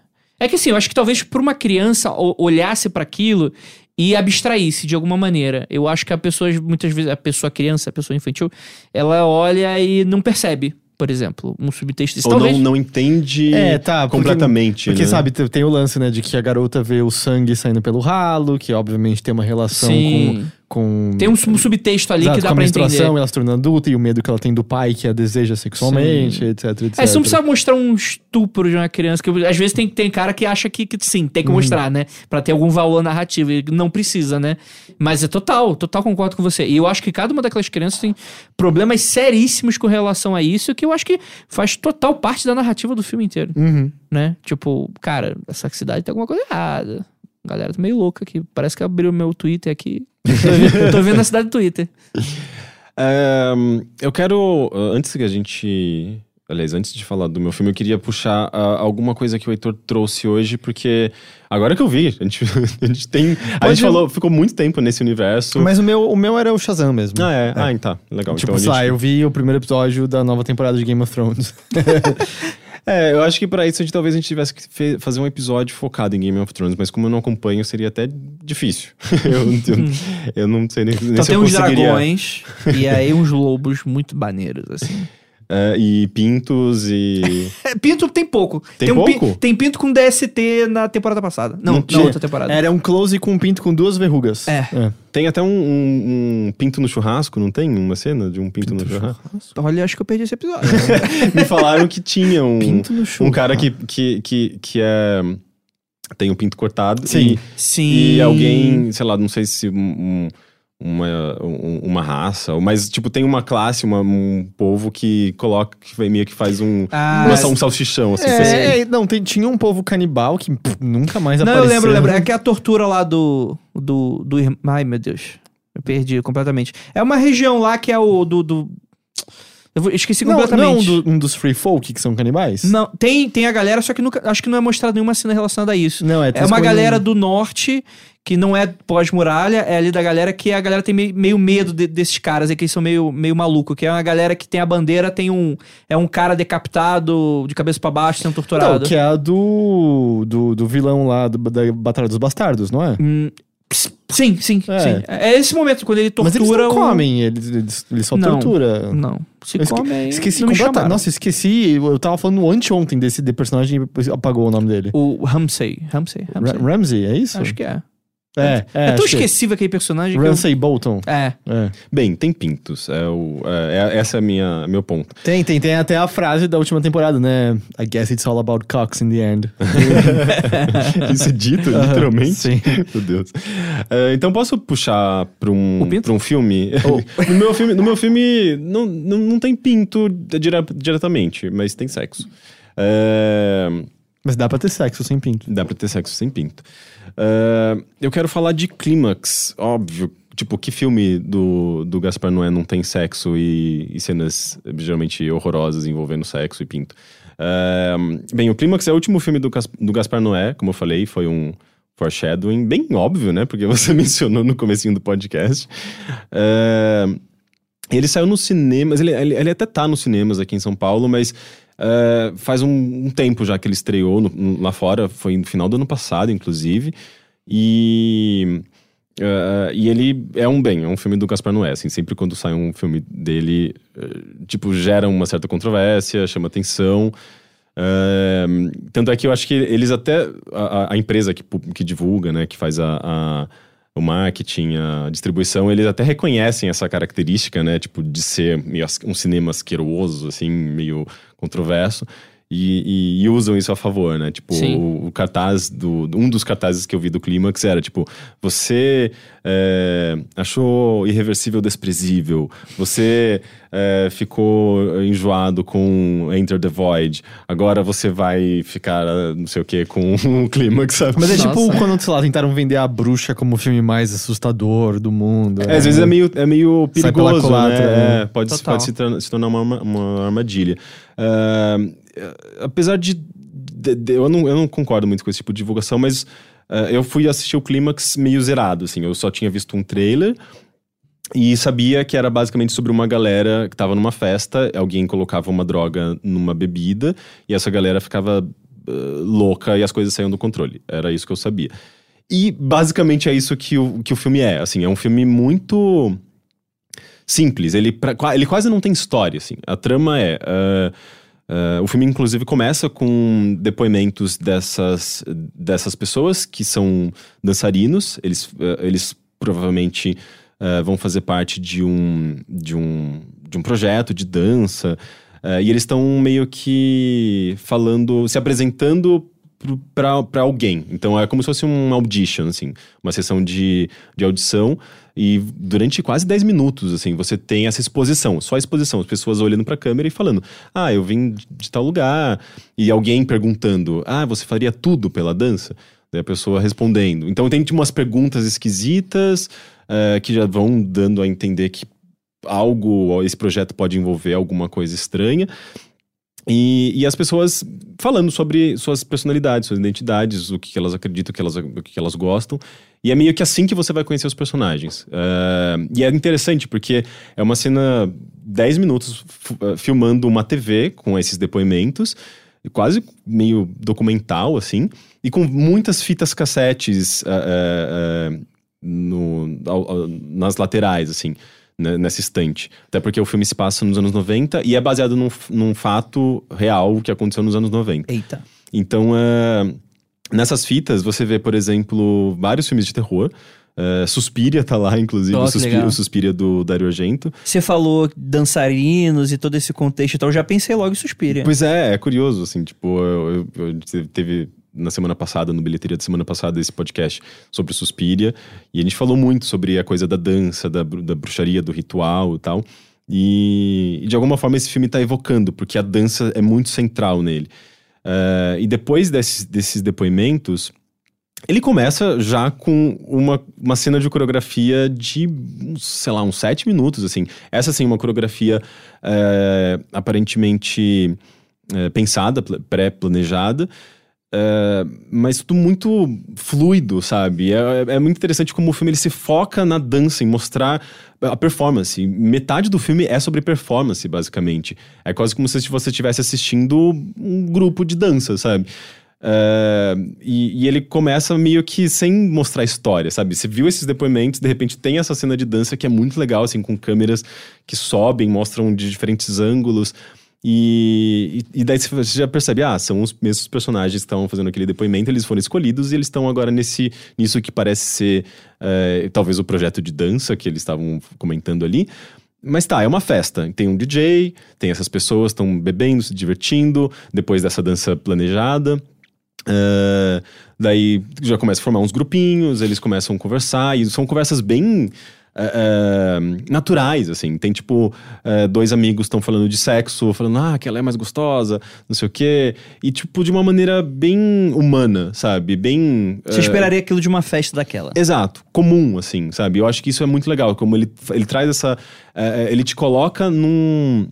Speaker 3: É que assim, eu acho que talvez pra uma criança olhasse pra aquilo e abstraísse de alguma maneira. Eu acho que a pessoa, muitas vezes, a pessoa criança, a pessoa infantil, ela olha e não percebe, por exemplo, um subtexto desse.
Speaker 1: Ou
Speaker 3: talvez.
Speaker 1: não, não entende
Speaker 2: É, tá, porque-
Speaker 1: completamente.
Speaker 2: Porque,
Speaker 1: né?
Speaker 2: sabe, te- tem o lance, né, de que a garota vê o sangue saindo pelo ralo, que obviamente tem uma relação
Speaker 3: Sim.
Speaker 2: com. Com
Speaker 3: Tem um sub- subtexto ali
Speaker 2: Exato,
Speaker 3: que dá
Speaker 2: com a
Speaker 3: pra
Speaker 2: menstruação,
Speaker 3: entender.
Speaker 2: ela se tornando adulta e o medo que ela tem do pai que a deseja sexualmente,
Speaker 3: Sim.
Speaker 2: etc, etc.
Speaker 3: É, você não precisa mostrar um estupro de uma criança, que às vezes tem, tem cara que acha que, que sim, tem que
Speaker 2: Uhum.
Speaker 3: mostrar, né? Pra ter algum valor narrativo. E não precisa, né? Mas é total, total concordo com você. E eu acho que cada uma daquelas crianças tem problemas seríssimos com relação a isso, que eu acho que faz total parte da narrativa do filme inteiro,
Speaker 2: Uhum.
Speaker 3: né? Tipo, cara, essa cidade tem alguma coisa errada. A galera tá meio louca aqui. Parece que abriu meu Twitter aqui. Tô vendo, tô vendo a cidade do Twitter.
Speaker 1: É, eu quero, uh, antes que a gente. Aliás, antes de falar do meu filme, eu queria puxar uh, alguma coisa que o Heitor trouxe hoje, porque agora que eu vi, a gente, a gente tem. A gente falou, ficou muito tempo nesse universo.
Speaker 2: Mas o meu, o meu era o Shazam mesmo.
Speaker 1: Ah, é? Ah, então, legal.
Speaker 2: Tipo,
Speaker 1: então, a
Speaker 2: sei lá,
Speaker 1: gente-
Speaker 2: eu vi o primeiro episódio da nova temporada de Game of Thrones.
Speaker 1: É, eu acho que pra isso a gente, talvez a gente tivesse que fazer um episódio focado em Game of Thrones, mas como eu não acompanho, seria até difícil. eu, eu, eu não sei nem, nem
Speaker 3: Então
Speaker 1: se
Speaker 3: tem
Speaker 1: eu
Speaker 3: uns
Speaker 1: conseguiria.
Speaker 3: dragões e aí uns lobos muito maneiros, assim.
Speaker 1: É, e pintos e.
Speaker 3: É, pinto tem pouco.
Speaker 1: Tem
Speaker 3: um pi-
Speaker 1: pouco?
Speaker 3: tem pinto com DST na temporada passada. Não,
Speaker 1: Não
Speaker 3: na outra temporada.
Speaker 2: Era um close com um pinto com duas verrugas.
Speaker 3: É.
Speaker 1: Tem até um, um- um pinto no churrasco, não tem? Uma cena de um pinto, no churrasco?
Speaker 3: Olha, acho que eu perdi esse episódio.
Speaker 1: Me falaram que tinha um,
Speaker 2: Pinto no
Speaker 1: um
Speaker 2: churrasco.
Speaker 1: cara que, que, que, que é. Tem um pinto cortado.
Speaker 2: Sim.
Speaker 3: Sim.
Speaker 1: E, e alguém, sei lá, não sei se um- um- uma, um- uma raça, mas tipo, tem uma classe, uma- um povo que coloca, que meio que faz um,
Speaker 3: Ah,
Speaker 1: uma-
Speaker 3: mas-
Speaker 1: um salsichão, assim.
Speaker 2: É, é, não, tem- tinha um povo canibal que pff, nunca mais
Speaker 3: Não, eu
Speaker 2: apareceu.
Speaker 3: lembro, eu lembro. É que a tortura lá do. do, do Ai, meu Deus. Eu perdi completamente. É uma região lá que é o do. do... Eu esqueci
Speaker 2: Não, não é um,
Speaker 3: completamente.
Speaker 2: do- um dos free folk que são canibais?
Speaker 3: Não, tem, tem a galera, só que nunca, acho que não é mostrado nenhuma cena relacionada a isso.
Speaker 2: Não, é,
Speaker 3: É uma galera do norte que não é pós-muralha, é ali da galera que a galera tem meio, meio medo de- desses caras aí, que eles são meio, meio maluco, que é uma galera que tem a bandeira, tem um. É um cara decapitado, de cabeça pra baixo, sendo
Speaker 2: Não,
Speaker 3: torturado.
Speaker 2: que é a do, do, do vilão lá do- da Batalha dos Bastardos, não é?
Speaker 3: Hum, sim, sim,
Speaker 2: É.
Speaker 3: sim. É esse momento, quando ele tortura.
Speaker 2: Mas eles não
Speaker 3: o-
Speaker 2: comem, eles, eles, eles só
Speaker 3: Não.
Speaker 2: tortura.
Speaker 3: Não. Se
Speaker 2: Eu esque-
Speaker 3: come, aí
Speaker 2: Esqueci completamente. Nossa, esqueci. Eu tava falando anteontem desse de personagem e apagou o nome dele.
Speaker 3: O Ramsey. Ramsey?
Speaker 2: Ra
Speaker 3: Ramsey.
Speaker 2: Ramsey, é isso?
Speaker 3: Acho que é.
Speaker 2: É, é.
Speaker 3: É, tão
Speaker 2: acho que-
Speaker 3: esquecível aquele personagem que eu...
Speaker 2: Ramsay Bolton.
Speaker 3: É.
Speaker 2: É.
Speaker 1: Bem, tem pintos. É o, é, é- essa é a minha meu ponto.
Speaker 2: Tem, tem, tem até a frase da última temporada, né? I guess it's all about cocks in the end.
Speaker 1: Isso é dito, literalmente.
Speaker 2: sim.
Speaker 1: Meu Deus. É, então posso puxar para um,
Speaker 3: O pinto?
Speaker 1: pra um filme? no, meu filme? No meu filme não, não, não tem pinto dire- diretamente, mas tem sexo. É,
Speaker 2: Mas dá pra ter sexo sem pinto.
Speaker 1: dá pra ter sexo sem pinto. É, eu quero falar de Clímax, óbvio. Tipo, que filme do, do Gaspar Noé não tem sexo e, e cenas geralmente horrorosas envolvendo sexo e pinto? É, bem, o Clímax é o último filme do, do Gaspar Noé, como eu falei, foi um foreshadowing bem óbvio, né? Porque você mencionou no comecinho do podcast. É, ele saiu nos cinemas, ele, ele, ele até tá nos cinemas aqui em São Paulo, mas é, faz um, um tempo já que ele estreou no- lá fora, foi no final do ano passado, inclusive. E. é, e ele é um bem, é um filme do Gaspar Noé, assim, sempre quando sai um filme dele, é, tipo, gera uma certa controvérsia, chama atenção. Tanto é que eu acho que eles até, a, a- empresa que, que divulga, né, que faz a, a- o marketing, a distribuição, eles até reconhecem essa característica, né, tipo, de ser um cinema asqueroso, assim, meio controverso. E, e- e usam isso a favor, né? Tipo, o, o cartaz do. Um dos cartazes que eu vi do Clímax era tipo: você é, achou irreversível desprezível, você é, ficou enjoado com Enter the Void, agora você vai ficar não sei o que com o Clímax, sabe?
Speaker 2: Mas é
Speaker 3: Nossa.
Speaker 2: tipo quando, sei lá, tentaram vender a bruxa como o filme mais assustador do mundo.
Speaker 1: É, às vezes é meio, é meio perigoso, né?
Speaker 2: né?
Speaker 1: É, pode,
Speaker 3: Total.
Speaker 1: pode se, tornar, se tornar uma, uma armadilha. Ah, apesar de... de- de- eu, não, eu não concordo muito com esse tipo de divulgação, mas ah, eu fui assistir o Clímax meio zerado, assim. Eu só tinha visto um trailer e sabia que era basicamente sobre uma galera que tava numa festa, alguém colocava uma droga numa bebida e essa galera ficava ah, louca e as coisas saíam do controle. Era isso que eu sabia. E basicamente é isso que o, que o filme é. Assim, é um filme muito simples. Ele, pra- ele quase não tem história. Assim. A trama é. ah, ah, o filme, inclusive, começa com depoimentos dessas, dessas pessoas que são dançarinos. Eles, ah, eles provavelmente ah, vão fazer parte de um, de um, de um projeto de dança. e eles estão meio que falando, se apresentando para alguém. Então é como se fosse um audition, assim, uma sessão de, de audição. E durante quase 10 minutos, assim, você tem essa exposição, só a exposição, as pessoas olhando pra câmera e falando: Ah, eu vim de- tal lugar. E alguém perguntando: Ah, você faria tudo pela dança? A pessoa respondendo. Então tem tipo, umas perguntas esquisitas eh, que já vão dando a entender que algo, esse projeto pode envolver alguma coisa estranha. E, e as pessoas falando sobre suas personalidades, suas identidades, o que, elas acreditam, o que elas, o que, elas gostam. E é meio que assim que você vai conhecer os personagens. Eh, e é interessante porque é uma cena 10 minutos eh, filmando uma TV com esses depoimentos, quase meio documental, assim, e com muitas fitas cassetes eh, eh, no- nas laterais, assim né, nessa estante. Até porque o filme se passa nos anos 90 e é baseado num, num fato real que aconteceu nos anos 90.
Speaker 3: Eita.
Speaker 1: Então, é, nessas fitas, você vê, por exemplo, vários filmes de terror. É, Suspiria tá lá, inclusive, o,
Speaker 3: que
Speaker 1: Suspiria, o Suspiria do Dario Argento.
Speaker 3: Você falou dançarinos e todo esse contexto e tal, eu já pensei logo em Suspiria.
Speaker 1: Pois é, é curioso, assim, tipo, eu, eu- eu teve na semana passada, no Bilheteria da semana passada, esse podcast sobre Suspiria, e a gente falou muito sobre a coisa da dança, da, da bruxaria, do ritual e tal, e, e de alguma forma esse filme tá evocando, porque a dança é muito central nele. Eh, e depois desses, desses depoimentos, ele começa já com uma, uma cena de coreografia de, sei lá, uns sete minutos, assim. Essa, assim, uma coreografia eh, aparentemente eh, pensada, pl- pré-planejada, eh, mas tudo muito fluido, sabe? É, é muito interessante como o filme ele se foca na dança, em mostrar a performance. Metade do filme é sobre performance, basicamente. É quase como se você estivesse assistindo um grupo de dança, sabe? É, e, e ele começa meio que sem mostrar história, sabe? Você viu esses depoimentos, de repente tem essa cena de dança que é muito legal, assim, com câmeras que sobem, mostram de diferentes ângulos. E, e, daí você já percebe, ah, são os mesmos personagens que estavam fazendo aquele depoimento, eles foram escolhidos e eles estão agora nesse nisso que parece ser é, talvez o projeto de dança que eles estavam comentando ali. Mas tá, é uma festa. Tem um DJ, tem essas pessoas estão bebendo, se divertindo, depois dessa dança planejada. Uh, daí já começa a formar uns grupinhos, eles começam a conversar, e são conversas bem uh, uh, naturais, assim. Tem tipo, dois amigos estão falando de sexo, falando, ah, que ela é mais gostosa, não sei o quê. E tipo, de uma maneira bem humana, sabe? Bem.
Speaker 3: Você esperaria aquilo de uma festa daquela.
Speaker 1: Exato, comum, assim, sabe? Eu acho que isso é muito legal, como ele, ele traz essa. ele te coloca num,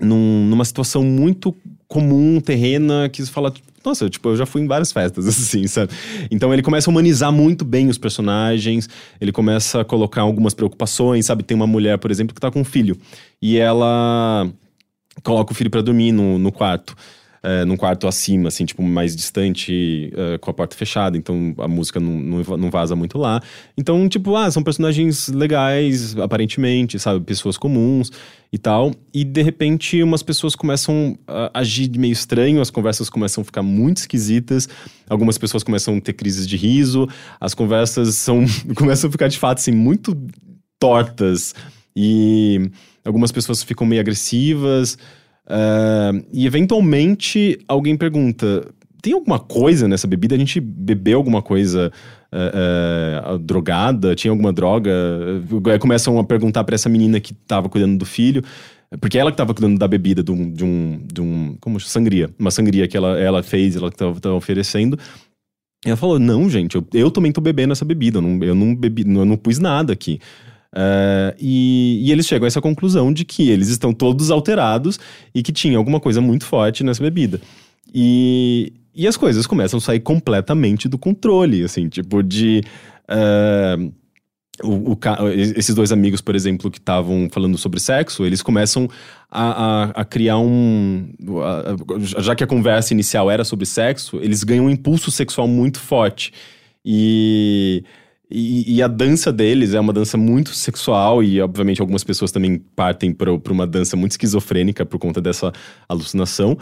Speaker 1: num, numa situação muito comum, terrena, que você fala, nossa, tipo, eu já fui em várias festas, assim, sabe? Então ele começa a humanizar muito bem os personagens, ele começa a colocar algumas preocupações, sabe? Tem uma mulher, por exemplo, que tá com um filho, e ela coloca o filho para dormir no, no quarto é, num quarto acima, assim, tipo, mais distante, é, com a porta fechada, então a música não, não, não, vaza muito lá. Então, tipo, ah, são personagens legais, aparentemente, sabe? Pessoas comuns e tal. E de repente, umas pessoas começam a agir meio estranho, as conversas começam a ficar muito esquisitas, algumas pessoas começam a ter crises de riso, as conversas são começam a ficar de fato, assim, muito tortas. E algumas pessoas ficam meio agressivas. Uh, e eventualmente alguém pergunta: tem alguma coisa nessa bebida? A gente bebeu alguma coisa uh, uh, drogada? Tinha alguma droga? começam a perguntar para essa menina que estava cuidando do filho. Porque ela que estava cuidando da bebida de um, de um, de um como sangria, uma sangria que ela, ela fez, ela estava oferecendo. E ela falou: Não, gente, eu, eu também tô bebendo essa bebida, eu não, eu não bebi, eu não pus nada aqui. Uh, e, e, eles chegam a essa conclusão de que eles estão todos alterados e que tinha alguma coisa muito forte nessa bebida. E, e as coisas começam a sair completamente do controle, assim, tipo de. Uh, o, o, esses dois amigos, por exemplo, que estavam falando sobre sexo, eles começam a, a, a criar um. A, já que a conversa inicial era sobre sexo, eles ganham um impulso sexual muito forte. E e, e, a dança deles é uma dança muito sexual, e obviamente algumas pessoas também partem para uma dança muito esquizofrênica por conta dessa alucinação,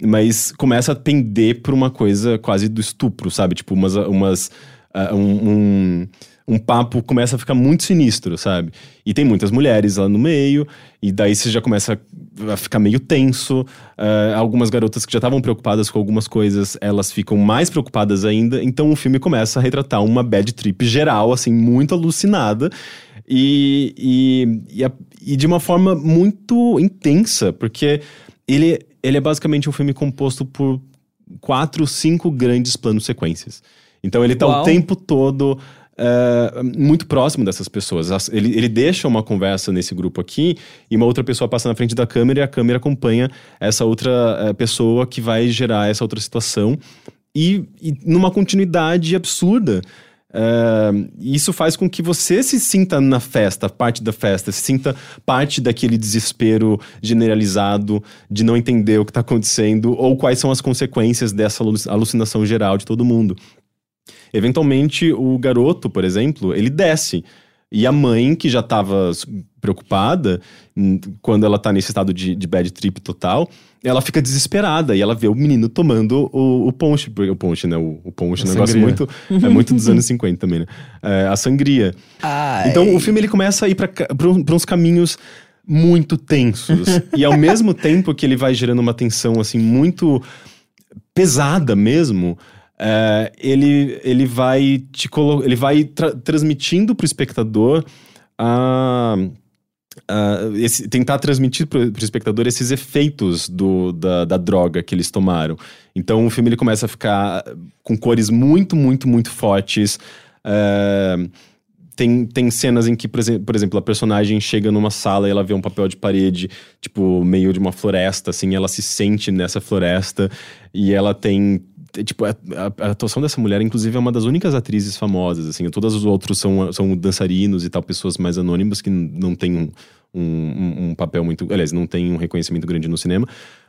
Speaker 1: mas começa a tender para uma coisa quase do estupro, sabe? Tipo, umas. umas uh, um, um um papo começa a ficar muito sinistro, sabe? E tem muitas mulheres lá no meio, e daí você já começa a ficar meio tenso. Uh, algumas garotas que já estavam preocupadas com algumas coisas, elas ficam mais preocupadas ainda. Então o filme começa a retratar uma bad trip geral, assim, muito alucinada. E, e, e, a, e de uma forma muito intensa, porque ele, ele é basicamente um filme composto por quatro, cinco grandes planos sequências. Então ele tá Uau. o tempo todo uh, muito próximo dessas pessoas. Ele, ele deixa uma conversa nesse grupo aqui e uma outra pessoa passa na frente da câmera e a câmera acompanha essa outra uh, pessoa que vai gerar essa outra situação. E, e numa continuidade absurda. Uh, isso faz com que você se sinta na festa, parte da festa, se sinta parte daquele desespero generalizado de não entender o que está acontecendo ou quais são as consequências dessa alucinação geral de todo mundo. Eventualmente, o garoto, por exemplo, ele desce. E a mãe, que já estava preocupada, hum, quando ela tá nesse estado de, de, bad trip total, ela fica desesperada e ela vê o menino tomando o, o ponche, o ponche, né? O, o ponche, um negócio muito, é muito dos anos 50 também, né? É, a sangria. Ai. Então o filme ele começa a ir para uns caminhos muito tensos. e ao mesmo tempo que ele vai gerando uma tensão, assim, muito pesada mesmo, é, ele, ele vai te colo ele vai tra transmitindo para o espectador a, esse, tentar transmitir para o espectador esses efeitos do, da, da droga que eles tomaram. Então o filme ele começa a ficar com cores muito, muito, muito fortes. É, tem, tem cenas em que, por exemplo, a personagem chega numa sala e ela vê um papel de parede, tipo, meio de uma floresta, assim, ela se sente nessa floresta e ela tem tipo, a, a, a, atuação dessa mulher, inclusive, é uma das únicas atrizes famosas, assim. Todos os outros são, são dançarinos e tal, pessoas mais anônimas que não têm um, um, um papel muito... Aliás, não tem um reconhecimento grande no cinema.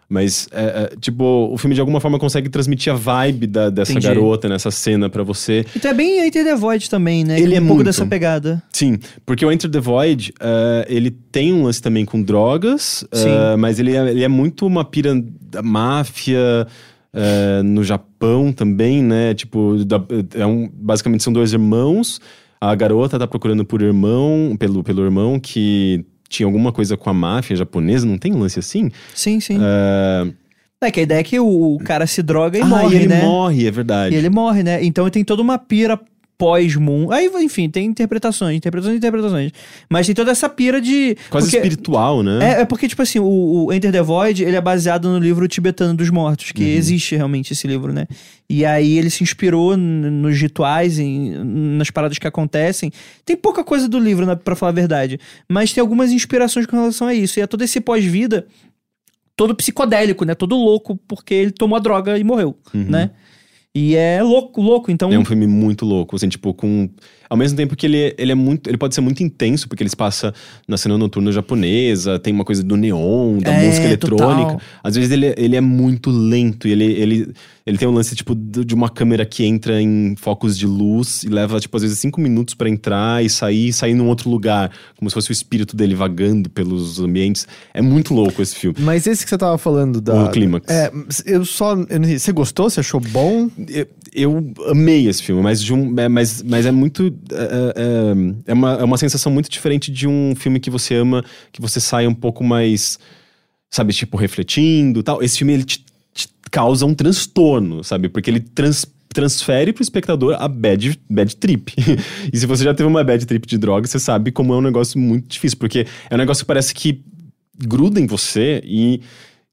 Speaker 1: Mas, é, é, tipo, o filme de alguma forma consegue transmitir a vibe da- dessa
Speaker 3: Entendi.
Speaker 1: garota nessa cena pra você.
Speaker 3: Então é bem Enter the Void também, né?
Speaker 1: Ele
Speaker 3: um
Speaker 1: é
Speaker 3: pouco
Speaker 1: muito.
Speaker 3: dessa pegada.
Speaker 1: Sim, porque o Enter the Void, eh, ele tem um lance também com drogas,
Speaker 3: Sim.
Speaker 1: mas ele é, ele é muito uma pira da máfia eh, no Japão também, né? Tipo, da- é um, basicamente são dois irmãos. A garota tá procurando por irmão, pelo, pelo irmão que tinha alguma coisa com a máfia japonesa, não tem um lance assim?
Speaker 3: Sim, sim.
Speaker 1: Eh,
Speaker 3: É que a ideia é que o, o cara se droga e
Speaker 1: ah,
Speaker 3: morre,
Speaker 1: e ele
Speaker 3: né?
Speaker 1: morre, é verdade.
Speaker 3: E ele morre, né? Então tem toda uma pira pós-Moon. Aí, enfim, tem interpretações, interpretações e interpretações. Mas tem toda essa pira de.
Speaker 1: Quase
Speaker 3: porque-
Speaker 1: espiritual, né?
Speaker 3: É, é porque, tipo assim, o, o Enter the Void, ele é baseado no livro tibetano dos mortos, que existe realmente esse livro, né? E aí ele se inspirou nos rituais, em- nas paradas que acontecem. Tem pouca coisa do livro, né, pra falar a verdade. Mas tem algumas inspirações com relação a isso. E é todo esse pós-vida, todo psicodélico, né? Todo louco, porque ele tomou a droga e morreu, né? E é louco, louco. Então,
Speaker 1: É um filme muito louco, assim, tipo, com. Ao mesmo tempo que ele, ele é muito. Ele pode ser muito intenso, porque ele se passa na cena noturna japonesa, tem uma coisa do neon, da
Speaker 3: É,
Speaker 1: música eletrônica.
Speaker 3: total.
Speaker 1: Às vezes ele, ele é muito lento e ele, ele, ele tem um lance, tipo, de uma câmera que entra em focos de luz e leva, tipo, às vezes cinco minutos pra entrar e sair e sair num outro lugar, como se fosse o espírito dele vagando pelos ambientes. É muito louco esse filme.
Speaker 2: Mas esse que você tava falando da.
Speaker 1: O clímax.
Speaker 2: É, eu só. eu sei, você gostou? Você achou bom?
Speaker 1: Eu, eu amei esse filme, mas, de um, é, mas, mas é muito. É, é, é uma, é uma sensação muito diferente de um filme que você ama, que você sai um pouco mais. Sabe, tipo, refletindo tal. Esse filme ele te, te causa um transtorno, sabe? Porque ele trans, transfere pro espectador a bad, bad trip. e se você já teve uma bad trip de droga, você sabe como é um negócio muito difícil. Porque é um negócio que parece que gruda em você e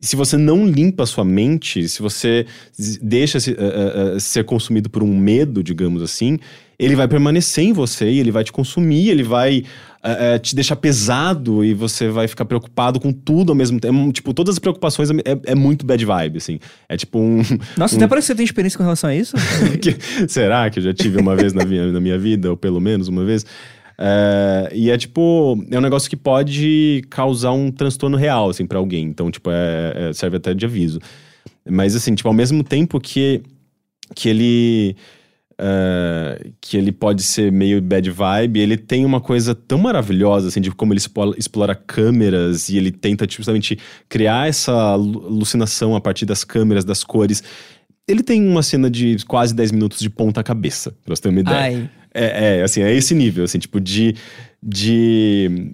Speaker 1: se você não limpa a sua mente, se você deixa se- eh, eh, ser consumido por um medo, digamos assim, ele vai permanecer em você e ele vai te consumir, ele vai eh, te deixar pesado e você vai ficar preocupado com tudo ao mesmo tempo. Tipo, todas as preocupações é, é- é muito bad vibe, assim. É tipo um.
Speaker 3: nossa, até parece que você tem experiência com relação a isso.
Speaker 1: que- será que eu já tive uma vez na minha, na minha vida, ou pelo menos uma vez? É, e é tipo, é um negócio que pode causar um transtorno real, assim, pra alguém. Então, tipo, é, é- serve até de aviso. Mas, assim, tipo, ao mesmo tempo que, que ele. é, que ele pode ser meio bad vibe, ele tem uma coisa tão maravilhosa, assim, de como ele explora câmeras e ele tenta, tipo, justamente criar essa alu- alucinação a partir das câmeras, das cores. Ele tem uma cena de quase 10 minutos de ponta cabeça, pra você ter uma ideia.
Speaker 3: Ai.
Speaker 1: É, é, assim, é esse nível, assim, tipo, de. de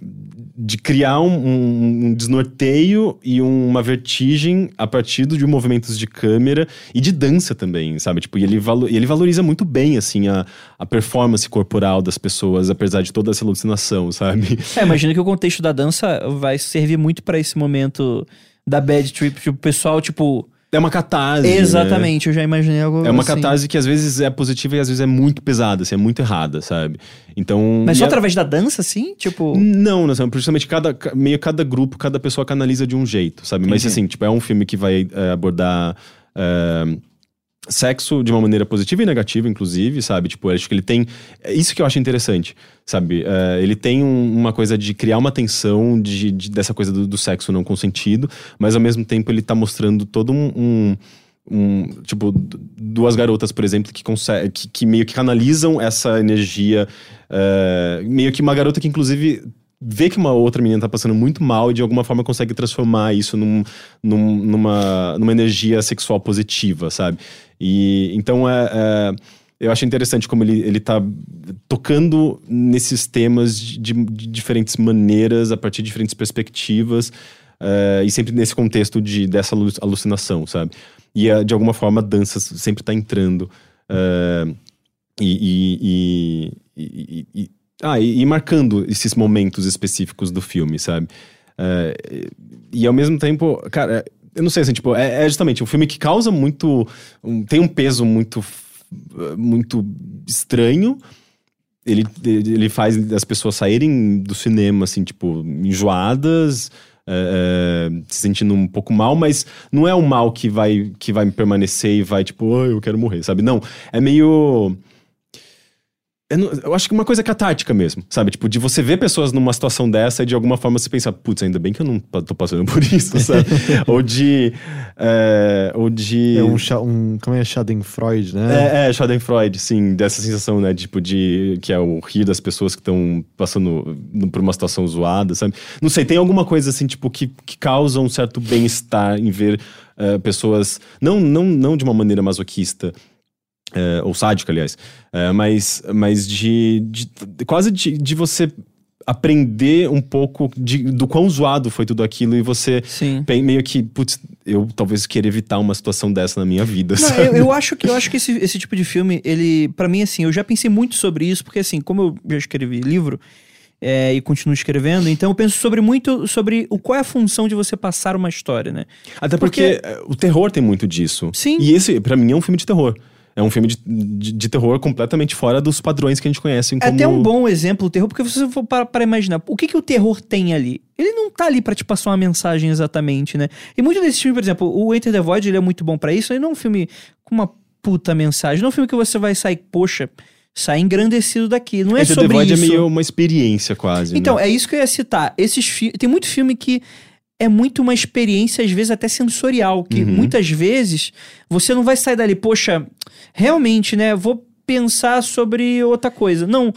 Speaker 1: de criar um, um- um desnorteio e uma vertigem a partir de movimentos de câmera e de dança também, sabe? Tipo, e ele, valo- ele valoriza muito bem, assim, a, a performance corporal das pessoas, apesar de toda essa alucinação, sabe?
Speaker 3: É, imagino que o contexto da dança vai servir muito pra esse momento da bad trip, tipo, o pessoal, tipo.
Speaker 1: É uma catarse. né?
Speaker 3: Exatamente, eu já imaginei algo
Speaker 1: É uma
Speaker 3: assim.
Speaker 1: catarse que às vezes é positiva e às vezes é muito pesada, assim, é muito errada, sabe? Então.
Speaker 3: Mas só através da dança, assim? Tipo.
Speaker 1: Não, não, sabe? Principalmente cada, ca- meio cada grupo, cada pessoa canaliza de um jeito, sabe? Mas
Speaker 3: Entendi.
Speaker 1: assim, tipo, é um filme que vai é, abordar é, sexo de uma maneira positiva e negativa, inclusive, sabe? Tipo, acho que ele tem. É isso que eu acho interessante, sabe? É, ele tem um- uma coisa de criar uma tensão de, de- dessa coisa do, do sexo não consentido, mas ao mesmo tempo ele tá mostrando todo um. um- um, tipo, duas garotas, por exemplo, que, consegue, que, que meio que canalizam essa energia. é, meio que uma garota que, inclusive, vê que uma outra menina tá passando muito mal e de alguma forma consegue transformar isso num, num- numa, numa energia sexual positiva, sabe? E então é. é, eu acho interessante como ele, ele tá tocando nesses temas de, de diferentes maneiras, a partir de diferentes perspectivas, é, e sempre nesse contexto de, dessa alu- alucinação, sabe? E é, de alguma forma a dança sempre tá entrando. é, e, e- e- e- ah, e, marcando esses momentos específicos do filme, sabe? E ao mesmo tempo, cara, eu não sei assim, tipo, é, é justamente um filme que causa muito. um- tem um peso muito, muito estranho. Ele, ele faz as pessoas saírem do cinema, assim, tipo, enjoadas, é, é, se sentindo um pouco mal, mas não é um mal que vai, que vai permanecer e vai, tipo, "Ai, eu quero morrer, sabe? Não, é meio. Eu, não- eu acho que uma coisa catártica mesmo, sabe? Tipo, de você ver pessoas numa situação dessa e de alguma forma você pensar, putz, ainda bem que eu não tô passando por isso, sabe? ou de. é, ou de.
Speaker 2: É um, um como é Schadenfreude, né?
Speaker 1: É, é, Schadenfreude, sim, dessa sensação, né, tipo, de que é o rir das pessoas que estão passando por uma situação zoada, sabe? Não sei, tem alguma coisa assim, tipo, que, que causa um certo bem-estar em ver eh, pessoas, não, não, não de uma maneira masoquista, eh, ou sádica, aliás, eh, mas, mas de, de- quase de, de você aprender um pouco de, do quão zoado foi tudo aquilo e você bem, meio que, putz, eu talvez queira evitar uma situação dessa na minha vida,
Speaker 3: Não, eu, eu acho que eu acho que esse, esse tipo de filme, ele, Pra mim, assim, eu já pensei muito sobre isso, porque assim, como eu já escrevi livro é, e continuo escrevendo, então eu penso sobre muito sobre o qual é a função de você passar uma história, né?
Speaker 1: Até porque, eh, o terror tem muito disso.
Speaker 3: Sim.
Speaker 1: E esse, pra mim, é um filme de terror. É um filme de, de, de terror completamente fora dos padrões que a gente conhece
Speaker 3: É
Speaker 1: como...
Speaker 3: até um bom exemplo o terror, porque se você for para, para imaginar, o que, que o terror tem ali? Ele não tá ali pra te passar uma mensagem exatamente, né? E muito desses filmes, por exemplo, o Enter the Void, ele é muito bom pra isso, ele não é um filme com uma puta mensagem, não é um filme que você vai sair, poxa, sair engrandecido daqui, não é
Speaker 1: Enter the
Speaker 3: sobre
Speaker 1: Void
Speaker 3: isso.
Speaker 1: é meio uma experiência, quase.
Speaker 3: Então,
Speaker 1: né?
Speaker 3: é isso que eu ia citar. Esses fi- Tem muito filme que é muito uma experiência, às vezes, até sensorial. Que
Speaker 1: Uhum.
Speaker 3: muitas vezes você não vai sair dali, poxa, realmente, né? Vou pensar sobre outra coisa. Não.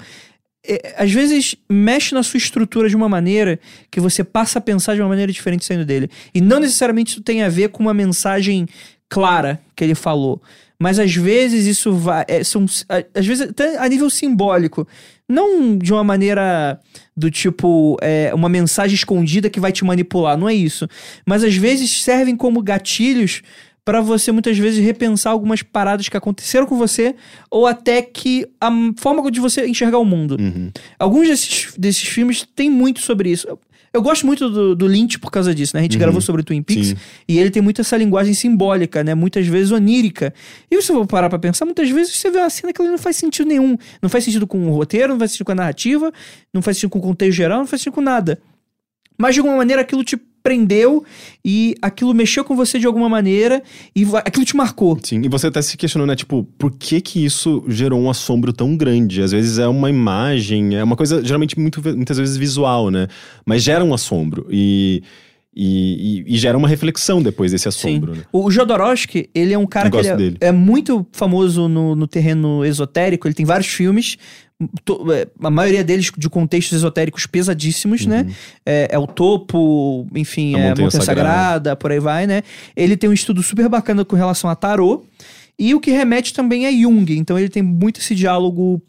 Speaker 3: É, às vezes mexe na sua estrutura de uma maneira que você passa a pensar de uma maneira diferente saindo dele. E não necessariamente isso tem a ver com uma mensagem clara que ele falou. Mas às vezes isso vai. é, são, às vezes até a nível simbólico. Não de uma maneira do tipo é, uma mensagem escondida que vai te manipular, não é isso. Mas às vezes servem como gatilhos pra você muitas vezes repensar algumas paradas que aconteceram com você ou até que a forma de você enxergar o mundo.
Speaker 1: Uhum.
Speaker 3: Alguns desses, desses filmes têm muito sobre isso. Eu, gosto muito do, do Lynch por causa disso, né? A gente
Speaker 1: Uhum.
Speaker 3: gravou sobre o Twin Peaks
Speaker 1: Sim.
Speaker 3: e ele tem muito essa linguagem simbólica, né? Muitas vezes onírica. E se eu parar pra pensar, muitas vezes você vê uma cena que não faz sentido nenhum. Não faz sentido com o roteiro, não faz sentido com a narrativa, não faz sentido com o contexto geral, não faz sentido com nada. Mas de alguma maneira aquilo te prendeu e aquilo mexeu com você de alguma maneira e aquilo te marcou.
Speaker 1: Sim, e você até se questionou, né? Tipo, por que que isso gerou um assombro tão grande? Às vezes é uma imagem, é uma coisa geralmente muito, muitas vezes visual, né? Mas gera um assombro e, e, e- e gera uma reflexão depois desse assombro, né?
Speaker 3: O Jodorowsky, ele é um cara que é, é muito famoso no, no terreno esotérico. Ele tem vários filmes, a maioria deles de contextos esotéricos pesadíssimos, né? É, é o Topo, enfim,
Speaker 1: Uhum. A
Speaker 3: é a
Speaker 1: Montanha
Speaker 3: Montanha Sagrada.
Speaker 1: Sagrada.
Speaker 3: por aí vai, né? Ele tem um estudo super bacana com relação a tarô. E o que remete também é Jung. Então ele tem muito esse diálogo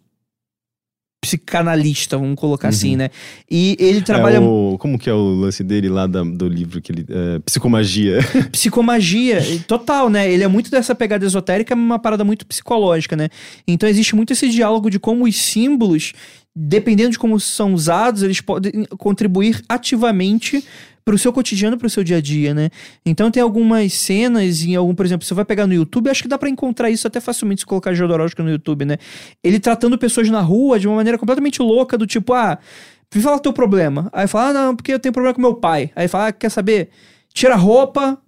Speaker 3: psicanalista, vamos colocar assim, né? E ele trabalha
Speaker 1: É o, como que é o lance dele lá da- do livro que ele... é, Psicomagia.
Speaker 3: psicomagia, total, né? Ele é muito dessa pegada esotérica, uma parada muito psicológica, né? Então existe muito esse diálogo de como os símbolos, dependendo de como são usados, eles podem contribuir ativamente pro seu cotidiano, pro seu dia a dia, né? Então tem algumas cenas em algum, por exemplo, você vai pegar no YouTube, acho que dá pra encontrar isso até facilmente se colocar Jodorowsky no YouTube, né? Ele tratando pessoas na rua de uma maneira completamente louca, do tipo, ah, me fala teu problema. Aí fala, ah, não, porque eu tenho problema com meu pai. Aí fala, ah, quer saber? Tira a roupa,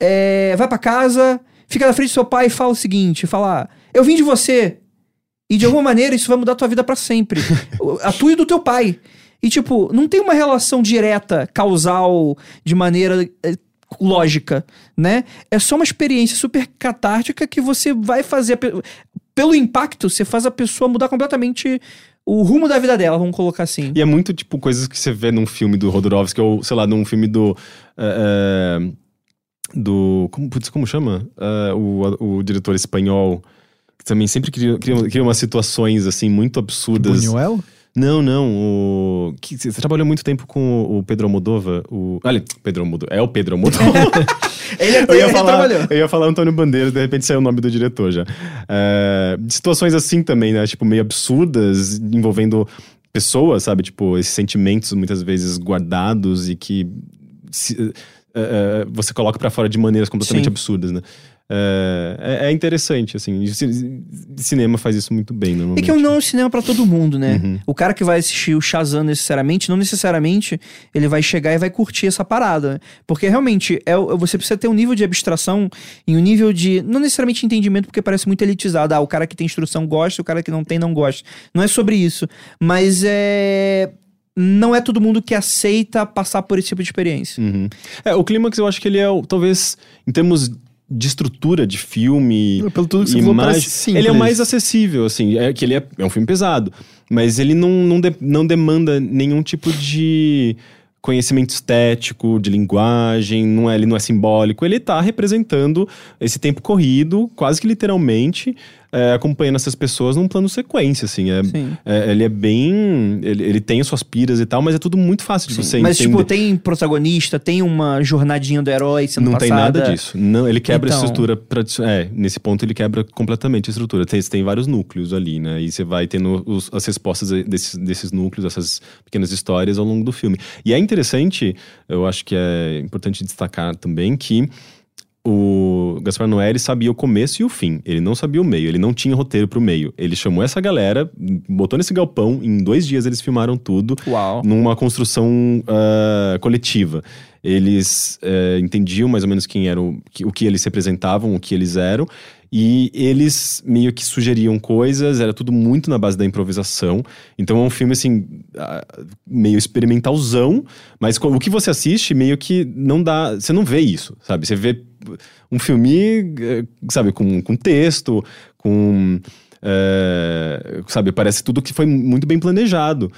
Speaker 3: é, vai pra casa, fica na frente do seu pai e fala o seguinte: fala, "Ah, eu vim de você. E de alguma maneira isso vai mudar tua vida pra sempre. A tua e do teu pai. E tipo, não tem uma relação direta, causal, de maneira é, lógica, né? É só uma experiência super catártica que você vai fazer. a pe- Pelo impacto, você faz a pessoa mudar completamente o rumo da vida dela, vamos colocar assim.
Speaker 1: E é muito, tipo, coisas que você vê num filme do Rodorovsky, ou, sei lá, num filme do... é, do... Como, putz, como chama? É, o, o diretor espanhol, que também sempre cria, cria, cria umas situações, assim, muito absurdas.
Speaker 2: Buñuel?
Speaker 1: Não, não. O... Você trabalhou muito tempo com o, Pedro Almodova. O... Ali, Pedro Almodova. É o Pedro Almodova.
Speaker 3: Ele,
Speaker 1: eu, ia falar,
Speaker 3: trabalhou.
Speaker 1: eu ia falar Antônio Bandeira, de repente saiu o nome do diretor já. É, situações assim também, né? Tipo, meio absurdas, envolvendo pessoas, sabe? Tipo, esses sentimentos muitas vezes guardados e que se- é, é, você coloca pra fora de maneiras completamente
Speaker 3: Sim.
Speaker 1: absurdas, né? É, é, é interessante, assim. Ci- cinema faz isso muito bem,
Speaker 3: É
Speaker 1: normalmente.
Speaker 3: que não é um cinema pra todo mundo, né?
Speaker 1: Uhum.
Speaker 3: O cara que vai assistir o Shazam necessariamente, não necessariamente ele vai chegar e vai curtir essa parada. Porque realmente é, você precisa ter um nível de abstração e um nível de. Não necessariamente entendimento, porque parece muito elitizado. Ah, o cara que tem instrução gosta, o cara que não tem não gosta. Não é sobre isso. Mas é. Não é todo mundo que aceita passar por esse tipo de experiência.
Speaker 1: Uhum. É, o Clímax eu acho que ele é, talvez, em termos de estrutura de filme.
Speaker 2: Pelo tudo que você
Speaker 1: e
Speaker 2: falou,
Speaker 1: imagem,
Speaker 2: simples.
Speaker 1: Ele é o mais acessível, assim. É que ele é, é um filme pesado. Mas ele não, não, de- não demanda nenhum tipo de conhecimento estético, de linguagem, não é, ele não é simbólico. Ele tá representando esse tempo corrido, quase que literalmente, é, acompanhando essas pessoas num plano sequência, assim. É,
Speaker 3: Sim.
Speaker 1: é- ele é bem... Ele, ele tem as suas piras e tal, mas é tudo muito fácil de você
Speaker 3: Mas,
Speaker 1: entender.
Speaker 3: tipo, tem protagonista, tem uma jornadinha do herói sendo
Speaker 1: Não tem
Speaker 3: passada.
Speaker 1: nada disso. Não, ele quebra
Speaker 3: Então-
Speaker 1: a estrutura tradicional. É, nesse ponto ele quebra completamente a estrutura. Tem, você tem vários núcleos ali, né? E você vai tendo os- as respostas desses, desses núcleos, essas pequenas histórias ao longo do filme. E é interessante, eu acho que é importante destacar também que o Gaspar Noé sabia o começo e o fim. Ele não sabia o meio, ele não tinha roteiro pro meio. Ele chamou essa galera, botou nesse galpão, em dois dias eles filmaram tudo
Speaker 3: Uau.
Speaker 1: numa construção ah, coletiva. Eles eh, entendiam mais ou menos quem eram, que- o que eles representavam, o que eles eram, e eles meio que sugeriam coisas, era tudo muito na base da improvisação. Então é um filme assim, meio experimentalzão, mas o que você assiste meio que não dá. Você não vê isso, sabe? Você vê um filme, eh, sabe, com, com texto, com. eh, sabe, parece tudo que foi muito bem planejado.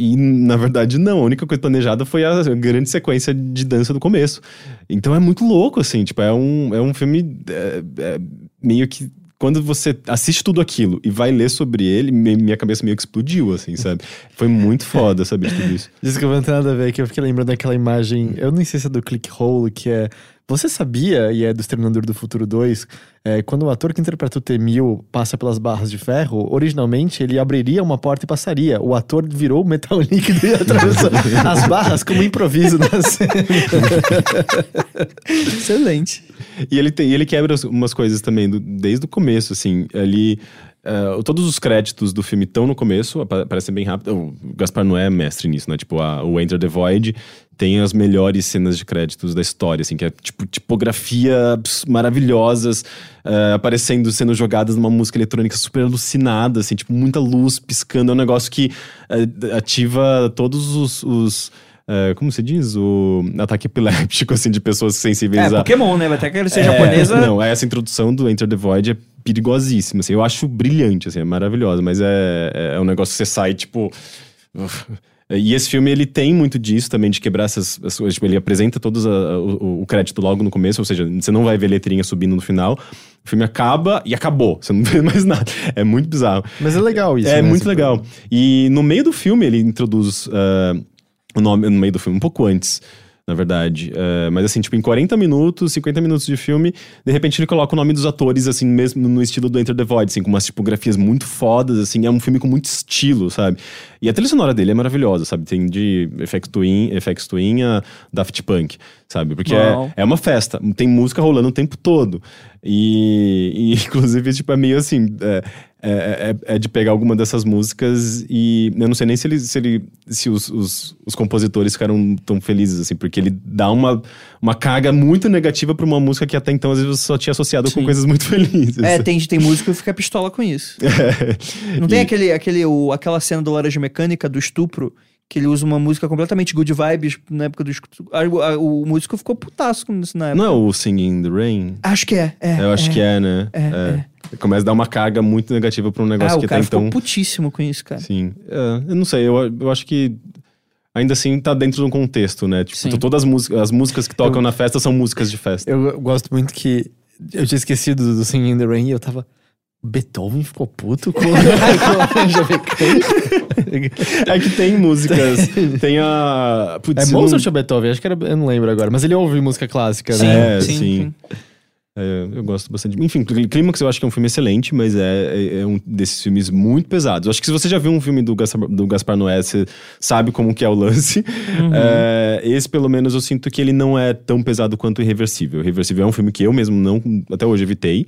Speaker 1: E, na verdade, não. A única coisa planejada foi a grande sequência de dança do começo. Então é muito louco, assim. Tipo, é um, é um filme é, é, meio que. Quando você assiste tudo aquilo e vai ler sobre ele, minha cabeça meio que explodiu, assim, sabe? Foi muito foda saber tudo isso.
Speaker 2: Desculpa, não tem nada a ver, que eu fiquei lembrando daquela imagem, eu nem sei se é do Click Hole, que é. Você sabia, e é do Exterminador do Futuro 2, é, quando o ator que interpreta o T-1000 passa pelas barras de ferro, originalmente ele abriria uma porta e passaria. O ator virou metal líquido e atravessou as barras como improviso na cena.
Speaker 3: Excelente.
Speaker 1: E ele, tem, e ele quebra as- umas coisas também, do- desde o começo, assim. Ali. Eh, todos os créditos do filme estão no começo, apa- aparecem bem rápido. O Gaspar Noé é mestre nisso, né? Tipo, a- o Enter the Void tem as melhores cenas de créditos da história, assim, que é tipo tipografia maravilhosas, eh, aparecendo, sendo jogadas numa música eletrônica super alucinada, assim, tipo, muita luz piscando. É um negócio que eh, ativa todos os. os, como se diz? O ataque epiléptico, assim, de pessoas sensíveis
Speaker 3: É,
Speaker 1: a.
Speaker 3: Pokémon, né? Até querer ser
Speaker 1: É,
Speaker 3: japonesa.
Speaker 1: Não, essa introdução do Enter the Void é perigosíssima, assim. Eu acho brilhante, assim, é maravilhosa, mas é, é um negócio que você sai, tipo... uf. E esse filme, ele tem muito disso também, de quebrar essas... coisas. Tipo, ele apresenta todos a- o, o crédito logo no começo, ou seja, você não vai ver letrinha subindo no final. O filme acaba e acabou. Você não vê mais nada. É muito bizarro.
Speaker 2: Mas é legal isso.
Speaker 1: É
Speaker 2: né?
Speaker 1: muito
Speaker 2: Esse-
Speaker 1: legal. E no meio do filme ele introduz ah, o nome no meio do filme, um pouco antes, na verdade. Ah, mas assim, tipo, em 40 minutos, 50 minutos de filme, de repente ele coloca o nome dos atores, assim, mesmo no estilo do Enter the Void, assim, com umas tipografias muito fodas, assim, é um filme com muito estilo, sabe? E a trilha sonora dele é maravilhosa, sabe? Tem de FX Twin, FX Twin a Daft Punk, sabe? Porque é, é uma festa, tem música rolando o tempo todo. E, e, inclusive, tipo, é meio assim. É, é, é- é de pegar alguma dessas músicas e eu não sei nem se ele, se, ele, se os, os, os compositores ficaram tão felizes, assim, porque ele dá uma, uma carga muito negativa pra uma música que até então às vezes só tinha associado com
Speaker 3: Sim.
Speaker 1: coisas muito felizes.
Speaker 3: É, tem, tem músico que fica pistola com isso. Não tem
Speaker 1: E-
Speaker 3: aquele, aquele, o, aquela cena do Laranja Mecânica, do estupro, que ele usa uma música completamente good vibes na época do O, músico ficou putaço com isso na época.
Speaker 1: Não é o Singing in the Rain?
Speaker 3: Acho que é. é
Speaker 1: eu acho que é, né?
Speaker 3: É,
Speaker 1: Começa a dar uma carga muito negativa pra um negócio
Speaker 3: Ah,
Speaker 1: que até então.
Speaker 3: ficou putíssimo com isso, cara.
Speaker 1: Sim. É, eu não sei, eu, eu acho que ainda assim tá dentro de um contexto, né? Tipo,
Speaker 3: Sim.
Speaker 1: todas as músicas, as músicas que tocam na festa são músicas de festa.
Speaker 2: Eu gosto muito que. Eu tinha esquecido do Singing in the Rain e eu tava. Beethoven ficou puto com.
Speaker 1: É que tem músicas. tem a. Putz,
Speaker 2: É
Speaker 1: eu não-
Speaker 2: Mozart ou Beethoven? Acho que era. Eu não lembro agora. Mas ele ouve música clássica,
Speaker 3: Sim,
Speaker 2: né?
Speaker 1: É,
Speaker 3: sim,
Speaker 1: sim.
Speaker 3: sim.
Speaker 1: É, eu gosto bastante. Enfim, Clímax eu acho que é um filme excelente, mas é, é, é, um desses filmes muito pesados. Eu acho que se você já viu um filme do Gaspar, do Gaspar Noé, você sabe como que é o lance. Uhum. É, esse, pelo menos, eu sinto que ele não é tão pesado quanto Irreversível. Irreversível é um filme que eu mesmo não, até hoje, evitei.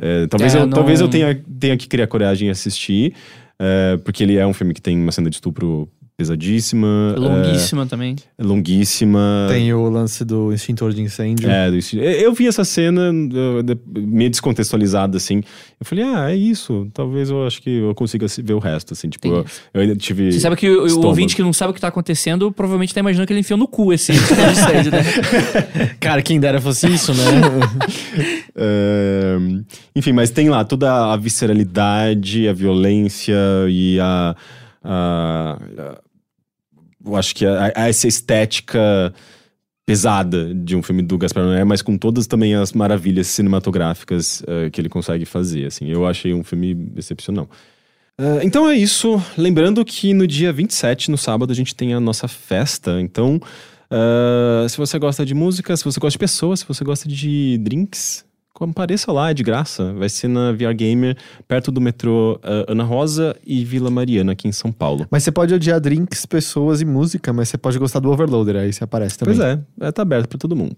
Speaker 1: É, talvez, eu, não... talvez eu tenha, tenha que criar coragem e assistir, é, porque ele é um filme que tem uma cena de estupro pesadíssima.
Speaker 3: Longuíssima é, também.
Speaker 1: É longuíssima.
Speaker 2: Tem o lance do extintor de incêndio.
Speaker 1: É, do extintor. Eu vi essa cena meio descontextualizada, assim. Eu falei, ah, é isso. Talvez eu acho que eu consiga ver o resto, assim. Tipo, eu, eu, ainda tive.
Speaker 3: Você sabe que o, o, ouvinte que não sabe o que tá acontecendo provavelmente tá imaginando que ele enfiou no cu esse extintor de incêndio, né?
Speaker 2: Cara, quem dera fosse isso, né?
Speaker 1: é, enfim, mas tem lá toda a visceralidade, a violência e a. a, a eu acho que a essa estética pesada de um filme do Gaspar Noé, mas com todas também as maravilhas cinematográficas uh, que ele consegue fazer, assim. Eu achei um filme excepcional. Uh, então é isso. Lembrando que no dia 27, no sábado, a gente tem a nossa festa. Então, uh, se você gosta de música, se você gosta de pessoas, se você gosta de drinks, compareça lá, é de graça. Vai ser na VR Gamer, perto do metrô uh, Ana Rosa e Vila Mariana, aqui em São Paulo.
Speaker 2: Mas você pode odiar drinks, pessoas e música, mas você pode gostar do Overloader, aí você aparece também.
Speaker 1: Pois é, é tá aberto para todo mundo.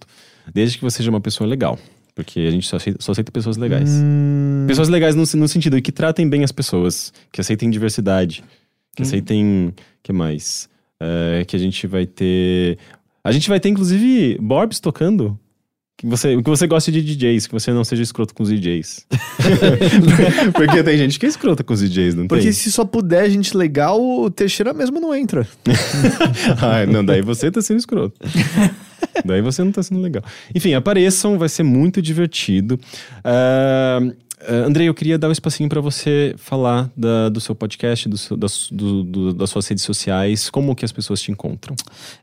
Speaker 1: Desde que você seja uma pessoa legal. Porque a gente só aceita, só aceita pessoas legais. Hum... Pessoas legais no, no sentido de que tratem bem as pessoas, que aceitem diversidade, que hum. aceitem. que mais? É, que a gente vai ter. A gente vai ter, inclusive, Borbs tocando que você, que você goste de DJs, que você não seja escroto com os DJs. Porque tem gente que é escrota com os DJs, não
Speaker 2: Porque
Speaker 1: tem?
Speaker 2: se só puder gente legal, o Teixeira mesmo não entra.
Speaker 1: ah, não, daí você tá sendo escroto. daí você não tá sendo legal. Enfim, apareçam, vai ser muito divertido. Uh, Uh, Andrei, eu queria dar um espacinho para você falar da, do seu podcast, do seu, das, do, do, das suas redes sociais, como que as pessoas te encontram.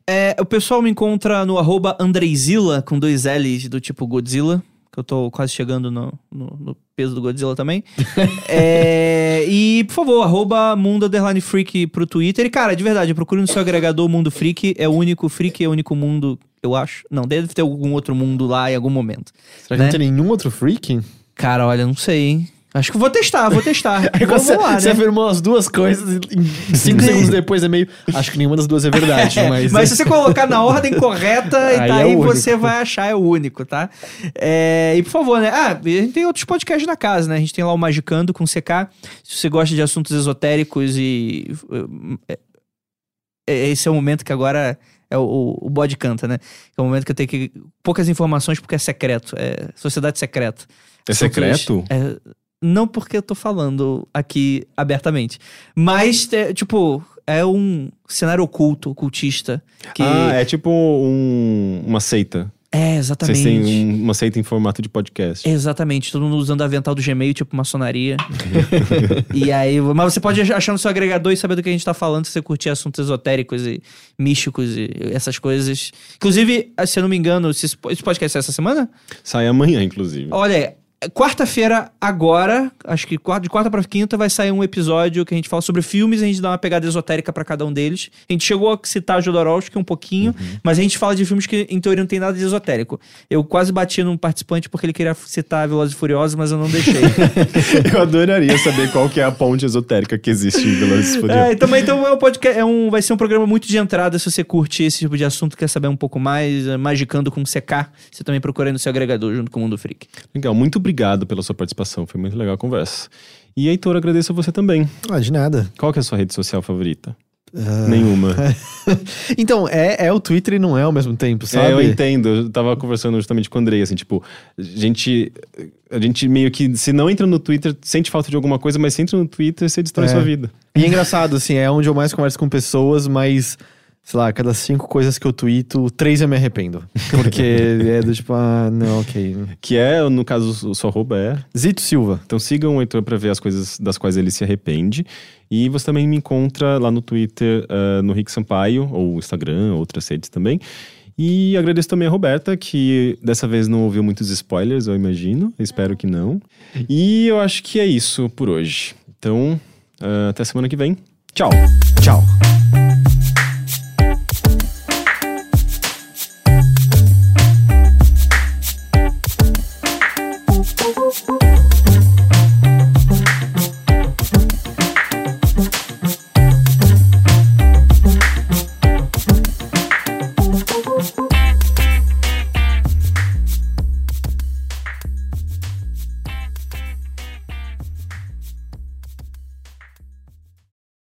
Speaker 3: É, o pessoal me encontra no arroba Andreizilla, com dois L's do tipo Godzilla, que eu tô quase chegando no, no, no peso do Godzilla também. é, e, por favor, arroba Mundo Underline Freak pro Twitter. E, cara, de verdade, procure no seu agregador Mundo Freak, é o único Freak, é o único mundo, eu acho. Não, deve ter algum outro mundo lá em algum momento.
Speaker 2: Será que né? não tem nenhum outro Freak?
Speaker 3: Cara, olha, não sei, hein? Acho que vou testar, vou testar.
Speaker 2: Aí você, lá, né? você afirmou as duas coisas e cinco segundos depois é meio. Acho que nenhuma das duas é verdade, é, mas.
Speaker 3: Mas se você colocar na ordem correta, aí, tá aí é você vai achar é o único, tá? É, e por favor, né? Ah, a gente tem outros podcasts na casa, né? A gente tem lá o Magicando com CK. Se você gosta de assuntos esotéricos e. É, é, esse é o momento que agora é o, o bode canta, né? É o momento que eu tenho que. Poucas informações porque é secreto. É sociedade secreta.
Speaker 1: É secreto?
Speaker 3: É, não porque eu tô falando aqui abertamente. Mas, é, tipo, é um cenário oculto, ocultista. Que...
Speaker 1: Ah, é tipo um, uma seita.
Speaker 3: É, exatamente.
Speaker 1: Vocês têm uma seita em formato de podcast.
Speaker 3: Exatamente. Todo mundo usando avental do Gmail, tipo maçonaria. e aí. Mas você pode achar no seu agregador e saber do que a gente tá falando se você curtir assuntos esotéricos e místicos e essas coisas. Inclusive, se eu não me engano, esse podcast sai essa semana?
Speaker 1: Sai amanhã, inclusive.
Speaker 3: Olha, Quarta-feira, agora, acho que de quarta para quinta, vai sair um episódio que a gente fala sobre filmes, a gente dá uma pegada esotérica para cada um deles. A gente chegou a citar Jodorowsky um pouquinho, uhum. mas a gente fala de filmes que, em teoria, não tem nada de esotérico. Eu quase bati num participante porque ele queria citar Velozes e Furiosos, mas eu não deixei.
Speaker 1: eu adoraria saber qual que é a ponte esotérica que existe em Velozes e Furiosos.
Speaker 3: É, também então é um podcast, é um, vai ser um programa muito de entrada se você curte esse tipo de assunto, quer saber um pouco mais, é, magicando com CK, você também procura no seu agregador junto com o Mundo Freak.
Speaker 1: Legal, muito obrigado pela sua participação. Foi muito legal a conversa. E Heitor, agradeço a você também.
Speaker 2: Ah, de nada.
Speaker 1: Qual que é a sua rede social favorita? Uh... Nenhuma.
Speaker 2: então, é, é o Twitter e não é ao mesmo tempo, sabe?
Speaker 1: É, eu entendo. Eu tava conversando justamente com o Andrei, assim, tipo, a gente, a gente meio que, se não entra no Twitter, sente falta de alguma coisa, mas se entra no Twitter, você destrói é. sua vida.
Speaker 2: E é engraçado, assim, é onde eu mais converso com pessoas, mas sei lá, cada cinco coisas que eu tweeto, três eu me arrependo. Porque é do tipo, ah, não, ok.
Speaker 1: Que é, no caso, o seu arroba é?
Speaker 2: Zito Silva.
Speaker 1: Então sigam o Heitor pra ver as coisas das quais ele se arrepende. E você também me encontra lá no Twitter, uh, no Rick Sampaio, ou Instagram, outras redes também. E agradeço também a Roberta, que dessa vez não ouviu muitos spoilers, eu imagino. Espero que não. E eu acho que é isso por hoje. Então, uh, até semana que vem. Tchau.
Speaker 2: Tchau.